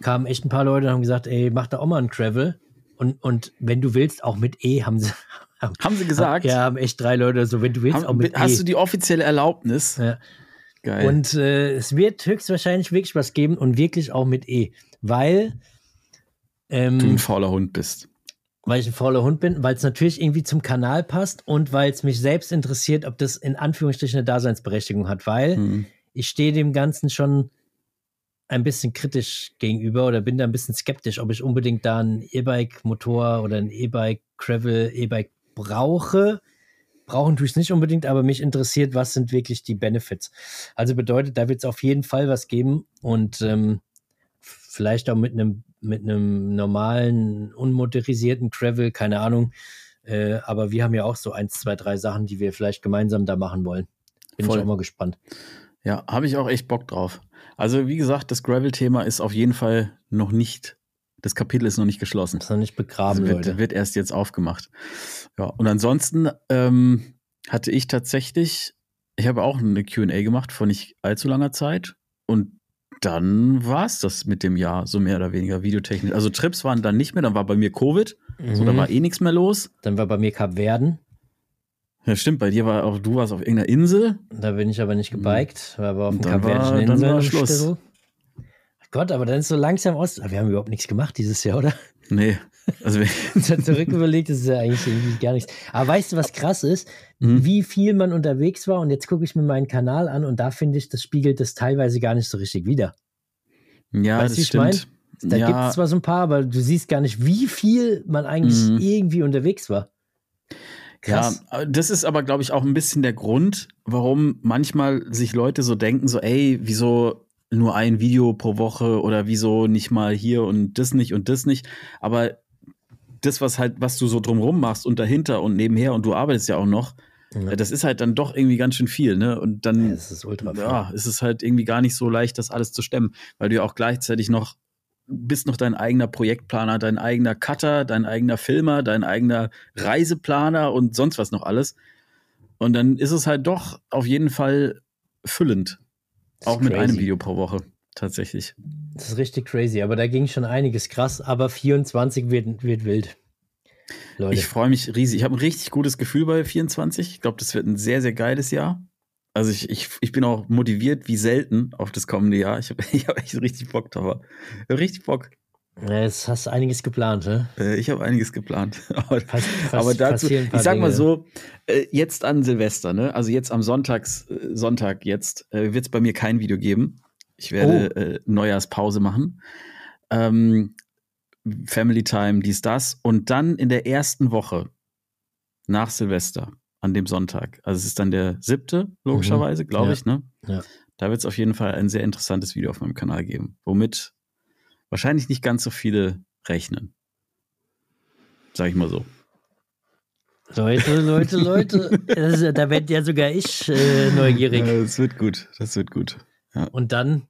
kamen echt ein paar Leute und haben gesagt, ey, mach doch auch mal ein Gravel. Und, und wenn du willst, auch mit E, haben sie. Haben, Haben sie gesagt? Ja, haben echt drei Leute so, wenn du willst, auch Haben, mit hast E. du die offizielle Erlaubnis? ja. Geil. Und äh, es wird höchstwahrscheinlich wirklich was geben und wirklich auch mit E. Weil, ähm, du ein fauler Hund bist. weil ich ein fauler Hund bin, weil es natürlich irgendwie zum Kanal passt und weil es mich selbst interessiert, ob das in Anführungsstrichen eine Daseinsberechtigung hat, weil Hm. ich stehe dem Ganzen schon ein bisschen kritisch gegenüber oder bin da ein bisschen skeptisch, ob ich unbedingt da ein E-Bike-Motor oder ein E-Bike-Gravel, E-Bike brauche. Brauchen tue ich es nicht unbedingt, aber mich interessiert, was sind wirklich die Benefits. Also bedeutet, da wird es auf jeden Fall was geben und ähm, vielleicht auch mit einem mit einem normalen, unmotorisierten Gravel, keine Ahnung. Äh, aber wir haben ja auch so eins, zwei, drei Sachen, die wir vielleicht gemeinsam da machen wollen. Bin Voll. ich auch mal gespannt. Ja, habe ich auch echt Bock drauf. Also, wie gesagt, das Gravel-Thema ist auf jeden Fall noch nicht, das Kapitel ist noch nicht geschlossen. Das ist noch nicht begraben, Also wird, Leute. wird erst jetzt aufgemacht. Ja, und ansonsten ähm, hatte ich tatsächlich, ich habe auch eine QA gemacht vor nicht allzu langer Zeit. Und dann war es das mit dem Jahr, so mehr oder weniger videotechnisch. Also Trips waren dann nicht mehr, dann war bei mir Covid, so da Mhm. war eh nichts mehr los. Dann war bei mir Kap Verden. Ja, stimmt, bei dir war auch, du warst auf irgendeiner Insel. Da bin ich aber nicht gebiked, war aber auf Mhm. Dem Kap Verdischen war- dann war Schluss. Stereo. Gott, aber dann ist so langsam aus. Wir haben überhaupt nichts gemacht dieses Jahr, oder? Nee, also So zurück überlegt, das ist ja eigentlich irgendwie gar nichts. Aber weißt du, was krass ist? Mhm. Wie viel man unterwegs war und jetzt gucke ich mir meinen Kanal an und da finde ich, das spiegelt das teilweise gar nicht so richtig wider. ja, Weißt das ich mein? stimmt. Da ja, gibt es zwar so ein paar, aber du siehst gar nicht, wie viel man eigentlich Mhm. irgendwie unterwegs war. Krass. Ja, das ist aber, glaube ich, auch ein bisschen der Grund, warum manchmal sich Leute so denken, so, ey, wieso nur ein Video pro Woche oder wieso nicht mal hier und das nicht und das nicht. Aber das, was halt, was du so drumrum machst und dahinter und nebenher und du arbeitest ja auch noch, Ja. äh, das ist halt dann doch irgendwie ganz schön viel, ne? Und dann Ja, ist ultra viel. ja, ist es halt irgendwie gar nicht so leicht, das alles zu stemmen, weil du ja auch gleichzeitig noch bist noch dein eigener Projektplaner, dein eigener Cutter, dein eigener Filmer, dein eigener Reiseplaner und sonst was noch alles. Und dann ist es halt doch auf jeden Fall füllend. Auch mit crazy. einem Video pro Woche, tatsächlich. Das ist richtig crazy, aber da ging schon einiges krass, aber 24 wird, wird wild. Leute. Ich freue mich riesig. Ich habe ein richtig gutes Gefühl bei 24. Ich glaube, das wird ein sehr, sehr geiles Jahr. Also ich, ich, ich bin auch motiviert wie selten auf das kommende Jahr. Ich habe ich hab echt richtig Bock drauf. Richtig Bock. Jetzt hast du einiges geplant, ne? Ich habe einiges geplant. Aber, Pass- aber dazu, ich sag mal Dinge. so, äh, jetzt an Silvester, ne? Also jetzt am Sonntags, äh, Sonntag jetzt, wird es bei mir kein Video geben. Ich werde Oh. Neujahrspause machen. Ähm, Family Time, dies, das. Und dann in der ersten Woche nach Silvester, an dem Sonntag, also es ist dann der siebte, logischerweise, glaube Mhm. Ja. ich, ne? Ja. Da wird es auf jeden Fall ein sehr interessantes Video auf meinem Kanal geben, womit wahrscheinlich nicht ganz so viele rechnen. Sag ich mal so. Leute, Leute, Leute. Das ist, ja- da werde ja sogar ich äh, neugierig. Ja, das wird gut. Das wird gut. Und dann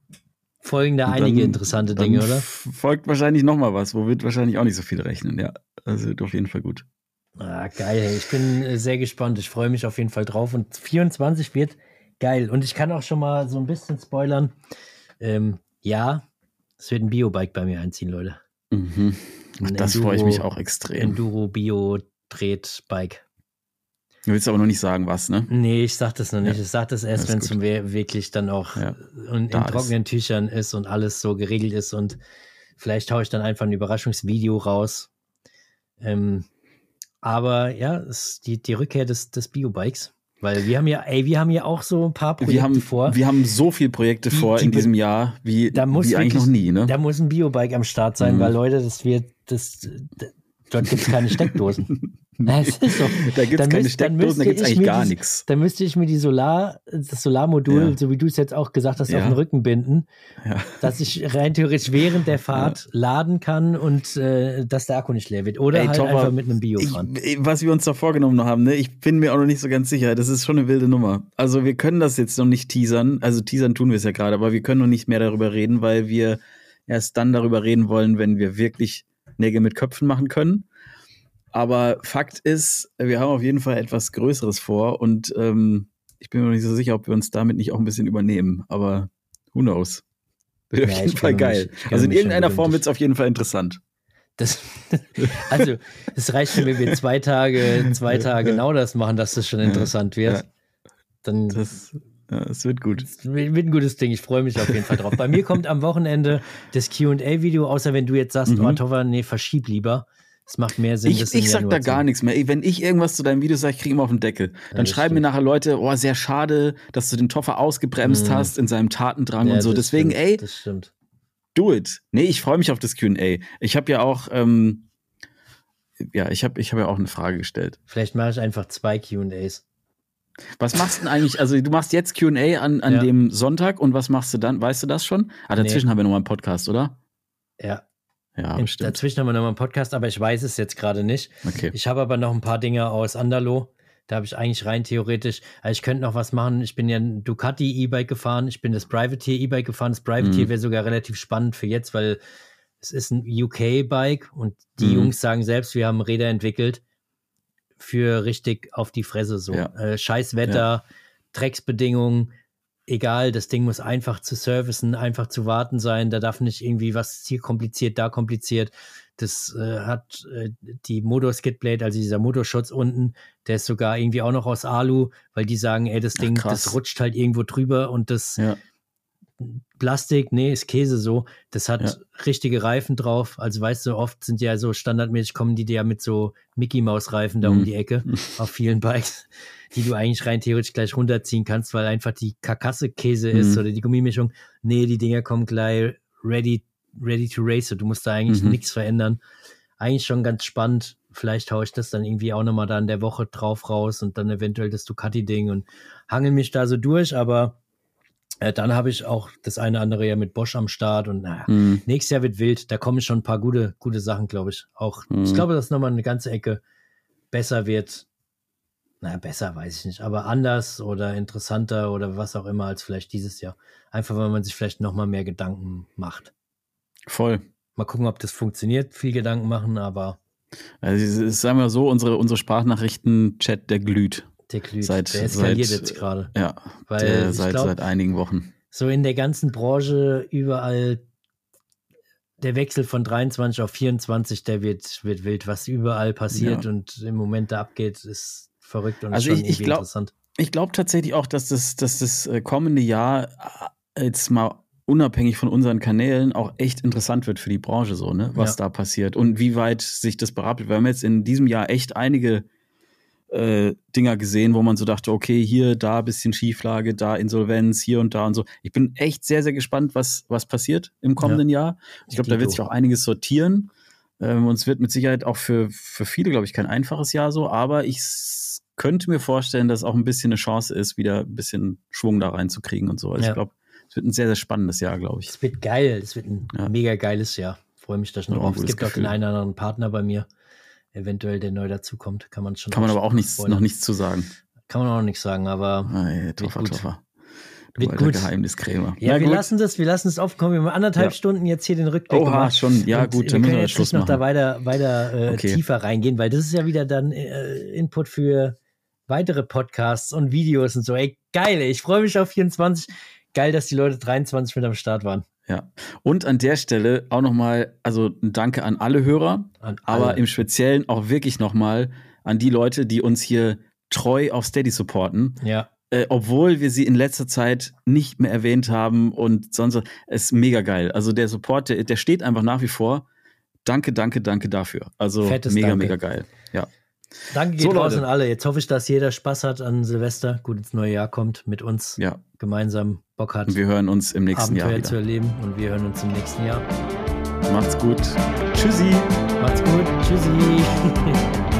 folgen da Und einige dann- interessante dann Dinge, oder? Folgt wahrscheinlich noch mal was, wo wird wahrscheinlich auch nicht so viel rechnen. Ja, also wird auf jeden Fall gut. Ah, geil. Ich bin äh, sehr gespannt. Ich freue mich auf jeden Fall drauf. Und 24 wird geil. Und ich kann auch schon mal so ein bisschen spoilern. Ähm, ja, es wird ein Biobike bei mir einziehen, Leute. Mhm. Ach, das freue ich mich auch extrem. Enduro Bio Dreht Bike. Du willst aber noch nicht sagen, was, ne? Nee, ich sag das noch nicht. Ja, Ich sag das erst, wenn es wirklich dann auch Ja, in, da in ist. trockenen Tüchern ist und alles so geregelt ist und vielleicht haue ich dann einfach ein Überraschungsvideo raus. Ähm, aber ja, es die, die Rückkehr des, des Biobikes. Weil wir haben ja, ey, wir haben ja auch so ein paar Projekte Wir haben, vor. wir haben so viele Projekte Die- vor die in diesem Jahr, wie, Da muss wie eigentlich wirklich- noch nie, ne? Da muss ein Biobike am Start sein, Mhm. weil Leute, das wird, das, dort gibt es keine Steckdosen. Es ist so. Da gibt es Dann keine müsst- Steckdosen, da müsste gibt es ich eigentlich gar nichts. Dann müsste ich mir die Solar, das Solarmodul, Ja. so wie du es jetzt auch gesagt hast, Ja. auf den Rücken binden, Ja. dass ich rein theoretisch während der Fahrt laden kann und äh, dass der Akku nicht leer wird. Oder Ey, halt Topper, einfach mit einem Bio fahren. Ich, was wir uns da vorgenommen haben, ne? ich bin mir auch noch nicht so ganz sicher. Das ist schon eine wilde Nummer. Also wir können das jetzt noch nicht teasern. Also teasern tun wir es ja gerade, aber wir können noch nicht mehr darüber reden, weil wir erst dann darüber reden wollen, wenn wir wirklich Nägel mit Köpfen machen können. Aber Fakt ist, wir haben auf jeden Fall etwas Größeres vor und ähm, ich bin mir noch nicht so sicher, ob wir uns damit nicht auch ein bisschen übernehmen. Aber who knows? Wird auf Ja, jeden ich Fall geil. mich- also in irgendeiner Form wird es auf jeden Fall interessant. Das, also, es reicht schon, wenn wir zwei Tage, zwei Tage genau das machen, dass das schon interessant wird. Dann Das, ja, es wird gut. wird ein gutes Ding. Ich freue mich auf jeden Fall drauf. Bei mir kommt am Wochenende das QA-Video, außer wenn du jetzt sagst, Mhm. oh, Tova, nee, verschieb lieber. Es macht mehr Sinn. Ich, ich sag da gar nichts mehr. Wenn ich irgendwas zu deinem Video sage, ich kriege immer auf den Deckel. Dann das schreiben mir stimmt. nachher Leute, oh, sehr schade, dass du den Toffer ausgebremst Mhm. hast in seinem Tatendrang Ja, und so. Deswegen, stimmt, ey, Das stimmt. do it. Nee, ich freue mich auf das Q&A. Ich habe ja auch, ähm, ja, ich habe ich hab ja auch eine Frage gestellt. Vielleicht mache ich einfach zwei QAs. Was machst du denn eigentlich, also du machst jetzt Q&A an, an Ja. dem Sonntag und was machst du dann? Weißt du das schon? Ah, dazwischen Nee. haben wir nochmal einen Podcast, oder? Ja, Ja, in, bestimmt. dazwischen haben wir nochmal einen Podcast, aber ich weiß es jetzt gerade nicht. Okay. Ich habe aber noch ein paar Dinge aus Andalo. Da habe ich eigentlich rein theoretisch, also ich könnte noch was machen. Ich bin ja ein Ducati E-Bike gefahren, ich bin das Privateer E-Bike gefahren. Das Privateer Mhm. wäre sogar relativ spannend für jetzt, weil es ist ein UK-Bike und die Mhm. Jungs sagen selbst, wir haben Räder entwickelt für richtig auf die Fresse so. Ja. Äh, scheiß Wetter, Drecksbedingungen, egal, das Ding muss einfach zu servicen, einfach zu warten sein. Da darf nicht irgendwie was hier kompliziert, da kompliziert. Das äh, hat äh, die Motor Skidblade, also dieser Motorschutz unten, der ist sogar irgendwie auch noch aus Alu, weil die sagen, ey, das Ach, Ding, krass. das rutscht halt irgendwo drüber und das Ja. Plastik, nee, ist Käse so. Das hat Ja. richtige Reifen drauf. Also weißt du, oft sind ja so standardmäßig kommen die dir ja mit so Mickey Maus Reifen da um Mhm. die Ecke auf vielen Bikes, die du eigentlich rein theoretisch gleich runterziehen kannst, weil einfach die Karkasse Käse ist Mhm. oder die Gummimischung. Nee, die Dinger kommen gleich ready, ready to race. Du musst da eigentlich Mhm. nichts verändern. Eigentlich schon ganz spannend. Vielleicht haue ich das dann irgendwie auch nochmal da in der Woche drauf raus und dann eventuell das Ducati-Ding und hangel mich da so durch, aber äh, dann habe ich auch das eine andere ja mit Bosch am Start und naja, Mhm. nächstes Jahr wird wild. Da kommen schon ein paar gute, gute Sachen, glaube ich. Auch, ich Mhm. glaube, dass nochmal eine ganze Ecke besser wird. Naja, besser weiß ich nicht, aber anders oder interessanter oder was auch immer als vielleicht dieses Jahr. Einfach, weil man sich vielleicht nochmal mehr Gedanken macht. Voll. Mal gucken, ob das funktioniert. Viel Gedanken machen, aber Also, es ist, sagen wir so, unsere, unsere Sprachnachrichten-Chat, der glüht. Der glüht. Seit- der eskaliert seit- jetzt gerade. Ja, Weil der, seit, glaub- seit einigen Wochen. so in der ganzen Branche überall der Wechsel von 23 auf 24, der wird, wird wild, was überall passiert Ja. und im Moment da abgeht, ist verrückt und Also schon ich- ich glaub- interessant. Ich glaube tatsächlich auch, dass das, dass das äh, kommende Jahr äh, jetzt mal unabhängig von unseren Kanälen auch echt interessant wird für die Branche so, ne? Was Ja. da passiert und wie weit sich das berappelt. Wir haben jetzt in diesem Jahr echt einige äh, Dinger gesehen, wo man so dachte, okay, hier, da ein bisschen Schieflage, da Insolvenz, hier und da und so. Ich bin echt sehr, sehr gespannt, was, was passiert im kommenden Jahr. Ich glaube, da wird sich auch einiges sortieren. Ähm, und es wird mit Sicherheit auch für, für viele, glaube ich, kein einfaches Jahr so, aber ich könnte mir vorstellen, dass auch ein bisschen eine Chance ist, wieder ein bisschen Schwung da reinzukriegen und so. Also Ja. ich glaube, es wird ein sehr, sehr spannendes Jahr, glaube ich. Es wird geil, es wird ein Ja. mega geiles Jahr. Freue mich da schon Ja, drauf. Es gibt auch Gefühl. den einen oder anderen Partner bei mir, eventuell der neu dazukommt, kann man schon. Kann man aber auch nichts, noch nichts zu sagen. Kann man auch noch nichts sagen, aber Ey, Toffer, gut. Toffer. Du Wird gut. Geheimniskrämer. ja, Na wir gut. lassen das, wir lassen es aufkommen. Wir haben anderthalb Ja. Stunden jetzt hier den Rückblick Oha, gemacht. schon. Ja, Und gut, wir dann müssen können wir jetzt Schluss nicht noch da machen. weiter, weiter äh, Okay. tiefer reingehen, weil das ist ja wieder dann äh, Input für weitere Podcasts und Videos und so. Ey, geil, ich freue mich auf 24. Geil, dass die Leute 23 mit am Start waren. Ja. Und an der Stelle auch nochmal, also ein Danke an alle Hörer, An aber alle. im Speziellen auch wirklich nochmal an die Leute, die uns hier treu auf Steady supporten. ja, Äh, obwohl wir sie in letzter Zeit nicht mehr erwähnt haben und sonst. Es ist mega geil. Also der Support, der, der steht einfach nach wie vor. Danke, danke, danke dafür. Also Fettes mega, Danke. mega geil. Ja. danke geht So, raus Leute. an alle. Jetzt hoffe ich, dass jeder Spaß hat an Silvester, gut ins neue Jahr kommt, mit uns Ja. Gemeinsam Bock hat, wir hören uns im nächsten Abenteuer Jahr zu wieder. erleben und wir hören uns im nächsten Jahr. Macht's gut. Tschüssi. Macht's gut. Tschüssi.